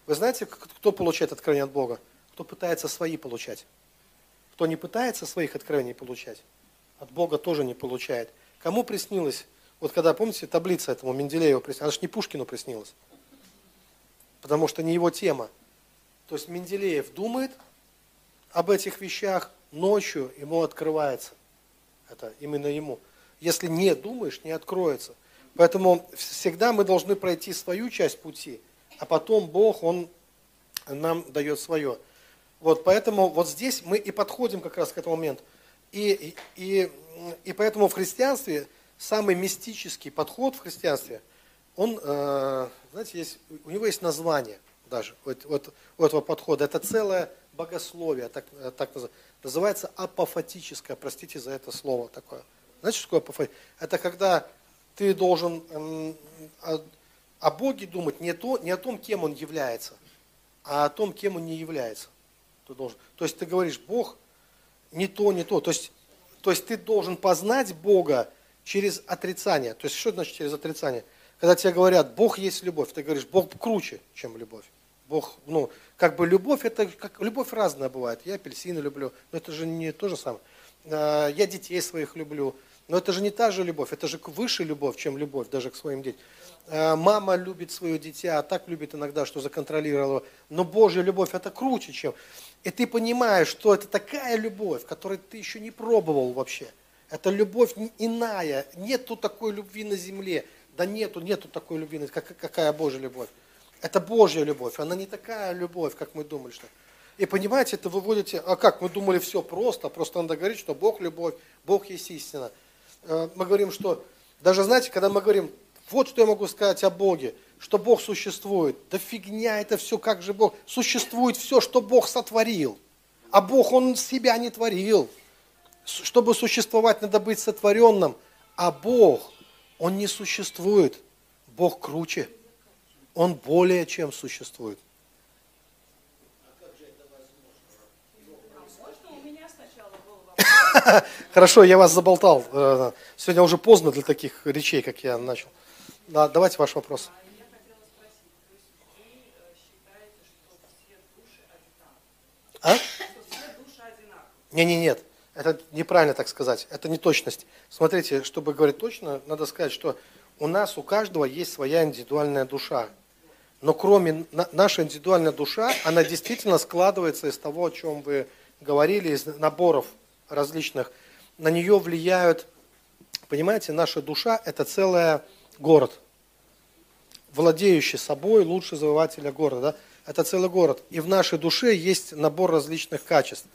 Вы знаете, кто получает откровение от Бога? Кто пытается свои получать. Кто не пытается своих откровений получать, от Бога тоже не получает. Кому приснилось, вот когда, помните, таблица этому Менделееву приснилась, она же не Пушкину приснилась, потому что не его тема. То есть Менделеев думает об этих вещах, ночью ему открывается. Это именно ему. Если не думаешь, не откроется. Поэтому всегда мы должны пройти свою часть пути, а потом Бог, Он нам дает свое. Вот поэтому вот здесь мы и подходим как раз к этому моменту. И, и, и поэтому в христианстве самый мистический подход в христианстве, он, э, знаете, есть, у него есть название даже вот, вот, у этого подхода. Это целое богословие, так, так называется апофатическое, простите за это слово такое. Знаете, что такое апофатическое? Это когда ты должен э, о, Боге думать не, то, не о том, кем Он является, а о том, кем Он не является ты должен. То есть ты говоришь, Бог не то, не то. То есть, то есть ты должен познать Бога через отрицание. То есть что значит через отрицание? Когда тебе говорят, Бог есть любовь, ты говоришь, Бог круче, чем любовь. Бог, ну, как бы любовь, это как любовь разная бывает. Я апельсины люблю, но это же не то же самое. А, я детей своих люблю, но это же не та же любовь, это же выше любовь, чем любовь даже к своим детям. А, мама любит свое дитя, а так любит иногда, что законтролировала. Но Божья любовь это круче, чем. И ты понимаешь, что это такая любовь, которую ты еще не пробовал вообще. Это любовь иная. Нету такой любви на земле. Да нету, нету такой любви. Как, какая Божья любовь? Это Божья любовь. Она не такая любовь, как мы думали, что. И понимаете, это выводите, а как, мы думали все просто, просто надо говорить, что Бог любовь, Бог есть истина. Э, мы говорим, что, даже знаете, когда мы говорим, вот что я могу сказать о Боге, что Бог существует. Да фигня это все, как же Бог. Существует все, что Бог сотворил. А Бог, Он себя не творил. Чтобы существовать, надо быть сотворенным. А Бог, Он не существует. Бог круче. Он более чем существует. Хорошо, я вас заболтал. Э, сегодня уже поздно для таких речей, как я начал. Да, давайте ваш вопрос. А? Не, не, нет. Это неправильно так сказать. Это не точность. Смотрите, чтобы говорить точно, надо сказать, что у нас, у каждого есть своя индивидуальная душа. Но кроме наша индивидуальная душа, она действительно складывается из того, о чем вы говорили, из наборов различных. На нее влияют, понимаете, наша душа – это целый город, владеющий собой лучше завоевателя города. Да? это целый город. И в нашей душе есть набор различных качеств.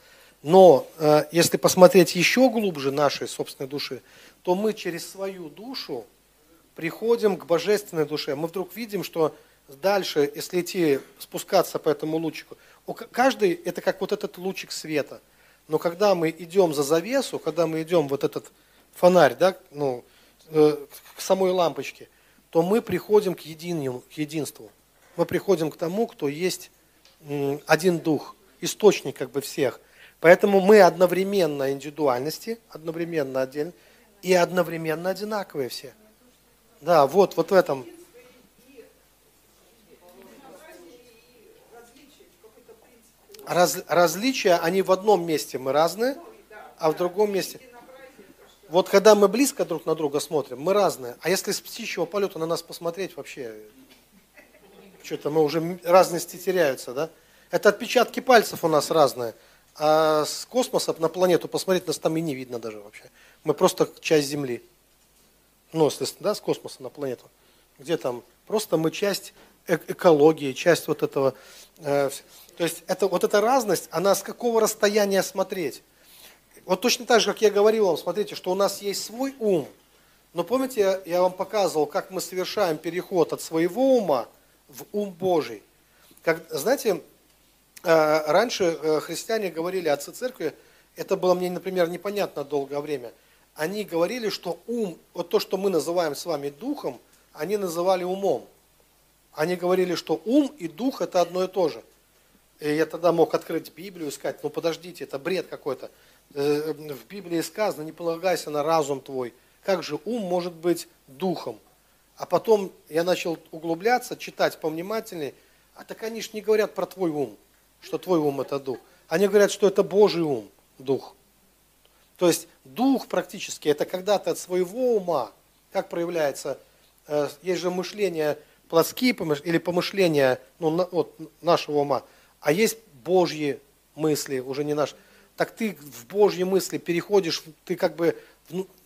Но э, если посмотреть еще глубже нашей собственной души, то мы через свою душу приходим к божественной душе. Мы вдруг видим, что дальше, если идти, спускаться по этому лучику, каждый это как вот этот лучик света. Но когда мы идем за завесу, когда мы идем вот этот фонарь, да, ну, к самой лампочке, то мы приходим к, единству, к единству мы приходим к тому, кто есть один дух, источник как бы всех. Поэтому мы одновременно индивидуальности, одновременно отдельно и одновременно одинаковые все. Да, вот, вот в этом. Раз, различия, они в одном месте мы разные, а в другом месте. Вот когда мы близко друг на друга смотрим, мы разные. А если с птичьего полета на нас посмотреть, вообще что-то мы уже разности теряются, да? Это отпечатки пальцев у нас разные. А с космоса на планету посмотреть нас там и не видно даже вообще. Мы просто часть Земли. Ну, естественно, да, с космоса на планету. Где там? Просто мы часть э экологии, часть вот этого. Э То есть это, вот эта разность, она с какого расстояния смотреть? Вот точно так же, как я говорил вам, смотрите, что у нас есть свой ум, но помните, я, вам показывал, как мы совершаем переход от своего ума в ум Божий. Как, знаете, э, раньше э, христиане говорили, отцы церкви, это было мне, например, непонятно долгое время. Они говорили, что ум, вот то, что мы называем с вами духом, они называли умом. Они говорили, что ум и дух это одно и то же. И я тогда мог открыть Библию и сказать, ну подождите, это бред какой-то. Э, в Библии сказано, не полагайся на разум твой. Как же ум может быть духом? А потом я начал углубляться, читать повнимательнее. А так они же не говорят про твой ум, что твой ум это дух. Они говорят, что это Божий ум, дух. То есть дух практически это когда ты от своего ума, как проявляется, э, есть же мышление плотские или помышления ну, вот, нашего ума, а есть Божьи мысли, уже не наш. Так ты в Божьи мысли переходишь, ты как бы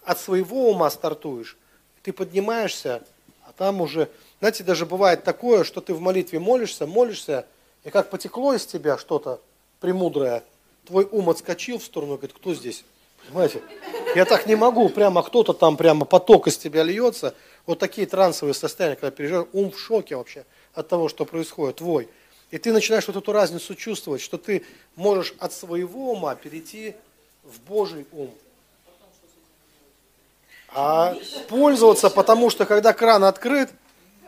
от своего ума стартуешь, ты поднимаешься, а там уже, знаете, даже бывает такое, что ты в молитве молишься, молишься, и как потекло из тебя что-то премудрое, твой ум отскочил в сторону, говорит, кто здесь? Понимаете? Я так не могу, прямо кто-то там, прямо поток из тебя льется. Вот такие трансовые состояния, когда переживаешь, ум в шоке вообще от того, что происходит, твой. И ты начинаешь вот эту разницу чувствовать, что ты можешь от своего ума перейти в Божий ум а пользоваться, потому что когда кран открыт,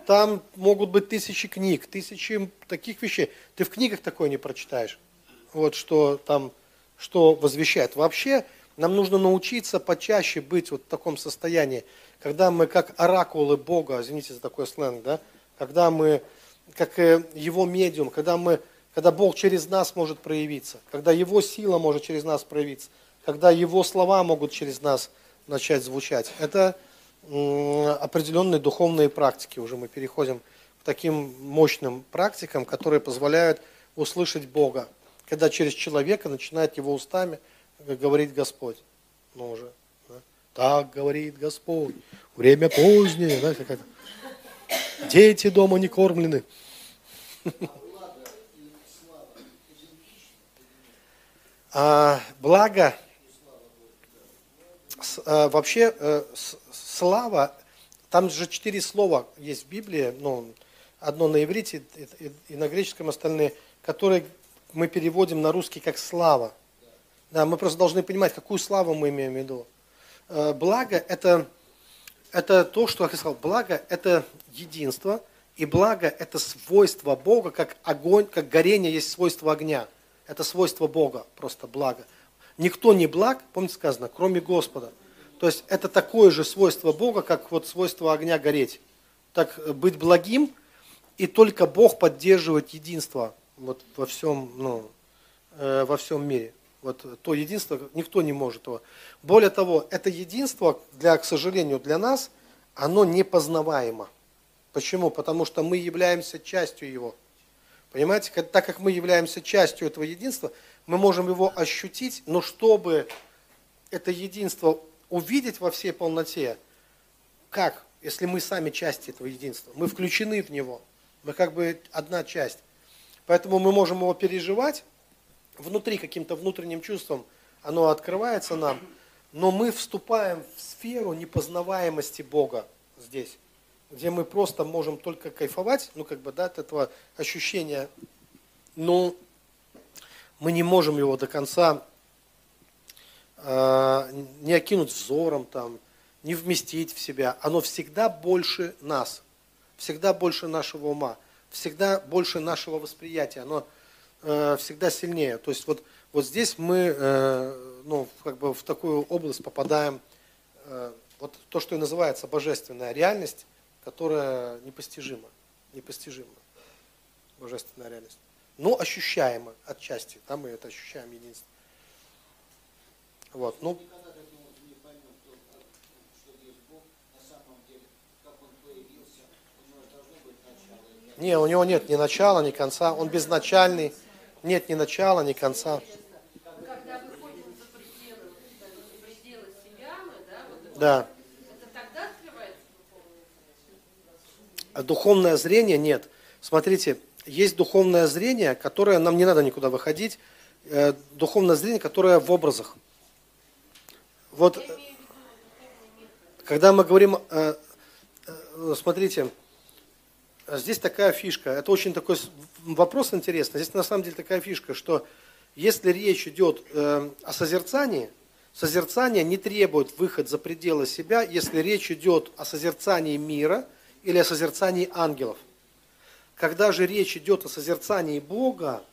там могут быть тысячи книг, тысячи таких вещей. Ты в книгах такое не прочитаешь. Вот что там, что возвещает. Вообще, нам нужно научиться почаще быть вот в таком состоянии, когда мы как оракулы Бога, извините за такой сленг, да, когда мы как э, его медиум, когда мы, когда Бог через нас может проявиться, когда Его сила может через нас проявиться, когда Его слова могут через нас начать звучать. Это определенные духовные практики. Уже мы переходим к таким мощным практикам, которые позволяют услышать Бога, когда через человека начинает его устами говорить Господь. Ну уже. Да? Так говорит Господь. Время позднее. Да. Дети дома не кормлены. А, благо Э, вообще э, слава, там же четыре слова есть в Библии, ну, одно на иврите и на греческом остальные, которые мы переводим на русский как слава. Да, мы просто должны понимать, какую славу мы имеем в виду. Э, благо это, это то, что, я сказал, благо это единство, и благо это свойство Бога, как огонь, как горение есть свойство огня. Это свойство Бога, просто благо. Никто не благ, помните сказано, кроме Господа. То есть это такое же свойство Бога, как вот свойство огня гореть. Так э, быть благим, и только Бог поддерживает единство вот во всем, ну, э, во всем мире. Вот то единство, никто не может его. Более того, это единство, для, к сожалению, для нас, оно непознаваемо. Почему? Потому что мы являемся частью его. Понимаете, так как мы являемся частью этого единства, мы можем его ощутить, но чтобы это единство увидеть во всей полноте, как, если мы сами части этого единства, мы включены в него, мы как бы одна часть. Поэтому мы можем его переживать внутри каким-то внутренним чувством, оно открывается нам, но мы вступаем в сферу непознаваемости Бога здесь, где мы просто можем только кайфовать, ну как бы, да, от этого ощущения, но мы не можем его до конца э, не окинуть взором, там, не вместить в себя. Оно всегда больше нас, всегда больше нашего ума, всегда больше нашего восприятия, оно всегда сильнее. То есть вот, вот здесь мы э, ну, как бы в такую область попадаем, э, вот то, что и называется божественная реальность, которая непостижима, непостижима, божественная реальность но ощущаемо отчасти. Там мы это ощущаем единство. Вот, ну. Не, у него нет ни начала, ни конца. Он безначальный. Нет ни начала, ни конца.
Когда выходим за пределы, за пределы себя, мы, да, вот
да.
это тогда открывается духовное
зрение? Духовное зрение нет. Смотрите, есть духовное зрение, которое нам не надо никуда выходить, э, духовное зрение, которое в образах. Вот, когда мы говорим, э, э, смотрите, здесь такая фишка, это очень такой вопрос интересный, здесь на самом деле такая фишка, что если речь идет э, о созерцании, созерцание не требует выход за пределы себя, если речь идет о созерцании мира или о созерцании ангелов. Когда же речь идет о созерцании Бога,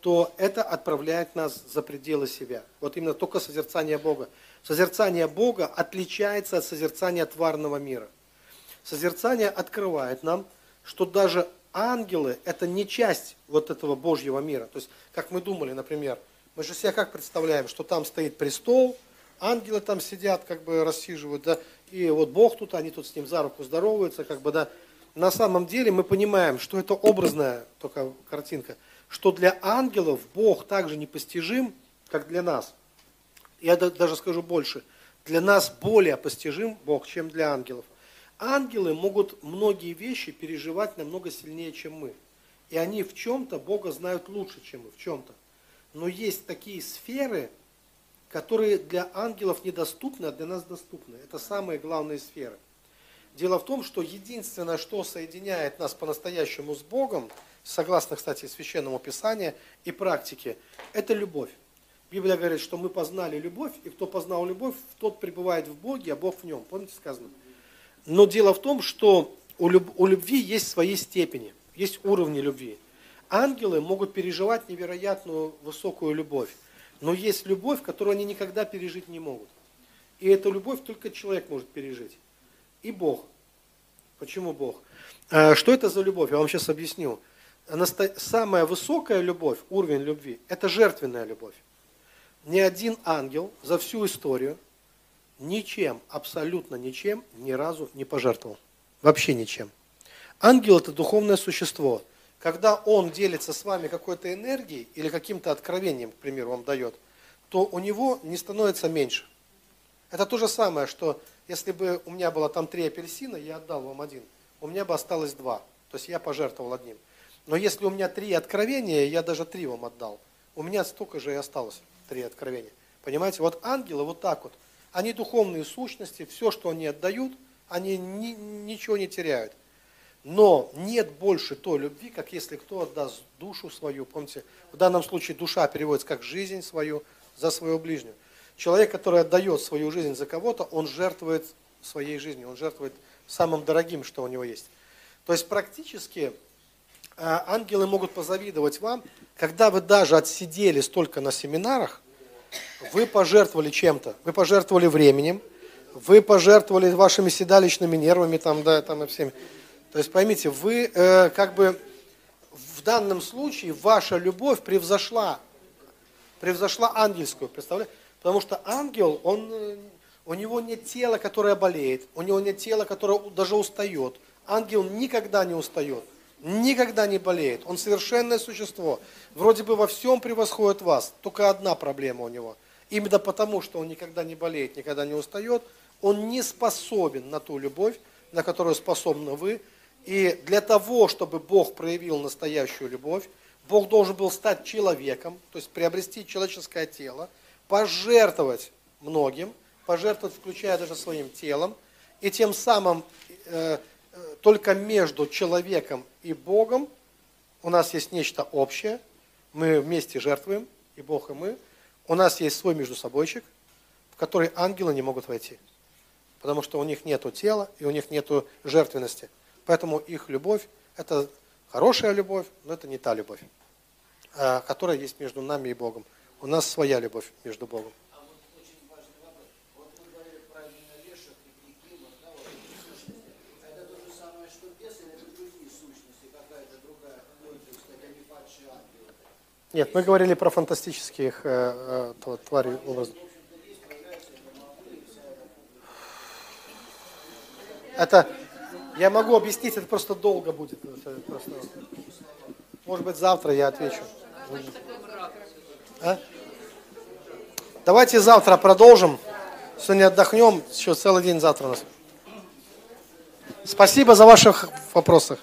то это отправляет нас за пределы себя. Вот именно только созерцание Бога. Созерцание Бога отличается от созерцания тварного мира. Созерцание открывает нам, что даже ангелы – это не часть вот этого Божьего мира. То есть, как мы думали, например, мы же себя как представляем, что там стоит престол, ангелы там сидят, как бы рассиживают, да, и вот Бог тут, они тут с ним за руку здороваются, как бы, да. На самом деле мы понимаем, что это образная только картинка, что для ангелов Бог также непостижим, как для нас. Я даже скажу больше, для нас более постижим Бог, чем для ангелов – ангелы могут многие вещи переживать намного сильнее, чем мы. И они в чем-то Бога знают лучше, чем мы, в чем-то. Но есть такие сферы, которые для ангелов недоступны, а для нас доступны. Это самые главные сферы. Дело в том, что единственное, что соединяет нас по-настоящему с Богом, согласно, кстати, Священному Писанию и практике, это любовь. Библия говорит, что мы познали любовь, и кто познал любовь, тот пребывает в Боге, а Бог в нем. Помните сказано? Но дело в том, что у, люб, у любви есть свои степени, есть уровни любви. Ангелы могут переживать невероятную высокую любовь, но есть любовь, которую они никогда пережить не могут. И эту любовь только человек может пережить. И Бог. Почему Бог? А, что это за любовь? Я вам сейчас объясню. Самая высокая любовь, уровень любви, это жертвенная любовь. Ни один ангел за всю историю ничем, абсолютно ничем, ни разу не пожертвовал. Вообще ничем. Ангел – это духовное существо. Когда он делится с вами какой-то энергией или каким-то откровением, к примеру, вам дает, то у него не становится меньше. Это то же самое, что если бы у меня было там три апельсина, я отдал вам один, у меня бы осталось два. То есть я пожертвовал одним. Но если у меня три откровения, я даже три вам отдал. У меня столько же и осталось, три откровения. Понимаете, вот ангелы вот так вот – они духовные сущности, все, что они отдают, они ни, ничего не теряют. Но нет больше той любви, как если кто отдаст душу свою. Помните, в данном случае душа переводится как жизнь свою за своего ближнего. Человек, который отдает свою жизнь за кого-то, он жертвует своей жизнью, он жертвует самым дорогим, что у него есть. То есть практически э, ангелы могут позавидовать вам, когда вы даже отсидели столько на семинарах, вы пожертвовали чем-то, вы пожертвовали временем, вы пожертвовали вашими седалищными нервами, там, да, там и всеми. То есть поймите, вы э, как бы в данном случае ваша любовь превзошла, превзошла ангельскую, представляете? Потому что ангел, он, э, у него нет тела, которое болеет, у него нет тела, которое даже устает. Ангел никогда не устает никогда не болеет. Он совершенное существо. Вроде бы во всем превосходит вас. Только одна проблема у него. Именно потому, что он никогда не болеет, никогда не устает, он не способен на ту любовь, на которую способны вы. И для того, чтобы Бог проявил настоящую любовь, Бог должен был стать человеком, то есть приобрести человеческое тело, пожертвовать многим, пожертвовать, включая даже своим телом, и тем самым э, только между человеком и Богом у нас есть нечто общее. Мы вместе жертвуем, и Бог, и мы. У нас есть свой между собойчик, в который ангелы не могут войти. Потому что у них нет тела, и у них нет жертвенности. Поэтому их любовь – это хорошая любовь, но это не та любовь, а, которая есть между нами и Богом. У нас своя любовь между Богом. Нет, мы говорили про фантастических э, э, тварей образов. Это, я могу объяснить, это просто долго будет. Просто, может быть, завтра я отвечу. А? Давайте завтра продолжим. Сегодня отдохнем, еще целый день завтра у нас. Спасибо за ваши вопросы.